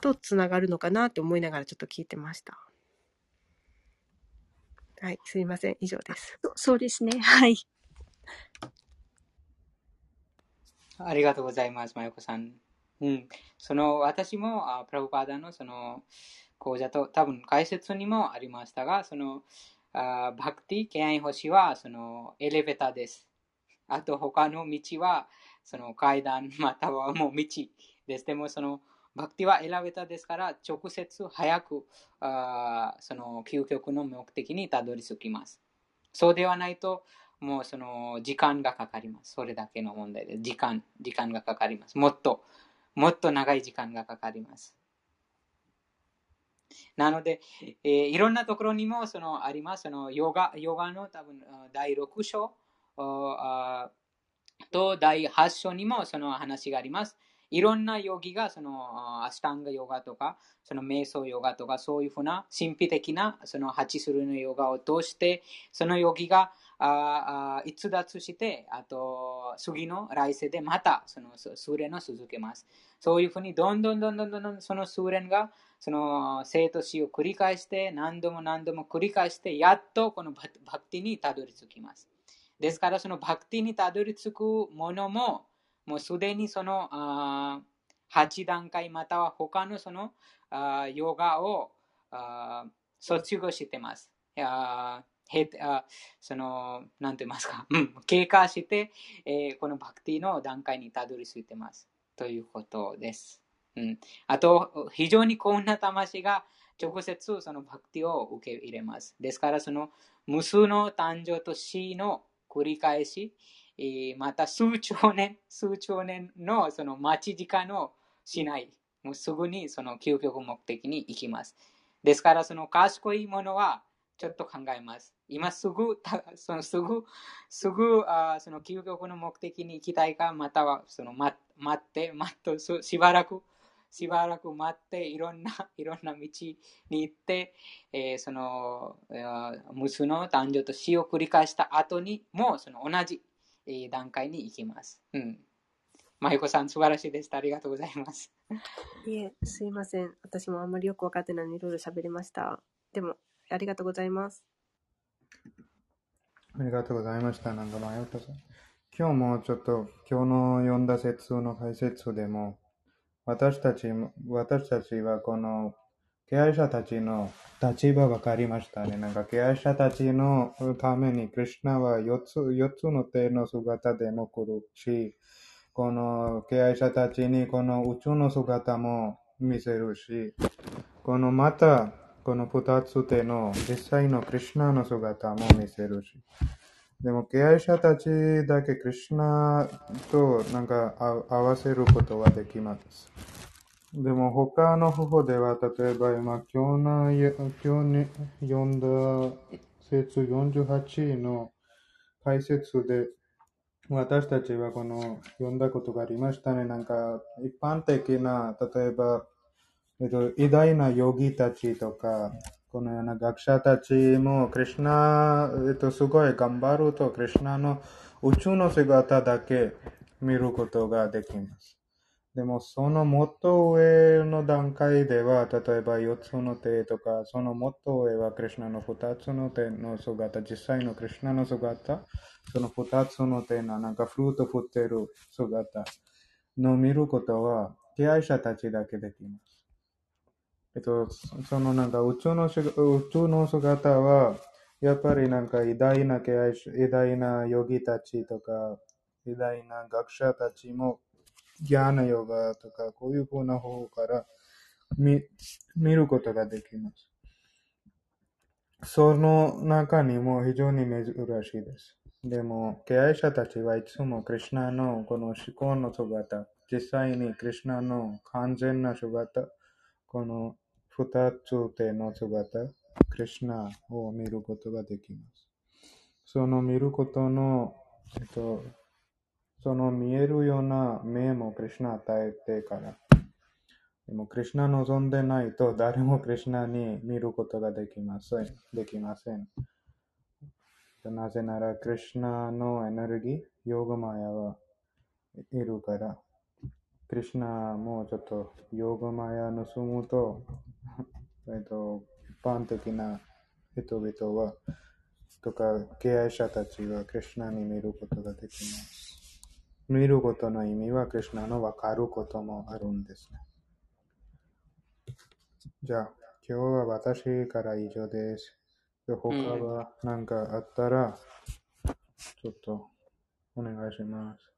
A: とつながるのかなって思いながらちょっと聞いてました。はい、すいません。以上です。
E: そうですね。はい。
B: ありがとうございます、まゆこさん。うん。その、私も、あプラブパーダのその、講座と、多分解説にもありましたが、その、あバクティ、ケアイン星は、その、エレベーターです。あと、他の道は、その、階段、またはもう道です。でも、その、バクティはエレベーターですから、直接早く、あその、究極の目的にたどり着きます。そうではないと、もうその時間がかかります。それだけの問題です。時間、時間がかかります。もっと、もっと長い時間がかかります。なので、えーいろんなところにもそのあります。そのヨガヨガの多分第6章と第8章にもその話があります。いろんなヨギがそのアスタンガヨガとか、その瞑想ヨガとか、そういうふうな神秘的なその8種類のヨガを通して、そのヨギがああ逸脱して、あと次の来世でまたその修練を続けます。そういうふうにどんどんどんどんどんどんその修練がその生と死を繰り返して何度も何度も繰り返してやっとこのバクティにたどり着きます。ですからそのバクティにたどり着くものももうすでにそのあ8段階または他のそのヨガを卒業してます。へあその、なんて言いますか、うん、経過して、えーこのバクティの段階にたどり着いてます。ということです。うん、あと、非常に幸運な魂が直接そのバクティを受け入れます。ですから、その無数の誕生と死の繰り返し、えーまた数兆年、数兆年のその待ち時間をしない。もうすぐにその究極目的に行きます。ですから、その賢いものはちょっと考えます。今すぐ、そのすぐ、すぐあその究極の目的に行きたいか、またはその待待って、待って、すしばらく、しばらく待って、いろんな、いろんな道に行って、えーその、あー無数の誕生と死を繰り返した後にも、その同じ、えー段階に行きます。うん。まゆこさん、素晴らしいです。ありがとうございます。
A: いえ、すいません。私もあんまりよくわかってないのにいろいろ喋りました。でも、ありがとうございます。
C: ありがとうございました。なんか、マヨコさん。今日もちょっと、今日の読んだ説の解説でも、私たちも、私たちはこの、敬愛者たちの立場分かりましたね。なんか、敬愛者たちのために、クリュナは4つ、4つの手の姿でも来るし、この敬愛者たちにこの宇宙の姿も見せるし、このまた、この二つ手の実際のクリュナの姿も見せるし。でも、敬愛者たちだけクリュナとなんか合わせることはできます。でも、他の方法では、例えば今、今日の今日に読んだ説48の解説で、私たちはこの読んだことがありましたね。なんか、一般的な、例えば、えっと、偉大なヨギたちとか、このような学者たちも、クリュナ、えっと、すごい頑張ると、クリュナの宇宙の姿だけ見ることができます。でも、そのもっと上の段階では、例えば4つの手とか、そのもっと上はクリュナの2つの手の姿、実際のクリュナの姿、その2つの手のなんかフルート振ってる姿の見ることは、敬愛者たちだけできます。えっと、そのなんか宇宙の宇宙の姿は、やっぱりなんか偉大な敬愛者、偉大なヨギたちとか、偉大な学者たちも、ギャーナヨガとか、こういうふうな方から見見ることができます。その中にも非常に珍しいです。でも、敬愛者たちはいつもクリュナのこの思考の姿、実際にクリュナの完全な姿、この二つ手の姿、クリュナを見ることができます。その見ることの、えっと、その見えるような目もクリュナ与えてから。でも、クリュナ望んでないと誰もクリュナに見ることができません。できません。なぜなら、クリュナのエネルギー、ヨガマヤはいるから、クリュナもちょっとヨガマヤ盗むと、えっと、一般的な人々は、とか、敬愛者たちはクリュナに見ることができます。見ることの意味は、クリュナのわかることもあるんですね。じゃあ、今日は私から以上です。で他は何かあったら、ちょっとお願いします。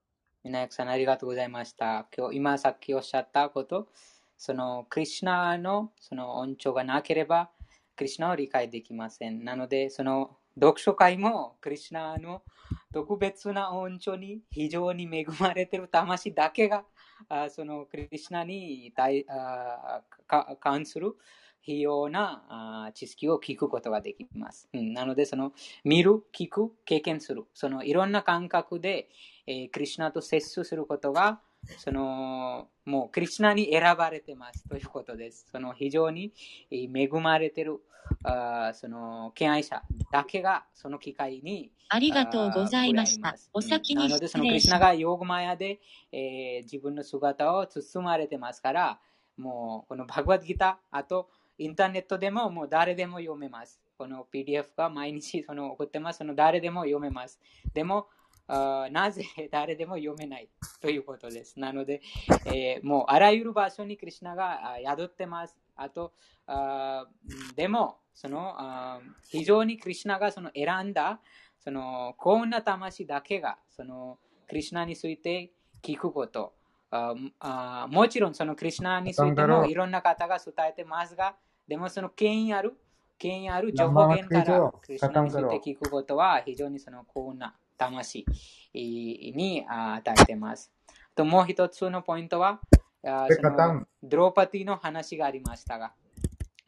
B: みなやくさんありがとうございました。今日、今さっきおっしゃったこと、そのクリュナのその恩寵がなければ、クリュナを理解できません。なので、その読書会もクリュナの特別な恩寵に非常に恵まれている魂だけがあそのクリュナに対あ関する必要な知識を聞くことができます。うん、なので、その見る、聞く、経験する、そのいろんな感覚で、えー、クリュナと接することが、そのもうクリュナに選ばれてますということです。その非常に恵まれているあその敬愛者だけがその機会に
F: ありがとうございました。お先に
B: なので、そのクリュナがヨーグマヤで、えー、自分の姿を包まれてますから、もうこのバグワッドギター、あとインターネットでももう誰でも読めます。この PDF が毎日その送ってます。その誰でも読めます。でも、あなぜ誰でも読めないということです。なので、えー、もうあらゆる場所にクリュナが宿ってます。あと、あでも、そのあ非常にクリュナがその選んだその幸運な魂だけがそのクリュナについて聞くこと。ああもちろんそのクリュナについてもいろんな方が伝えてますが、でもその権威ある、権威ある情報源からクリュナについて聞くことは非常にその幸運な魂に与えてます。ともう一つのポイントは、そのドローパティの話がありましたが、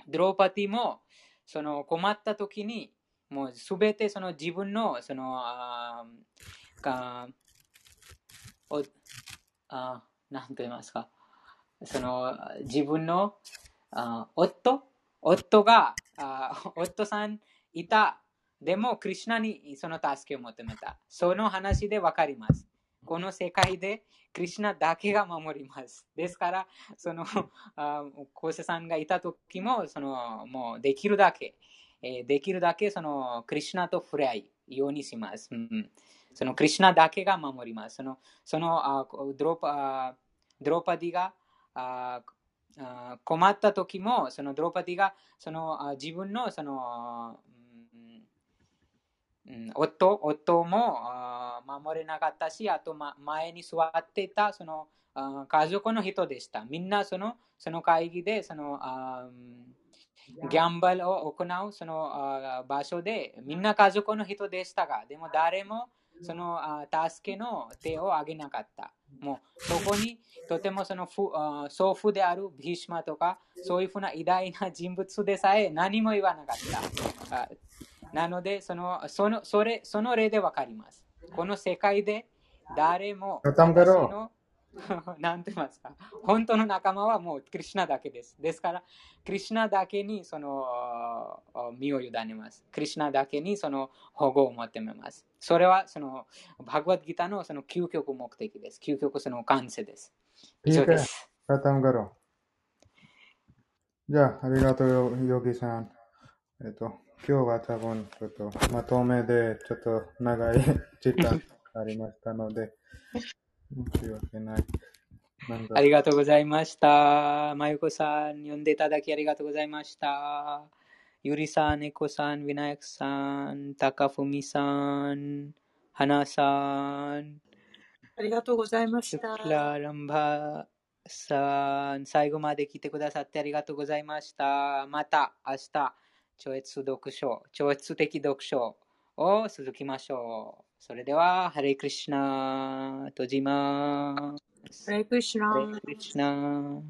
B: ドローパティもその困った時に、もうすべてその自分のそのあかおあなんと言いますか、その自分のあ夫？夫があ夫さんいたでも、クリュナにその助けを求めた。その話でわかります。この世界でクリュナだけが守ります。ですから、その、コーセさんがいた時も、その、もうできるだけ、えー、できるだけそのクリュナと触れ合いようにします。うん、そのクリュナだけが守ります。そのそのあドロパドロパディがあ困った時も、そのドロパディがその自分のそのうん、夫夫も守れなかったし、あと、ま、前に座っていたその家族の人でした。みんなそのその会議でそのギャンブルを行うその場所でみんな家族の人でしたが、でも誰もその助けの手を挙げなかった。もうそこにとてもその祖父であるビシマとかそういうふうな偉大な人物でさえ何も言わなかった。なので、そのそのそれその例でわかります。この世界で誰も私の 何て言いますか？本当の仲間はもうクリュナだけです。ですから、クリュナだけにその身を委ねます。クリュナだけにその保護を求めます。それはそのバグワッドギターのその究極目的です。究極その感性です。以上です。
C: じゃあ、ありがとう、ヨギさん。えっと、今日は多分、ちょっと、まとめで、ちょっと長い 時間ありましたので、申し訳ない。
B: ありがとうございました。まゆこさん、呼んでいただきありがとうございました。ゆりさん、ねこさん、ビナヤクさん、たかふみさん、はなさん。
G: ありがとうございました。
B: スラランバさん、最後まで来てくださってありがとうございました。また明日。超越読書、超越的読書を続きましょう。それでは、ハレイクリシナ、閉じます。
G: ハレクリシナ
B: ハレクリシナ